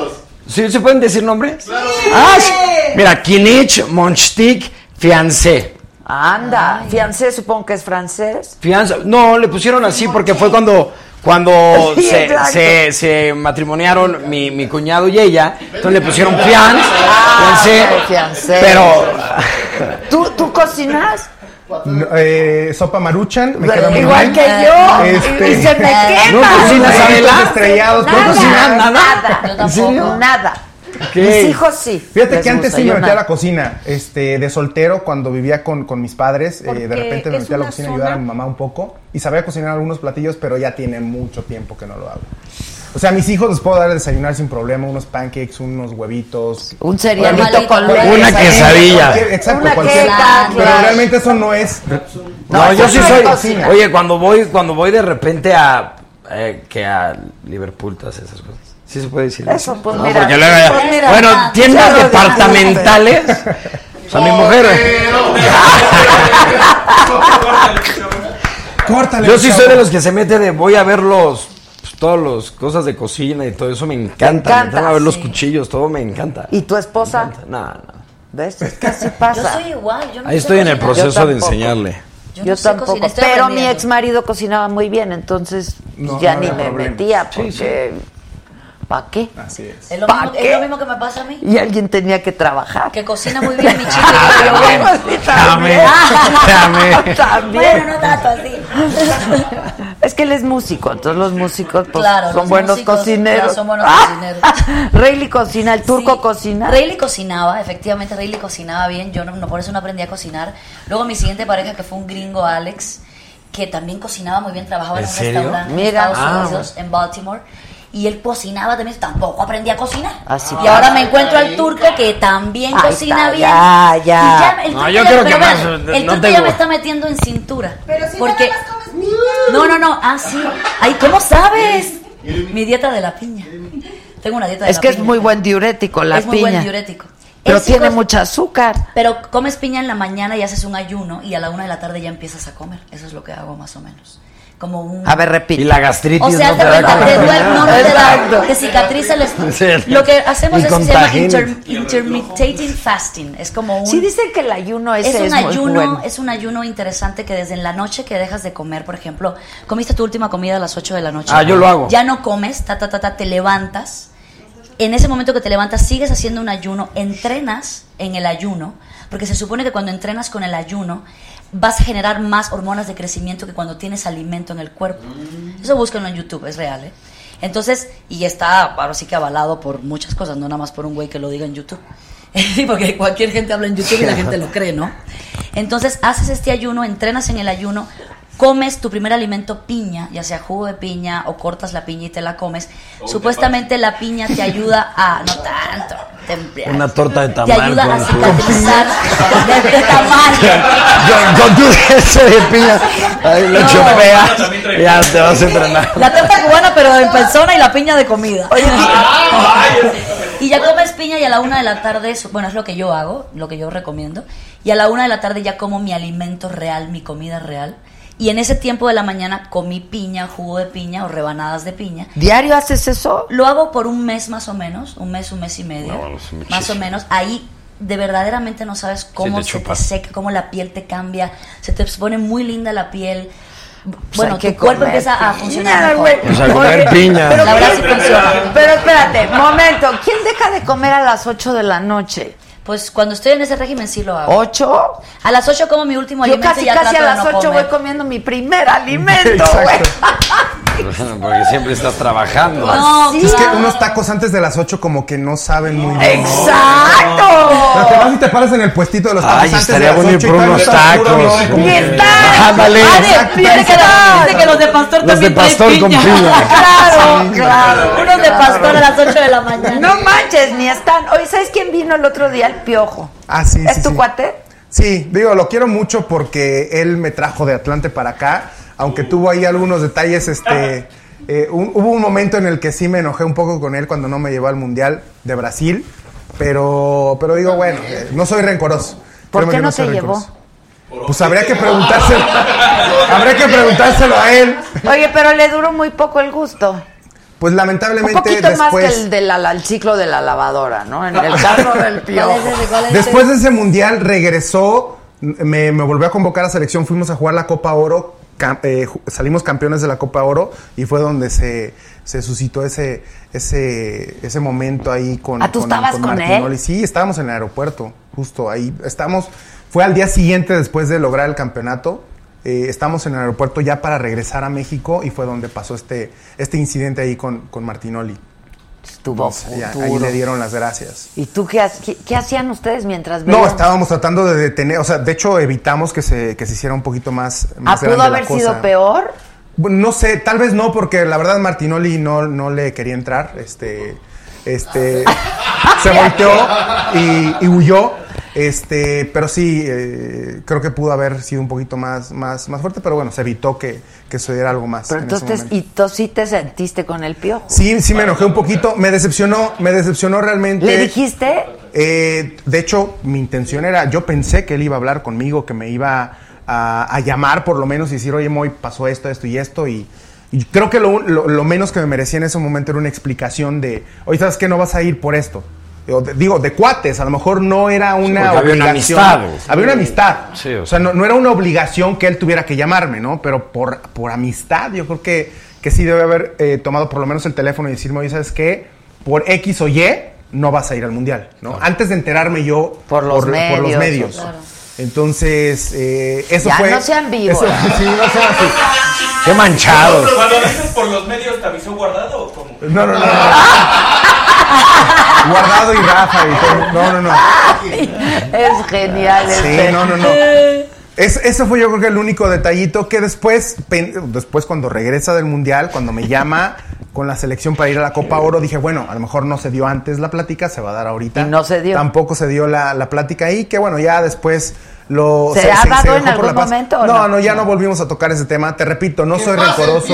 ¿Sí, ¿Se pueden decir nombres? Ah, sí. Mira, Kinich, Monchtik, Fiancé. Anda, fiancé supongo que es francés. Fianza, no, le pusieron así porque fue cuando cuando Sí, se, se, se matrimoniaron mi, mi cuñado y ella, entonces le pusieron fianz, Ah, fiancé, pero ¿Tú, tú cocinas? No, eh, sopa maruchan, me queda muy Igual bien. que yo. Este- Y se me quema. ¿No cocinas, Adela? estrellados, Nada, ¿no cocinas nada, nada? nada. ¿En serio? Nada. Mis hijos sí. Fíjate que antes sí me yo metía a la cocina, este, de soltero, cuando vivía con, con mis padres, eh, de repente me metía a la cocina a ayudar a mi mamá un poco, y sabía cocinar algunos platillos, pero ya tiene mucho tiempo que no lo hago. O sea, a mis hijos les puedo dar a desayunar sin problema, unos pancakes, unos huevitos. Un cerealito con una leche. Una quesadilla. Exacto, Una cualquier. queca, Pero claro. realmente eso no es. No, No, yo sí soy. cocina. Oye, cuando voy, cuando voy de repente a eh, que a Liverpool, todas esas cosas. Sí se puede decir. Eso, pues No, mira. porque luego ya- Pues mira, bueno, tiendas ya departamentales. O sea, mi mujer. Córtale. Yo sí soy de los que se mete de voy a ver los pues, todos los cosas de cocina y todo eso me encanta. encanta, me encanta ver los cuchillos, todo me encanta. ¿Y tu esposa? No, no. ¿Ves? Es que así Yo pasa. soy igual. Yo no Ahí estoy en el proceso Yo de enseñarle. Yo, Yo, no sé tampoco. cocinar, estoy Pero mi ex marido cocinaba muy bien, entonces No, ya no ni me problema. metía Sí, porque ¿para qué? Así es. Es lo, ¿Pa' mismo, qué? es lo mismo que me pasa a mí. Y alguien tenía que trabajar. Que cocina muy bien mi chico. y yo bueno. Sí, también. Dame. También. Bueno, no tanto así. Es que él es músico, entonces los músicos pues, Claro, son los buenos músicos, cocineros. claro, son buenos Ah, cocineros. Rayleigh cocina, el turco Sí. cocina. Rayleigh cocinaba, efectivamente Rayleigh cocinaba bien, yo no, no- por eso no aprendí a cocinar. Luego mi siguiente pareja que fue un gringo, Alex, que también cocinaba muy bien, trabajaba en, ¿En un serio? restaurante Mira. en Estados Ah, Unidos, en Baltimore. Y él cocinaba también, tampoco aprendí a cocinar. Así y ahora me encuentro al turco que también Ahí cocina está, bien. ya, ya. Y ya el No, turco yo ya- creo que pero más, vean, no el turco tengo- ya me está metiendo en cintura. Pero si porque nada más comes piña. no, no, no. Ah, sí. Ay, ¿cómo sabes? Mi dieta de la piña. Tengo una dieta de Es la que es piña. muy buen diurético la es muy piña. buen diurético. Pero Él sí tiene cos- mucha azúcar. Pero comes piña en la mañana y haces un ayuno y a la una de la tarde ya empiezas a comer. Eso es lo que hago más o menos. Como un... A ver, repite. Y la gastritis O sea, no te, te da cuenta, con te la duele, no, no te da, te cicatriza el estómago. Sí. Lo que hacemos Y es que se llama inter- intermittent fasting. Es como un... Sí dicen que el ayuno ese es es, un muy ayuno, bueno. es un ayuno interesante que desde en la noche que dejas de comer, por ejemplo, comiste tu última comida a las 8 de la noche. Ah, yo lo hago. Ya no comes, ta ta ta ta, te levantas. En ese momento que te levantas sigues haciendo un ayuno, entrenas en el ayuno, porque se supone que cuando entrenas con el ayuno vas a generar más hormonas de crecimiento que cuando tienes alimento en el cuerpo. Eso búsquenlo en YouTube, es real, ¿eh? Entonces, y está ahora sí que avalado por muchas cosas, no nada más por un güey que lo diga en YouTube. Sí, porque cualquier gente habla en YouTube y la gente lo cree, ¿no? Entonces, haces este ayuno, entrenas en el ayuno, comes tu primer alimento piña, ya sea jugo de piña o cortas la piña y te la comes. Supuestamente la piña te ayuda a, no tanto, te. Una torta de te tamal ayuda a cicatrizar de, de tamal. Con, con tu ese de piña. Ahí lo No. Ya te vas a entrenar. La torta cubana, pero en persona y la piña de comida. y ya comes piña y a la una de la tarde, bueno, es lo que yo hago, lo que yo recomiendo. Y a la una de la tarde ya como mi alimento real, mi comida real. Y en ese tiempo de la mañana comí piña, jugo de piña o rebanadas de piña. ¿Diario haces eso? Lo hago por un mes más o menos, un mes, un mes y medio, No, bueno, más o menos. Ahí de verdaderamente no sabes cómo te se te seca, cómo la piel te cambia, se te pone muy linda la piel. Pues Bueno, que tu cuerpo empieza a piña, funcionar mejor. O sea, comer piña. Pero, La verdad sí ¿quién- funciona. pero espérate, momento. ¿Quién deja de comer a las 8 de la noche? Pues cuando estoy en ese régimen sí lo hago. ¿Ocho? A las 8 como mi último Yo alimento casi, y ya casi a las no 8 voy comiendo mi primer alimento, güey. Bueno, porque siempre estás trabajando. No, Es que unos tacos antes de las 8 como que no saben muy bien. Pero te ¡Exacto! vas y te paras en el puestito de los tacos Ay, antes estaría de las bueno ir 8 por unos tacos. ¡Y que- está! Ándale. Ah, de- Exacto, dice, que, exacto. los de pastor Los de también traen pastor con piña. Claro, claro. Unos de pastor a las 8 de la mañana. No manches, ni están. Oye, ¿sabes quién vino el otro día? El piojo. Ah, sí, ¿Es sí, tu sí. cuate? Sí, digo, lo quiero mucho porque él me trajo de Atlante para acá, aunque tuvo ahí algunos detalles, este, eh, un- hubo un momento en el que sí me enojé un poco con él cuando no me llevó al Mundial de Brasil, pero, pero digo, bueno, eh, no soy rencoroso. ¿Por Créeme qué no soy te llevó? rencoroso. Pues habría que preguntárselo, habría que preguntárselo a él. Oye, pero le duró muy poco el gusto. Pues Un lamentablemente poquito más que después... el del ciclo de la lavadora, ¿no? En el caso del piojo. ¿Cuál es ese? ¿Cuál es Después de ese mundial regresó, me, me volvió a convocar a selección, fuimos a jugar la Copa Oro, eh, salimos campeones de la Copa Oro y fue donde se, se suscitó ese, ese, ese momento ahí con, Ah, ¿tú estabas con Martinoli. él? Sí, estábamos en el aeropuerto, justo ahí. Estamos, fue al día siguiente después de lograr el campeonato. eh, estamos en el aeropuerto ya para regresar a México y fue donde pasó este, este incidente ahí con, con Martinoli. Estuvo Ya, ahí le dieron las gracias. ¿Y tú qué, ha- qué, qué hacían ustedes mientras No, veían? estábamos tratando de detener, o sea, de hecho evitamos que se, que se hiciera un poquito más, Ah, ¿pudo haber sido peor? Bueno, no sé, tal vez no, porque la verdad Martinoli no, no le quería entrar, este, este, se volteó y, y huyó, este, pero sí, eh, creo que pudo haber sido un poquito más, más, más fuerte, pero bueno, se evitó que, que sucediera algo más. Pero en entonces. ¿y tú sí te sentiste con el piojo? Sí, sí me enojé un poquito, me decepcionó, me decepcionó realmente. ¿Le dijiste? Eh, de hecho, mi intención era, yo pensé que él iba a hablar conmigo, que me iba a, a llamar por lo menos y decir, oye, Moy, pasó esto, esto y esto. Y, y creo que lo, lo- lo menos que me merecía en ese momento era una explicación de, oye, ¿sabes qué? No vas a ir por esto. Digo, de cuates, a lo mejor no era una porque había una obligación. amistad. Había una amistad. Sí, o o sea, no, no era una obligación que él tuviera que llamarme, ¿no? Pero por, por amistad, yo creo que, que sí debe haber eh, tomado por lo menos el teléfono y decirme, oye, ¿sabes qué? Por X o Y no vas a ir al mundial, ¿no? Antes de enterarme yo Por los medios, medios. claro. Entonces, eh, eso Ya fue. no sean vivos. eso- sí, no sean así. Qué manchados. Cuando dices por los medios, ¿te avisó guardado o cómo? No, no, no. no. Guardado y Rafa y todo. No, no, no. Es genial Sí, este. no, no, no. Es, eso fue yo creo que el único detallito que después, pen- después cuando regresa del Mundial, cuando me llama con la selección para ir a la Copa Oro, dije, bueno, a lo mejor no se dio antes la plática, se va a dar ahorita. Y no se dio. Tampoco se dio la, la plática ahí, que bueno, ya después lo... ¿Se ha dado dejó en por algún la paz. momento o No, no? no, ya no volvimos a tocar ese tema. Te repito, no soy ¡Que pase el rencoroso.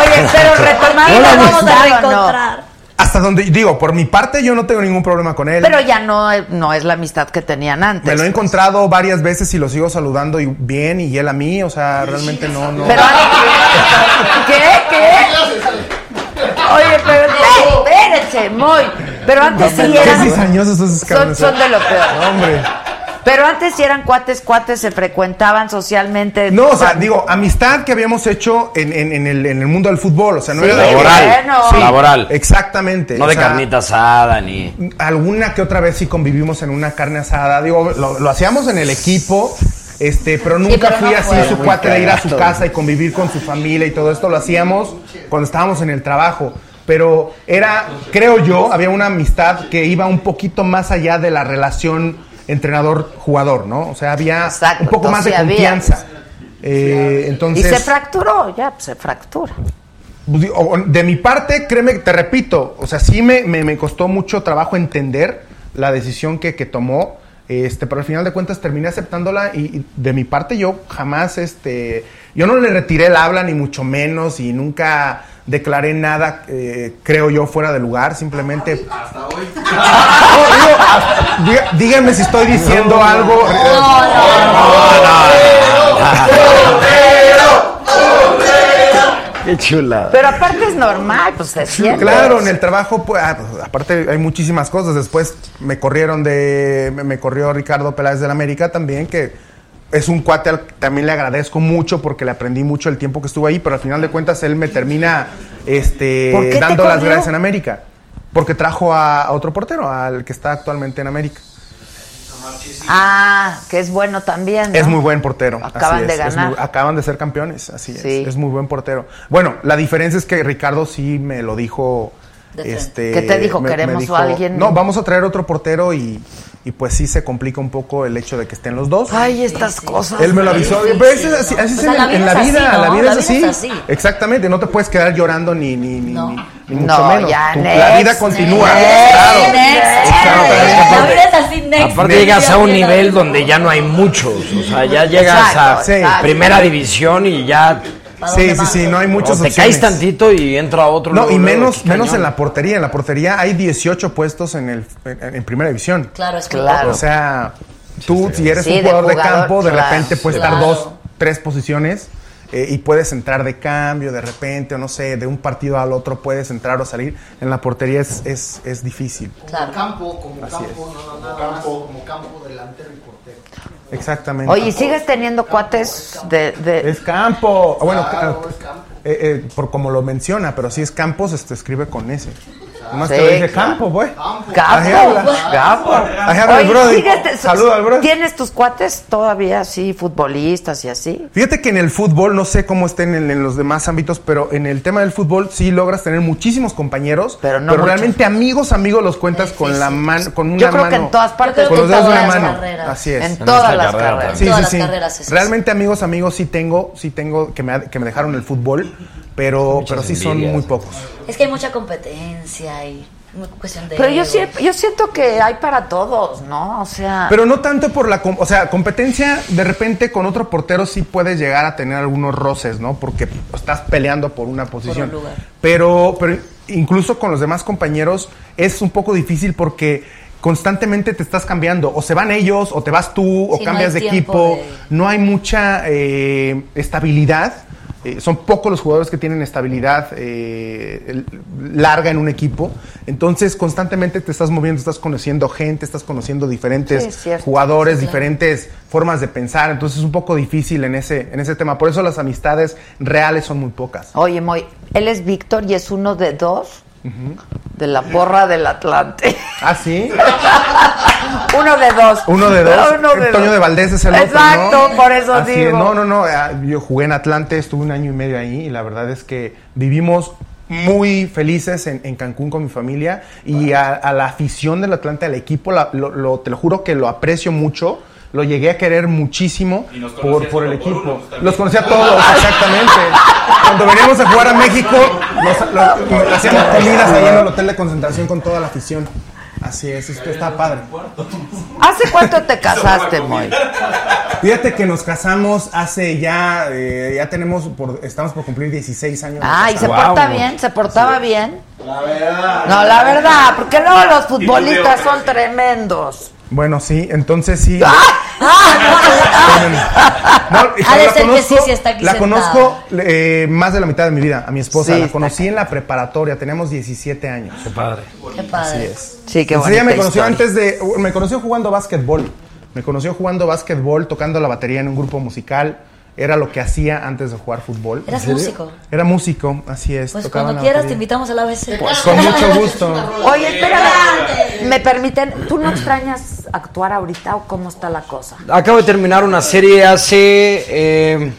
Oye, pero retomando vamos a amistad, ¿o no? Hasta donde, digo, por mi parte yo no tengo ningún problema con él. Pero ya no, no es la amistad que tenían antes. Me lo he pues. encontrado varias veces y lo sigo saludando y bien y él a mí, o sea, realmente no, no. Pero ¿Qué? ¿Qué? Oye, pero espérense, muy. Pero antes sí Qué eran. cizañosos esos Son, son de lo peor. Hombre. Pero antes sí eran cuates, cuates, se frecuentaban socialmente. No, o sea, digo, amistad que habíamos hecho en, en- en el, en el mundo del fútbol, o sea, no Sí, era de- Laboral. bueno. Laboral. Exactamente. No o de sea, carnita asada ni. Alguna que otra vez sí convivimos en una carne asada, digo, lo, lo hacíamos en el equipo. Este, pero nunca pero no fui así su cuate de ir a su casa y convivir con su familia y todo esto lo hacíamos cuando estábamos en el trabajo. Pero era, creo yo, había una amistad que iba un poquito más allá de la relación entrenador-jugador, ¿no? O sea, había Exacto, un poco más de confianza. Eh, Y entonces, se fracturó, ya, pues, se fractura. pues, De mi parte, créeme, te repito, o sea, sí me, me, me costó mucho trabajo entender la decisión que, que tomó, este, pero al final de cuentas terminé aceptándola y, y de mi parte yo jamás, este, yo no le retiré el habla ni mucho menos y nunca declaré nada, eh, creo yo, fuera de lugar, simplemente... Hasta hoy. No, digo, diga- díganme si estoy diciendo algo... Qué chulada. Pero aparte es normal, pues se siente. Claro, en el trabajo, pues, ah, pues, aparte hay muchísimas cosas. Después me corrieron de, me, me corrió Ricardo Peláez del América también, que es un cuate al que también le agradezco mucho porque le aprendí mucho el tiempo que estuvo ahí, pero al final de cuentas él me termina este, ¿Por qué te dando las gracias en América. Porque trajo a, a otro portero, al que está actualmente en América. Ah, que es bueno también. ¿no? Es muy buen portero. Acaban de ganar. muy- acaban de ser campeones, así Sí. es. Es muy buen portero. Bueno, la diferencia es que Ricardo sí me lo dijo. Este, ¿Qué te dijo? ¿Queremos a alguien? No, vamos a traer otro portero y, y pues sí se complica un poco el hecho de que estén los dos. Ay, estas cosas. Él me lo avisó. Sí, Pero sí. eso es así, así O es sea, en, la en vida la así, vida. ¿no? La vida La es vida así. es así. Exactamente. No te puedes quedar llorando ni, ni, ni, No. ni- ni mucho No, menos. ya, next, la vida continúa. next, claro. Next. Exactamente. La vida es así, next. Aparte llegas a un nivel donde ya no hay muchos, o sea, ya llegas a primera división y ya ¿Para Sí, sí, sí, no hay muchas o te opciones. caes tantito y entra otro. No, luego, y menos, menos en la portería. En la portería hay 18 puestos en, el, en, en primera división. Claro, es muy Claro. O sea, tú si eres Sí, un de jugador de, campo, de repente puedes claro. estar dos, tres posiciones eh, y puedes entrar de cambio de repente, o no sé, de un partido al otro puedes entrar o salir. En la portería es, es, es difícil. Claro. Campo, como campo, no, no, nada más como campo, delantero y portero. Exactamente. Oye, ¿y sigues teniendo cuates de, de- Es campo. Bueno, Claro, ca- es campo. eh, eh, por como lo menciona, pero si es Campos, se escribe con S. Sí, que dice campo, güey. Campo. Brody. síguete- Saluda al Brody. ¿Tienes tus cuates todavía así, futbolistas y así? Fíjate que en el fútbol, no sé cómo estén en, en los demás ámbitos, pero en el tema del fútbol sí logras tener muchísimos compañeros, Pero no muchos. realmente amigos, amigos los cuentas con la mano, con una Yo creo mano. que en todas partes. Con los dedos de en una todas las mano. carreras. Así es. En En todas las carrera carreras. Sí, todas sí, las sí. carreras es Realmente amigos, amigos sí tengo, sí tengo que me, que me dejaron el fútbol, pero, pero sí son muy pocos. Es que hay mucha competencia y cuestión de. Pero yo, siento que hay para todos, ¿no? O sea. Pero no tanto por la, o sea, competencia, de repente con otro portero sí puedes llegar a tener algunos roces, ¿no? Porque estás peleando por una posición. lugar. Pero, pero incluso con los demás compañeros es un poco difícil porque constantemente te estás cambiando. O se van ellos, o te vas tú, o cambias de equipo. de- No hay mucha eh, estabilidad. Eh, son pocos los jugadores que tienen estabilidad eh, larga en un equipo. Entonces, constantemente te estás moviendo, estás conociendo gente, estás conociendo diferentes Sí, es cierto. jugadores, Sí, claro. diferentes formas de pensar. Entonces, es un poco difícil en ese, en ese tema. Por eso las amistades reales son muy pocas. Oye, Moy, él es Víctor y es uno de dos de la porra del Atlante. ¿Ah, sí? uno de dos. Uno de dos. Uno de Toño dos. de Valdés es el otro, Exacto, ¿no? por eso Así digo. es. No, no, no. ah, Yo jugué en Atlante, estuve un año y medio ahí y la verdad es que vivimos muy felices en, en Cancún con mi familia y a, a la afición del Atlante, al equipo, la- lo- lo- te lo juro que lo aprecio mucho. Lo llegué a querer muchísimo por, por el por equipo. uno, también. Los conocía a todos, exactamente. Cuando veníamos a jugar a México, nos, lo- hacíamos comidas ahí en el hotel de concentración con toda la afición. Así es, esto está padre. ¿Hace cuánto te casaste, Moy? Fíjate que nos casamos hace ya, eh, ya tenemos, por, estamos por cumplir 16 años. Ah, ¿y se casados. porta bien? ¿Se portaba bien? La verdad. No, la verdad, porque luego los futbolistas son tremendos. Bueno, sí, entonces sí. Ah, No, y Ha de la ser que conozco, sí, sí está aquí la sentada. conozco eh, más de la mitad de mi vida, a mi esposa. Sí, la conocí en la preparatoria, teníamos 17 años. Qué padre. Qué padre. Así es. Sí, qué Entonces ella me conoció historia. antes de. Me conoció jugando básquetbol. Me conoció jugando básquetbol, tocando la batería en un grupo musical. Era lo que hacía antes de jugar fútbol. ¿Eras músico? Era músico, así es. Pues cuando quieras te invitamos a la ABC. Con mucho gusto. Oye, espérame. ¿Me permiten? ¿Tú no extrañas actuar ahorita o cómo está la cosa? Acabo de terminar una serie hace. eh,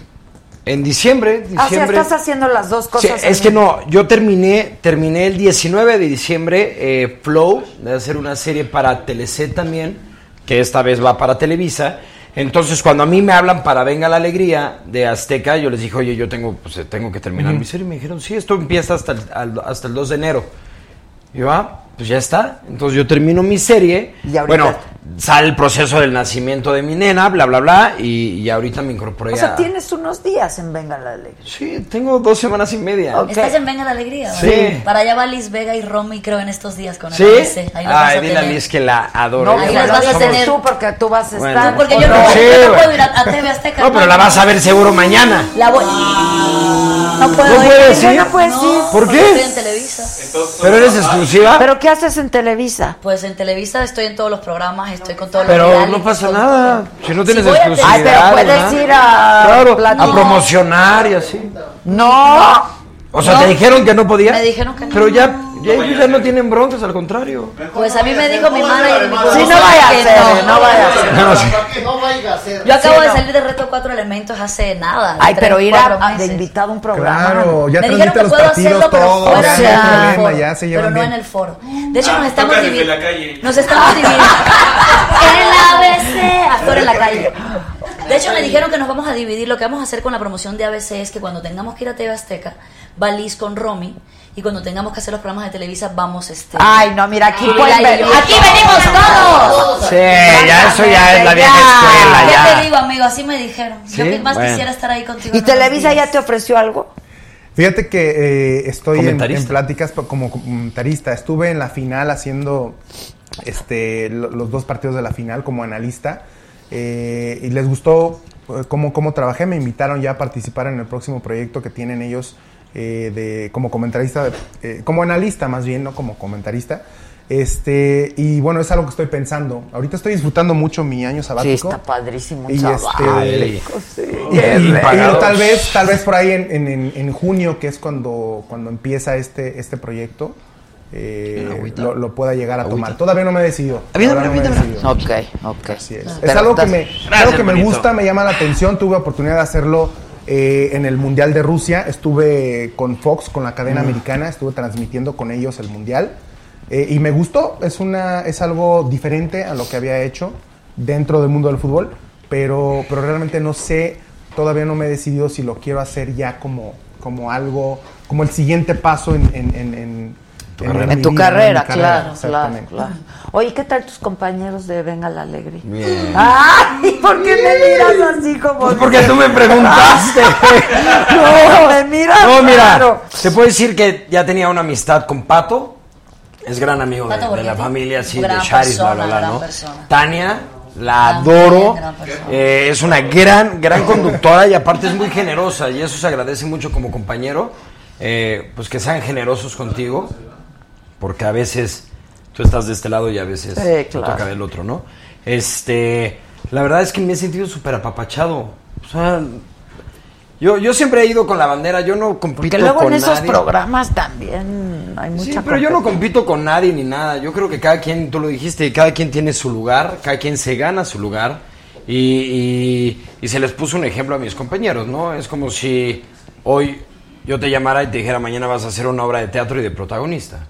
en diciembre. Ah, o sea, estás haciendo las dos Sí, cosas. es en- que no, yo terminé, terminé el 19 de diciembre eh, Flow, de hacer una serie para Telecet también, que esta vez va para Televisa. Entonces, cuando a mí me hablan para Venga la Alegría de Azteca, yo les dije, oye, yo tengo, pues, tengo que terminar mi serie. Y me dijeron, sí, esto empieza hasta el, al- hasta el 2 de enero. Y yo, ah, pues ya está. Entonces yo termino mi serie. Y ahorita- Bueno, sale el proceso del nacimiento de mi nena, bla, bla, bla. Y, y ahorita me incorporé O sea, a- tienes unos días en Venga la Alegría. Sí, tengo dos semanas y media. ¿Estás en Venga la Alegría? Sí. ¿verdad? Para allá va Liz Vega y Romy, creo, en estos días con el ¿Sí? ABC. Ahí Ay, dile a. Liz que la adoro. No, Ahí las va- vas a somos- tener. tú porque tú vas a estar. No, porque ¿o yo no, no? Sí, yo no güey. puedo ir a, a TV Azteca. No, pero la vas a ver seguro mañana. La voy. No puedo ¿No ir. puedes ir? No puedes ir. ¿Por porque qué? Estoy en Televisa. ¿Pero eres exclusiva? ¿Pero qué haces en Televisa? Pues en Televisa estoy en todos los programas, estoy con todos los Pero no pasa nada. Si no tienes Televisa- exclusividad. Ay, pero puedes ir a Claro, platicar. a promocionar y así. No. O sea, No. ¿te dijeron que no podía? Me dijeron que no. Pero ya, ya ellos ya no tienen broncas, al contrario. Pues a mí me dijo mi manager. Sí, no vaya a ser, no vaya a ser. No, vaya a ser. Yo acabo de salir de Reto Cuatro Elementos hace nada. Ay, pero ir a, de invitado a un programa. Claro, ya me dijeron que puedo hacerlo, pero fuera de el pero no en el foro. De hecho, Ah, nos estamos dividiendo. Nos estamos dividiendo. en la ABC, afuera en la calle. De hecho, me dijeron que nos vamos a dividir. Lo que vamos a hacer con la promoción de ABC es que cuando tengamos que ir a TV Azteca, va Liz con Romy. Y cuando tengamos que hacer los programas de Televisa, vamos este. Ay, no, mira, aquí yo. ¡Aquí venimos todos! Sí, ya eso ya es la vieja escuela, ¿Qué ya. te digo, amigo? Así me dijeron. Yo que más bueno. quisiera estar ahí contigo. ¿Y Televisa ya te ofreció algo? Fíjate que eh, estoy en, en pláticas como comentarista. Estuve en la final haciendo este, lo- los dos partidos de la final como analista eh, y les gustó eh, cómo, cómo trabajé. Me invitaron ya a participar en el próximo proyecto que tienen ellos eh, de, como comentarista, eh, como analista más bien, no como comentarista. Este, y bueno, es algo que estoy pensando. Ahorita estoy disfrutando mucho mi año Sí, sabático. está padrísimo. Y. Sí, Y, tal vez, tal vez por ahí en, en- en- junio, que es cuando, cuando empieza este, este proyecto, eh, lo, lo pueda llegar a tomar. Todavía no me he decidido. Había Todavía no me he decidido. Ok, ok. Así es. Pero es algo que me, algo que me bonito. gusta, me llama la atención. Tuve oportunidad de hacerlo eh, en el Mundial de Rusia. Estuve con Fox, con la cadena americana, estuve transmitiendo con ellos el Mundial. Eh, y me gustó, es, una, es algo diferente a lo que había hecho dentro del mundo del fútbol, pero, pero realmente no sé, todavía no me he decidido si lo quiero hacer ya como, como algo, como el siguiente paso en, en, en, en- en tu carrera, claro, claro, claro. Oye, ¿qué tal tus compañeros de Venga la Alegría? Bien. Ay, ¿por qué me miras así como? Pues porque tú me preguntaste. No, me miras No, mira, te puedo decir que ya tenía una amistad con Pato. Es gran amigo de, la familia, sí, de Charis, bla, bla, bla, gran ¿no? persona. Tania, la adoro. Eh, es una gran, gran conductora y aparte es muy generosa y eso se agradece mucho como compañero. eh, pues que sean generosos contigo, porque a veces tú estás de este lado y a veces te toca del otro, ¿no? Este, la verdad es que me he sentido súper apapachado. O sea, yo, yo siempre he ido con la bandera, yo no compito Porque luego con en esos nadie. programas también hay mucha Sí, pero yo no compito con nadie ni nada. Yo creo que cada quien, tú lo dijiste, cada quien tiene su lugar, cada quien se gana su lugar. Y, y- y se les puso un ejemplo a mis compañeros, ¿no? Es como si hoy yo te llamara y te dijera mañana vas a hacer una obra de teatro y de protagonista.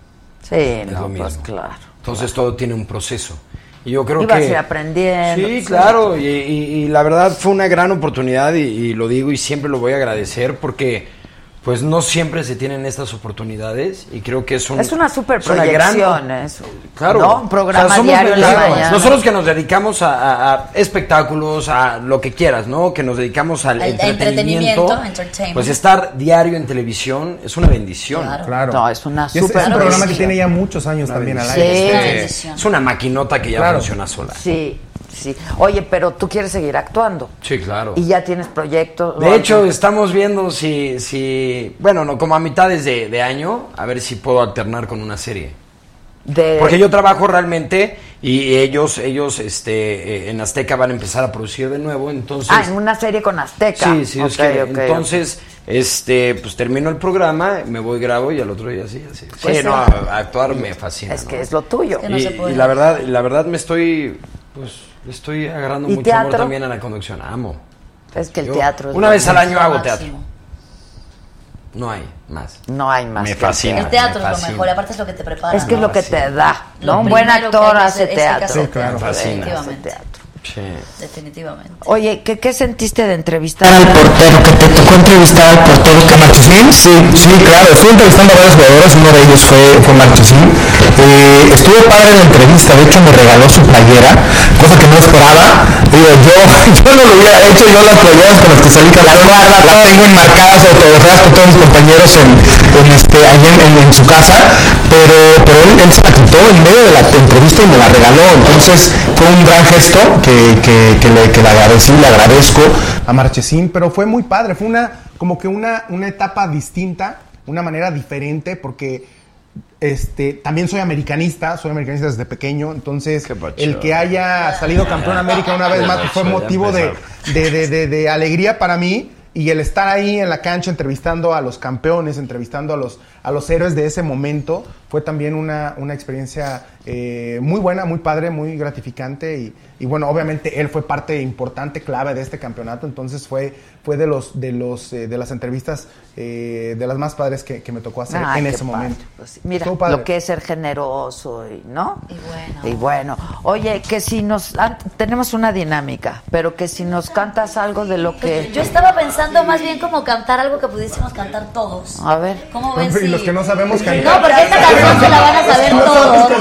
Sí, no, lo mismo. pues claro. Entonces todo tiene un proceso. Y yo creo que... ir aprendiendo. Sí, Sí. claro, y, y- y la verdad fue una gran oportunidad y, y lo digo y siempre lo voy a agradecer porque pues no siempre se tienen estas oportunidades y creo que es un Es una super es una gran- proyección eso. Claro. ¿no? Un programa O sea, somos diario en la claro, mañana. Nosotros que nos dedicamos a, a- a espectáculos, a lo que quieras, ¿no? Que nos dedicamos al entretenimiento. entretenimiento, entertainment. Pues estar diario en televisión es una bendición. Claro. Claro. No, es una Y es, es un programa que tiene ya muchos años también al aire. Sí. Una Eh, bendición. es una maquinota que ya Claro. funciona sola. Sí, sí. Oye, pero tú quieres seguir actuando. Sí, claro. Y ya tienes proyectos. De hecho, estamos viendo si, si bueno, no, como a mitades de, de año, a ver si puedo alternar con una serie. de, Porque yo trabajo realmente y ellos, ellos, este, eh, en Azteca van a empezar a producir de nuevo, entonces. Ah, en una serie con Azteca. Sí, sí, es Ok, que ok, entonces, este, pues termino el programa, me voy, grabo y al otro día sí, así. Pues sí, sí. no, a- actuar me fascina. Es ¿no? que es lo tuyo. Es que no y, se puede. y la verdad, la verdad me estoy, pues, le estoy agarrando ¿Y mucho amor también a la conducción. Amo. Es que el Yo- teatro es una vez al año hago teatro. máximo. No hay más. No hay más. Me el fascina. teatro. El teatro es lo mejor, aparte es lo que te prepara. Es que es lo que te da, Lo ¿no? Un buen actor hace teatro. hacer claro. Fascina. Teatro. Sí. Definitivamente. Oye, ¿qué, qué sentiste de entrevistar al portero, que te tocó entrevistar al portero que Marchesín. Sí, sí, claro, estuve entrevistando a varios jugadores, uno de ellos fue, fue Marchesín. Eh, estuvo padre la entrevista, de hecho me regaló su playera, cosa que no esperaba. Digo, yo, yo no lo hubiera hecho, yo las playeras con las que salí campeón, las tengo enmarcadas, autografiadas por todos mis compañeros en, en este, allí en, en- en su casa, pero, pero él, él se la quitó en medio de la entrevista y me la regaló, entonces fue un gran gesto que, que, que le, que le agradecí, le agradezco. a Marchesín, pero fue muy padre, fue una como que una, una etapa distinta, una manera diferente, porque este también soy americanista, soy americanista desde pequeño, entonces el que haya salido campeón América una vez más fue motivo de, de- de- de alegría para mí y el estar ahí en la cancha entrevistando a los campeones, entrevistando a los, a los héroes de ese momento, fue también una, una experiencia eh, muy buena, muy padre, muy gratificante y, y bueno, obviamente él fue parte importante, clave de este campeonato, entonces fue, fue de, los, de, los, eh, de las entrevistas eh, de las más padres que, que me tocó hacer Ay, en ese padre. momento. Pues mira, lo que es ser generoso, y, ¿no? Y bueno. Y bueno, oye, que si nos an- tenemos una dinámica, pero que si nos cantas algo de lo que Yo estaba pensando más bien como cantar algo que pudiésemos cantar todos. a ver, ¿Cómo ven Y si- los que no sabemos No, cantar. porque esta canción se la van a saber todos.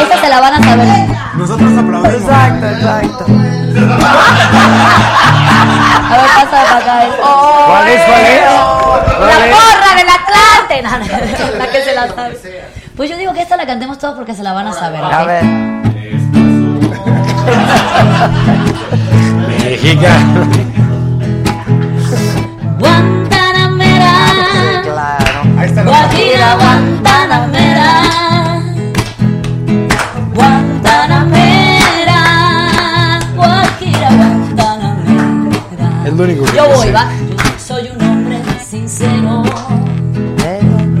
Esta se la van a saber. Nosotros aplaudimos. Exacto, exacto. A ver, pasa para acá. esto. ¿Cuál es? ¿Cuál es? La porra del Atlante. La que se la sabe. Pues yo digo que esta la cantemos todos porque se la van a saber. ¿ok? A ver. México. Guantanamera. Claro. Ahí está la Guajira, Guantanamera. Guantanamera. Guajira, Guantanamera. Es lo único que Yo voy, va. Yo soy un hombre sincero.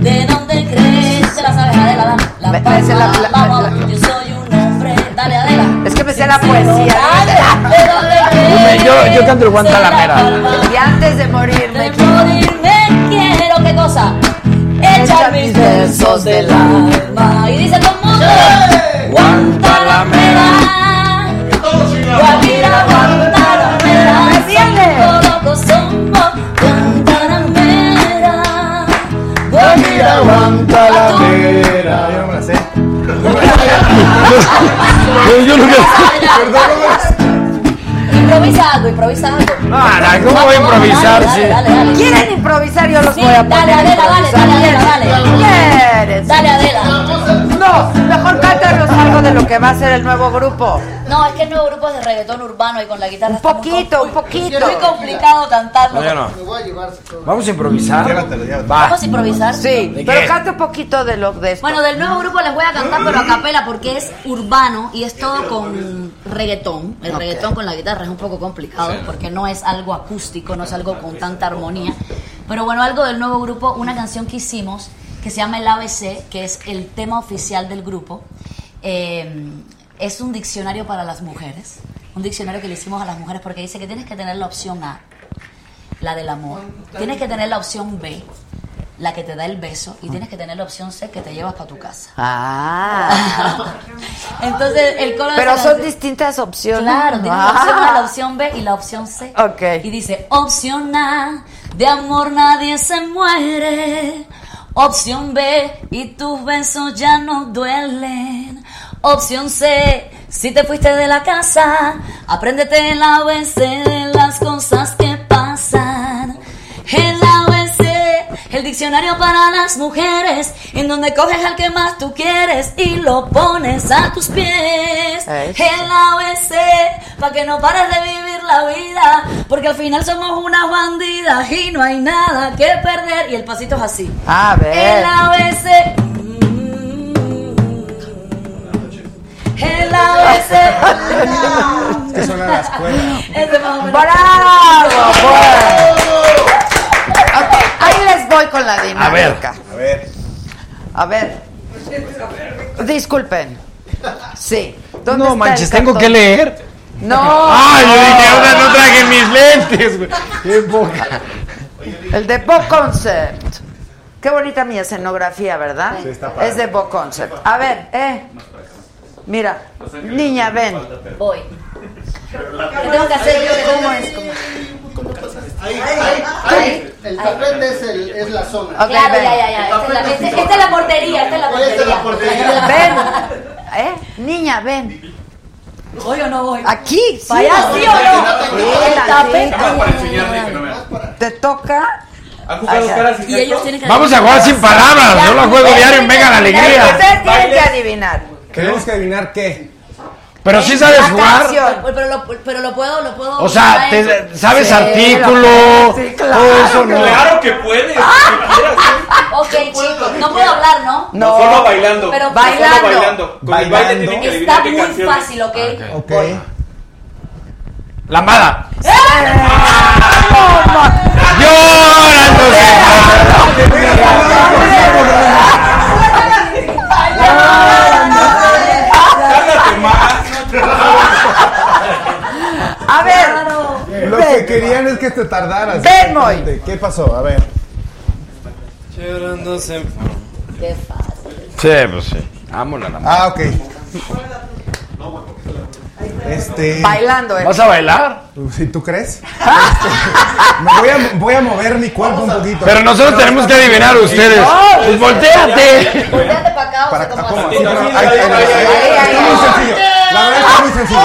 ¿De dónde crees? ¿Se la sabes, Adela? La, la, Me- me sé la- la- vamos, la- Yo soy un hombre. Dale, Adela. Es que me sé la poesía. ¿de dónde crees? Yo- yo canto el Guantanamera. La palma Y antes de morirme de quiero morirme quiero, ¿qué cosa? Echar mis versos del alma. Y dice todo el mundo, Guantanamera, Guajira, Guantanamera, somos locos, somos Guantanamera, Guajira, Guantanamera. Yo no me la sé. Yo, nunca. Improvisa algo, improvisa algo. No, no, ¿cómo voy a improvisar? Dale, Sí. dale, dale. ¿Quieren improvisar? Yo los Sí, voy a dale, poner. a Adela, dale, dale, Adela, dale. ¿Quieres? Dale, Adela. No, mejor cántanos algo de lo que va a ser el nuevo grupo. No, es que el nuevo grupo es de reggaetón urbano y con la guitarra Un poquito, un poquito. Muy complicado cantarlo. No, yo no. Vamos a improvisar. Vamos a improvisar. Sí, ¿De pero canta un poquito de lo de esto. Bueno, del nuevo grupo les voy a cantar, pero a capela porque es urbano y es todo con reggaetón. El reggaetón con la guitarra es un poco complicado porque no es algo acústico, no es algo con tanta armonía. Pero bueno, algo del nuevo grupo, una canción que hicimos que se llama El ABC, que es el tema oficial del grupo. Eh, es un diccionario para las mujeres. Un diccionario que le hicimos a las mujeres porque dice que tienes que tener la opción A, la del amor. Tienes que tener la opción B, la que te da el beso. Y tienes que tener la opción C, que te llevas para tu casa. Ah. Entonces, el coro de Pero son canción- distintas opciones. Claro, tienes la opción A, la opción B y la opción C. Ok. Y dice, opción A, de amor nadie se muere. Opción B, y tus besos ya no duelen. Opción C, si te fuiste de la casa, apréndete el ABC de las cosas diccionario para las mujeres, en donde coges al que más tú quieres y lo pones a tus pies. Eso. El ABC, para que no pares de vivir la vida, porque al final somos unas bandidas y no hay nada que perder. Y el pasito es así. A ver. El ABC. El ABC. Es que suena a la escuela. ¡Bravo! pues! Voy con la dinámica. A ver. A ver. Disculpen. Sí. ¿Dónde No está manches, el tengo cartón? que leer. No. Ay, yo dije, ahora no traje mis lentes, güey. Qué poca. El de Bo Concept. Qué bonita mi escenografía, ¿verdad? Sí, está padre. es de Bo Concept. A ver, eh. Mira, niña, ven. Voy. ¿Qué tengo que hacer yo? ¿Cómo es? ¿Cómo? Ahí, ahí, ahí. El tapete es, el, es la zona. Claro, ya, ya, ya. Esta es, la, este- esta es la portería, esta es la portería. Ven. ¿Eh? Niña, ven. ¿Voy o no voy? Aquí, sí. ¿Para allá sí o no? Te toca. ¿Han jugado Ajá. caras y Y ellos tienen que Vamos a jugar sin palabras. Yo la juego diario en Venga la Alegría. Ustedes tienen que adivinar. Tenemos que adivinar qué. Pero sí sabes jugar. Pero lo, pero lo puedo, lo puedo. O sea, te- sabes Sí, artículo. sí, claro, todo eso no. Claro que puedes. si quieras, ¿eh? Ok, chicos, no puedo hablar, ¿no? No. Solo bailando. Pero bailando. Solo bailando. Con el baile Bailando. tienen que Está qué muy canción. fácil, ¿ok? Ok. Lambada. Llorando más. A ver. Lo que querían es que te tardaras. Ven, Moy. Exactamente. ¿Qué pasó? A ver. Qué fácil. Sí, pues sí. Amo la. Ah, ok. Este. Bailando, ¿eh? ¿Vas a bailar? Si tú crees. Este, me voy, a, voy a mover mi cuerpo un poquito. Pero nosotros tenemos que adivinar ustedes. Pues volteate. Volteate para acá, o Para sea, acá, como ¿cómo? ahí, ahí, ahí, muy sencillo. La verdad está muy sencillo.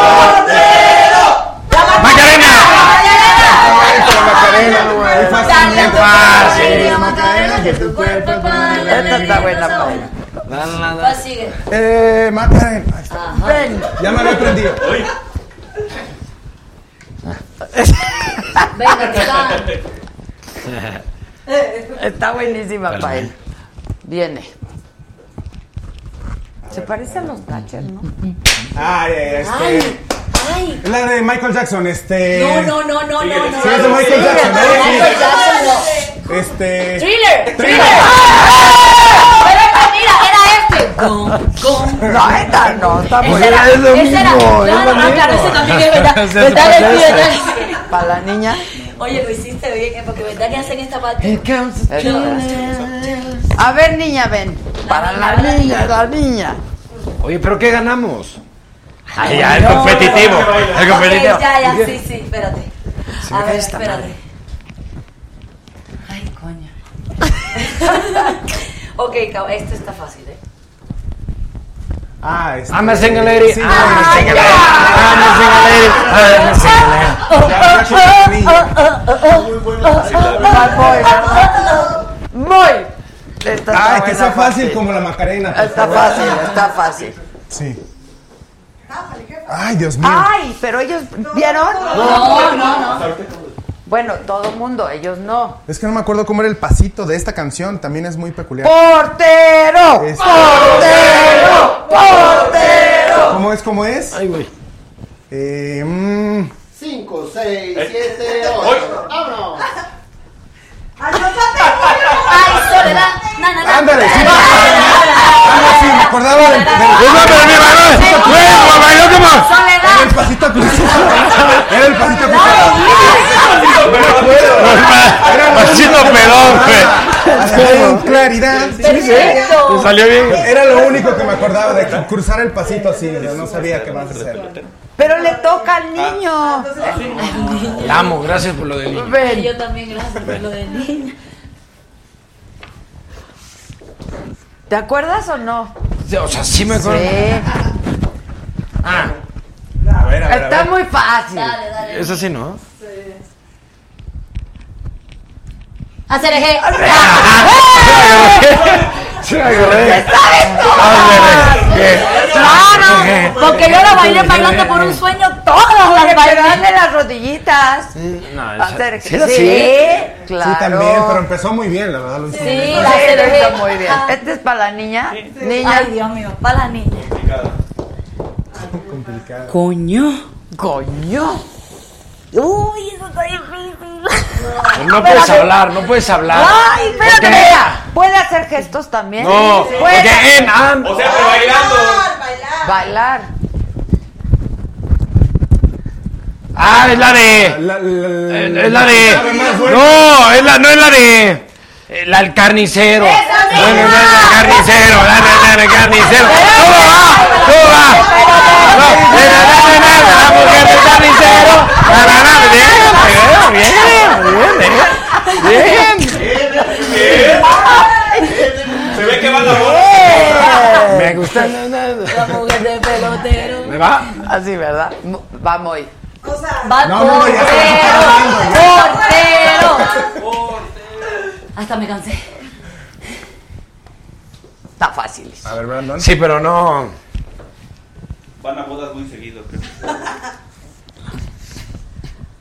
Macarena. Macarena, güey. Muy fácil. Dale, Fácil. Macarena, Macarena, que tu cuerpo es para Esta está buena, Paula. ¿Cuál sigue? Eh, Macarena. Ven. Ya me había aprendido. Venga, que está. Está buenísima, Pael. Viene. Se parece a los Thatcher, ¿no? Ay, este. Ay, ay. La de Michael Jackson, este. No, no, no, no, no, no. Sí, es de Michael Jackson, ¿no? Michael. Jackson, no. Este. Thriller, thriller. Pero esta, mira, era este. No, esta no, está muy Ese era, ese era. Claro, ah, claro, ese también es verdad. Se ¿Verdad, parece. Leslie, verdad? Para la niña. Oye, lo hiciste bien, ¿eh? porque verdad que hacen esta parte. A ver, niña, ven. Para la niña, la niña. Oye, ¿pero qué ganamos? Ay, ya, el competitivo. El Ok, competitivo. ya, ya, sí, sí, espérate. Se A ver, esta espérate. Ay, coño. ok, esto está fácil, ¿eh? Ah, este. I'm a single lady. Sí, I'm a single lady. I'm a single lady. I'm a single lady. la niña. Muy. Está Ay, que buena, sea fácil como la Macarena. Está favor. fácil, está fácil. Sí. Ay, Dios mío. Ay, pero ellos vieron. No, no, no. Bueno, todo mundo, ellos no. Es que no me acuerdo cómo era el pasito de esta canción. También es muy peculiar. ¡Portero! Es- ¡Portero! ¡Portero! ¿Cómo es? ¿Cómo es? Ay, güey. Eh, mm, 5, 6, 7, 8. ¡Vámonos! Ay, soledad. Ándale, sí. Ah, me acordaba del, del- como. era el pasito cruzado. Era el pasito cruzado. Pasito pedón, güey. Con claridad. Perfecto. Me salió bien. Era lo único que me acordaba de cruzar el pasito así. No sabía qué más hacer. Pero le toca al niño. La amo, gracias por lo del niño. Yo también, gracias por lo de niña. ¿Te acuerdas o no? O sea, sí me acuerdo. Sí. Ah, A ver, a ver, a Está ver. muy fácil. Dale, dale. es así, ¿no? Hacer eje. Sí, me acordé. Claro, porque yo la bailé bailando por un sueño todas las bailé. las rodillitas. No, esa- Hacer ¿sí? Sí, claro. Sí, también, pero empezó muy bien, la verdad. Lo hizo Sí, bien. la Sí, hizo muy bien. Este es para la niña. Niña. Ay, Dios mío, para la niña. complicado. Coño. Coño. Uy, eso está difícil. No puedes hablar, no puedes hablar. Ay, espérate. Mira. ¿Puede hacer gestos también? No, Puede porque en am- O sea, pero bailando. bailar. Ah, es la de. La- la- Es la de. No, es la, no es la de. El, al carnicero. Bueno, no, el carnicero, dale, dale, carnicero. ¿Cómo va? ¿Cómo va? No, la mujer del carnicero. Bien, bien, bien, bien, bien. Se ve que va la Bien. Me gusta. La mujer de pelotero. ¿Me va? Así, ¿verdad? Mu- Va muy. Va No, no, portero. Hasta me cansé. Está fácil. A ver, Brandon. Sí, pero no. Van a bodas muy seguido, creo.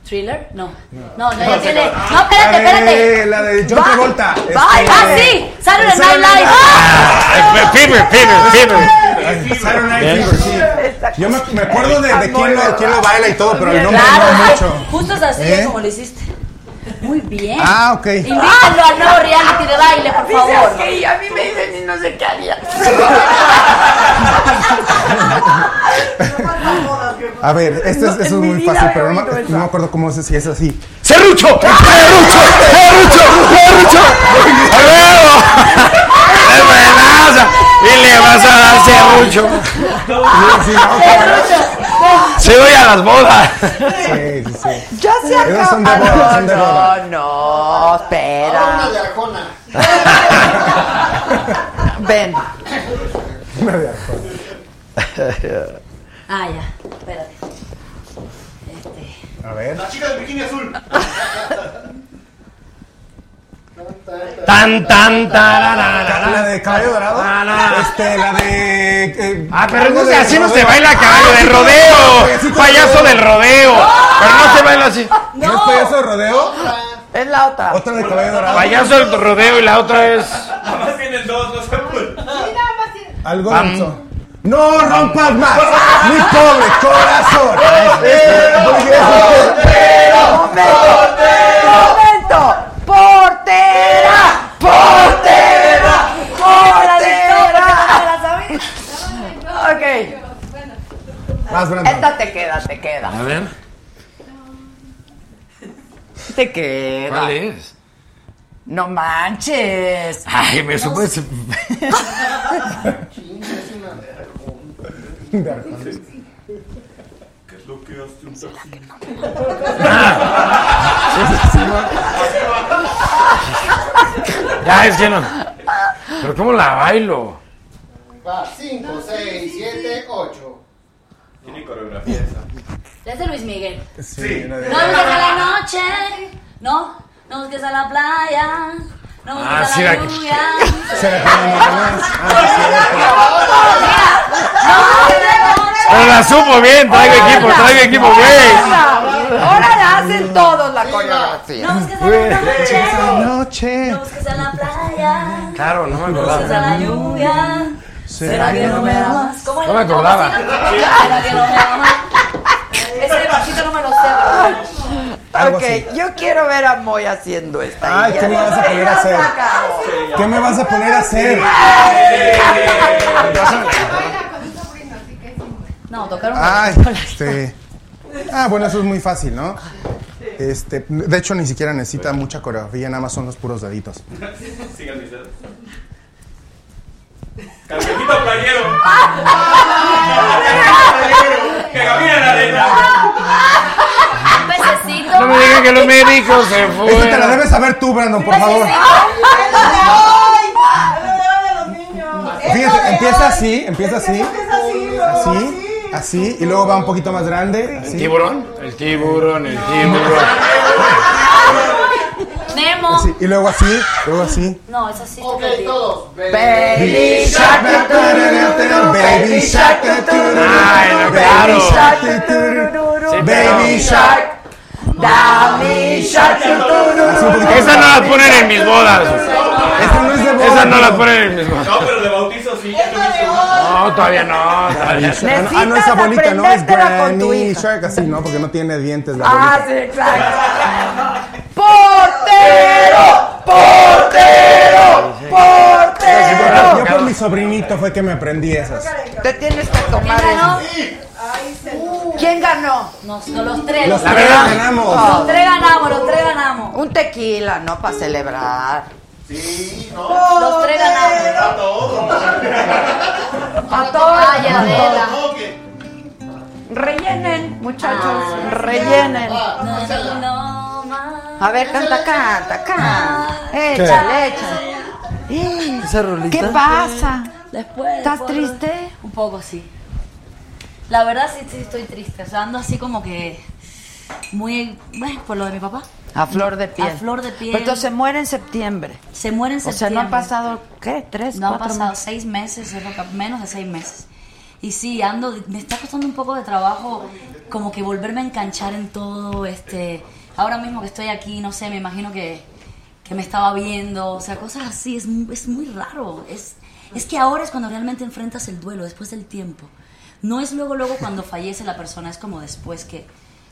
¿Thriller? No. No, no, ya tiene. No, espérate, espérate. La de John Travolta. ¡Ay, este, ah, sí! Saturday Night Live. Ah, Fever, fever, fever. Saturday Night. Fever, sí. Yo me, me acuerdo de, quién, lo, quién lo baila y todo, pero el nombre no mucho. justo es así ¿Eh? como lo hiciste. Muy bien. Ah, ok. Invítenlo al nuevo reality de baile, por Dice, favor. ok, y a mí me dicen y no sé qué haría. A ver, este es, No, esto es en mi muy fácil, pero no, me- eso. no me acuerdo cómo es, si es así. ¡Serrucho! ¡Serrucho! ¡Serrucho! ¡A huevo! ¡Es buenaza! Y le vas a dar serrucho. Se voy a las bodas. Sí, sí, sí. Ya se acabó. son de boda, son de no, boda. no, espera. Una de Arjona. Ven. Una de Arjona. Ah, ya. Espérate. A ver. La chica del bikini azul. Tan, tan, La tararara. de caballo dorado. Ah, no. Este, la de. eh, Ah, pero algo no de sé, así no se baila caballo de rodeo. Payaso del rodeo. Pero no se baila así. ¿No es payaso de rodeo? Es la otra. Otra de caballo dorado. Payaso del rodeo y la otra es. Nada más tienen dos, no se puede. Algo Pam. de eso. No rompas más, mi pobre corazón. Este, porque eso- Más Brandon. Esta te queda, te queda. A ver. Te queda. ¿Cuál es? No manches. Ay, me supo ese. ¿Qué es lo que hace un taxi? Ya, es que no. Pero ¿cómo la bailo? Va, 5, 6, 7, 8. Tiene coreografía esa. Es de Luis Miguel. Sí, No busques a la noche. No. No busques a la playa. No busques Ah, a sí, la la- lluvia. Se le pone más. Ah, Pero la supo bien, traigo equipo, traigo equipo bien. Ahora la hacen todos la coreografía. No busques a la noche. No busques a la playa. Claro, no me No busques a acordaba. la lluvia. ¿Será que no me amas? ¿Cómo No me acordaba. ¿Será que no me amas? Ese bajito no me lo sé, Algo Ok, así. yo quiero ver a Moy haciendo esta. Ay, ¿qué me vas a poner a hacer? ¿Qué me vas a poner a hacer? No, tocaron. Ay, este. Ah, bueno, eso es muy fácil, ¿no? Este, de hecho, ni siquiera necesita mucha coreografía, nada más son los puros deditos. Sigan mis dedos. Calcetito playero. Que camina en la arena. Pececito. No me digan que los médicos se Esta te la fueron. debes saber tú, Brandon, por favor. Fíjate, empieza así, empieza así, así, así, y luego va un poquito más grande, ¿El así. tiburón? El tiburón, el tiburón. Así, y luego así, luego así. No, es así. Ok, todos. Baby Shark, Baby Shark, Ay, no, Baby claro. Shark, Sí, Baby Shark. Dami Shark, Esas no las ponen en mis bodas. Esta no pero- ponen en mis bodas. No, pero de bautizo sí. ya lo he visto. No, todavía no. todavía no. Ah, no es abuelita, no, es Granny. Shark, así, ¿no? Porque no tiene dientes la Ah, sí, exacto. ¡Portero! ¡Portero! ¡Portero! Yo por mi sobrinito fue que me aprendí esas. Te tienes que tomar ¿Quién ganó? eso. ¿Quién ganó? Nos, no, los tres. Los Los, tres ganamos. tres ganamos, los tres ganamos. Un tequila, ¿no? Para celebrar. Sí, no. Los tres ganamos. A todos. A todos. Ay, Adela. No, que- Rellenen, muchachos, rellenen. Va, No. A ver, canta, canta, canta. Échale, échale. Esa rolita. ¿Qué pasa? Después. ¿Estás después- triste? Un poco, sí. La verdad sí, sí estoy triste. O sea, ando así como que muy... Bueno, por lo de mi papá. A flor de piel. A flor de piel. Entonces se muere en septiembre. Se muere en O sea, septiembre. no han pasado, ¿qué? ¿Tres, No han pasado meses? seis meses, menos de seis meses. Y sí, ando, me está costando un poco de trabajo como que volverme a enganchar en todo, este, ahora mismo que estoy aquí, no sé, me imagino que, que me estaba viendo, o sea, cosas así, es, es muy raro, es, es que ahora es cuando realmente enfrentas el duelo, después del tiempo. No es luego, luego cuando fallece la persona, es como después que,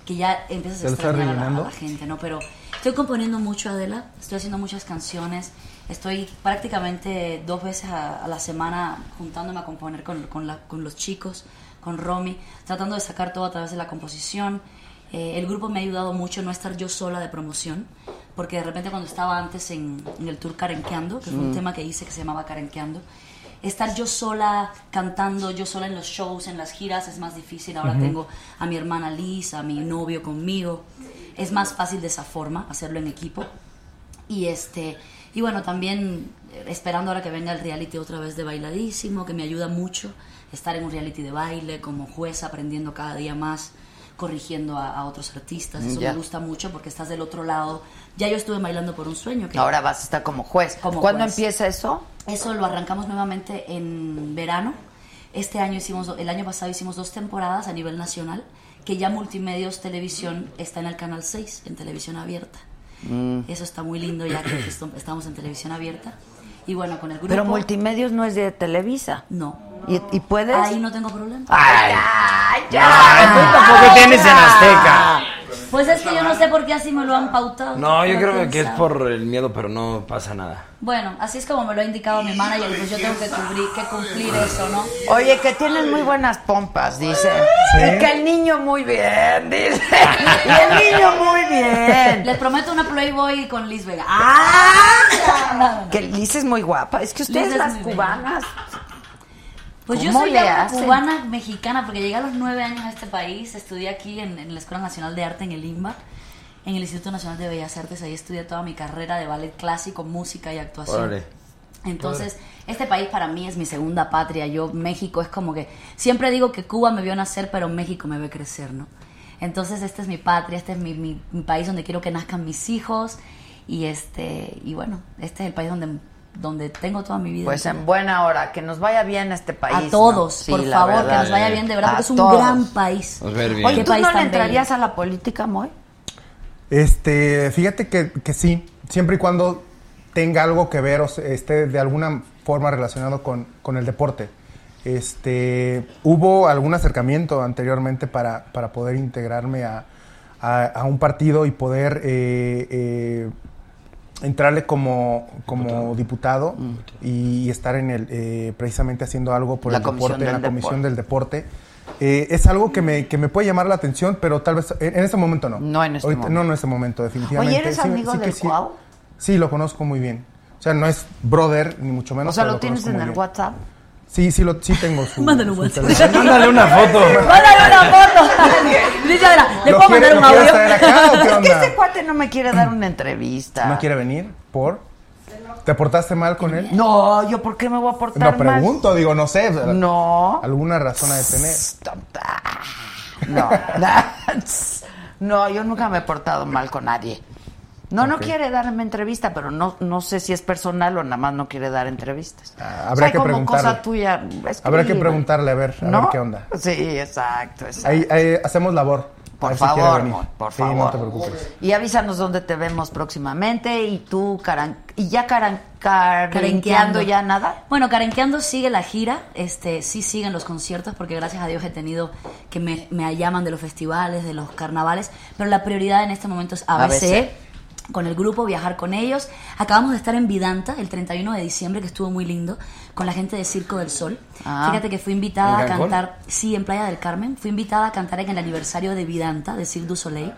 que ya empiezas ¿Te a extrañar a la, a la gente, ¿no? Pero estoy componiendo mucho, Adela, estoy haciendo muchas canciones, estoy prácticamente dos veces a, a la semana juntándome a componer con, con, la- con los chicos, con Romy, tratando de sacar todo a través de la composición. Eh, el grupo me ha ayudado mucho no estar yo sola de promoción, porque de repente cuando estaba antes en, en el tour Carenqueando, que fue un Mm. tema que hice que se llamaba Carenqueando, estar yo sola cantando, yo sola en los shows, en las giras, es más difícil. Ahora tengo a mi hermana Liz, a mi novio conmigo. Es más fácil de esa forma, hacerlo en equipo. Y este y bueno, también eh, esperando ahora que venga el reality otra vez de bailadísimo, que me ayuda mucho estar en un reality de baile como juez, aprendiendo cada día más, corrigiendo a, a otros artistas. Eso Ya. me gusta mucho porque estás del otro lado. Ya yo estuve bailando por un sueño. Que Ahora vas a estar como juez. como ¿Cuándo juez. empieza eso? Eso lo arrancamos nuevamente en verano. Este año hicimos, el año pasado hicimos dos temporadas a nivel nacional, que ya Multimedios Televisión está en el canal 6, en televisión abierta. Mm. Eso está muy lindo ya que estamos en televisión abierta. Y bueno, con el grupo... Pero Multimedios no es de Televisa. No. ¿Y, y puedes? Ahí no tengo problema. Ay, Ay, tú tampoco tienes en Azteca. Pues es que yo no sé por qué así me lo han pautado. No, yo creo que es por el miedo, pero no pasa nada. Bueno, así es como me lo ha indicado mi manager, pues yo tengo que cumplir, que cumplir eso, ¿no? Oye, que tienes muy buenas pompas, dice. ¿Sí? Y que el niño muy bien, dice. Y el niño muy bien. Les prometo una Playboy con Liz Vega. ¡Ah! Que Liz es muy guapa. Es que ustedes Liz es las bella. Pues yo ¿Cómo soy cubana mexicana porque llegué a los nueve años a este país, estudié aquí en, en la Escuela Nacional de Arte en el IMBA, en el Instituto Nacional de Bellas Artes, ahí estudié toda mi carrera de ballet clásico, música y actuación. Entonces, este país para mí es mi segunda patria. Yo, México es como que. Siempre digo que Cuba me vio nacer, pero México me ve crecer, ¿no? Entonces, esta es mi patria, este es mi, mi- mi país donde quiero que nazcan mis hijos. Y este y bueno, este es el país donde, donde tengo toda mi vida. Pues en buena hora, que nos vaya bien este país. A ¿no? todos, Sí, por favor, que nos vaya bien de verdad, porque es un todos. gran país. Bien. Oye, ¿tú país no le entrarías bello. a la política, Moy? Este, fíjate que, que sí, siempre y cuando tenga algo que ver o esté de alguna forma relacionado con, con el deporte. Este, hubo algún acercamiento anteriormente para, para poder integrarme a, a- a un partido y poder eh, eh, entrarle como, como diputado, y, estar en el eh, precisamente haciendo algo por La el deporte, en la comisión del deporte. Eh, es algo que me, que me puede llamar la atención, pero tal vez en, en este momento no. No en este Ahorita- momento. No, no en este momento, definitivamente. Oye, ¿eres Sí, amigo sí del sí. Cuau? Sí, lo conozco muy bien. O sea, no es brother, ni mucho menos. O sea, ¿lo tienes en el bien. WhatsApp? Sí, sí, lo, sí tengo su. Mándale un WhatsApp. Mándale una foto. Mándale una foto. Dice, ¿le ¿Lo puedo quiere- mandar un audio? acá o qué Es que este cuate no me quiere dar una entrevista. ¿No quiere venir? ¿Por? ¿Te portaste mal con él? No, ¿yo por qué me voy a portar No mal? pregunto, digo, no sé. No. Alguna razón ha de tener. No, no, yo nunca me he portado mal con nadie. No, no quiere darme entrevista, pero no, no sé si es personal o nada más no quiere dar entrevistas. habrá O sea, que como preguntarle. cosa tuya. Habrá que preguntarle a ver, a ¿No? ver qué onda. Sí, exacto, exacto. Ahí, ahí hacemos labor. a Por ver si favor, por Sí, favor. no te preocupes. Y avísanos dónde te vemos próximamente y tú, caran... ¿Y ya caran... carenqueando ya nada? Bueno, Carenqueando sigue la gira, este, sí siguen los conciertos, porque gracias a Dios he tenido que me, me llaman de los festivales, de los carnavales, pero la prioridad en este momento es ABC. ABC. Con el grupo, viajar con ellos. Acabamos de estar en Vidanta el 31 de diciembre, que estuvo muy lindo, con la gente de Circo del Sol. Ah. Fíjate que fui invitada ¿En a cantar, sí, en Playa del Carmen. Fui invitada a cantar en el aniversario de Vidanta, de Cirque du Soleil.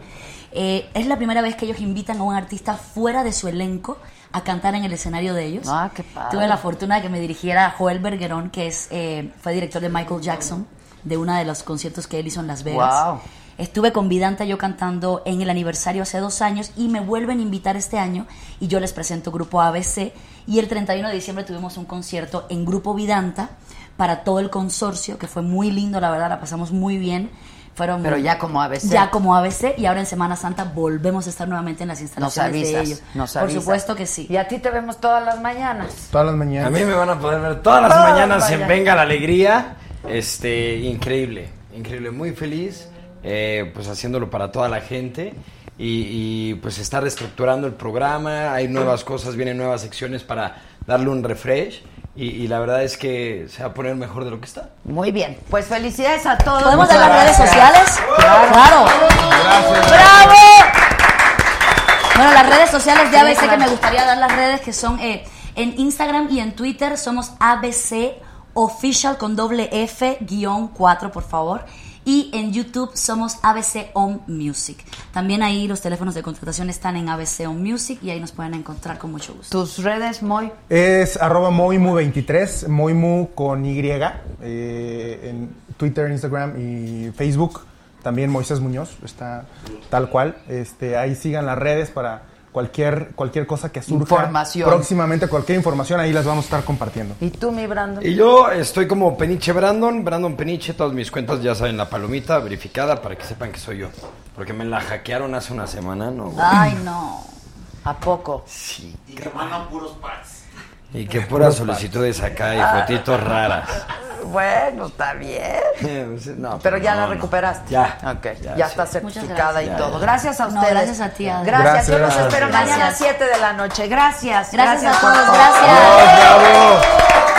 Eh, es la primera vez que ellos invitan a un artista fuera de su elenco a cantar en el escenario de ellos. Ah, qué padre. Tuve la fortuna de que me dirigiera Joel Bergerón, que es, eh, fue director de Michael Jackson, de uno de los conciertos que él hizo en Las Vegas. Wow. Estuve con Vidanta yo cantando en el aniversario hace dos años y me vuelven a invitar este año y yo les presento Grupo ABC y el 31 de diciembre tuvimos un concierto en Grupo Vidanta para todo el consorcio que fue muy lindo, la verdad, la pasamos muy bien. Fueron Pero ya como ABC. Ya como ABC y ahora en Semana Santa volvemos a estar nuevamente en las Nos instalaciones de ellos. nos Por avisas. supuesto que sí. Y a ti te vemos todas las mañanas. Todas las mañanas. A mí me van a poder ver todas las Todas mañanas en mañanas. Venga la Alegría. Este, increíble, increíble, muy feliz, eh, pues haciéndolo para toda la gente y, y, pues está reestructurando el programa, hay nuevas cosas, vienen nuevas secciones para darle un refresh y, y la verdad es que se va a poner mejor de lo que está. Muy bien. Pues felicidades a todos. ¿Podemos dar las redes gracias. sociales? Claro. ¡Bravo! Bueno, las redes sociales de Sí, ABC que claro. me gustaría dar las redes que son eh, en Instagram y en Twitter somos ABC Official con doble F guion 4, por favor. Y en YouTube somos ABC On Music. También ahí los teléfonos de contratación están en ABC On Music y ahí nos pueden encontrar con mucho gusto. Tus redes, Moy. Es arroba moimu23, moimu con Y, eh, en Twitter, Instagram y Facebook. También Moisés Muñoz, está tal cual. Este, ahí sigan las redes para cualquier, cualquier cosa que surja. Información. Próximamente cualquier información ahí las vamos a estar compartiendo. ¿Y tú, mi Brandon? Y yo estoy como Peniche Brandon, Brandon Peniche, todas mis cuentas ya saben la palomita verificada para que sepan que soy yo. Porque me la hackearon hace una semana, ¿no? Ay, no. ¿A poco? Sí. Y que mandan puros packs. Y que puras solicitudes acá y fotitos raras. Bueno, está bien. No, Pero ya no, la recuperaste. Ya. Ok, ya, Ya, está sí. certificada y todo. gracias. Gracias a No, ustedes. gracias a ti, Adela. Gracias. Yo los Gracias. espero Gracias. mañana a 7 de la noche. Gracias. Gracias a por todos, todo. gracias. ¡Bravo!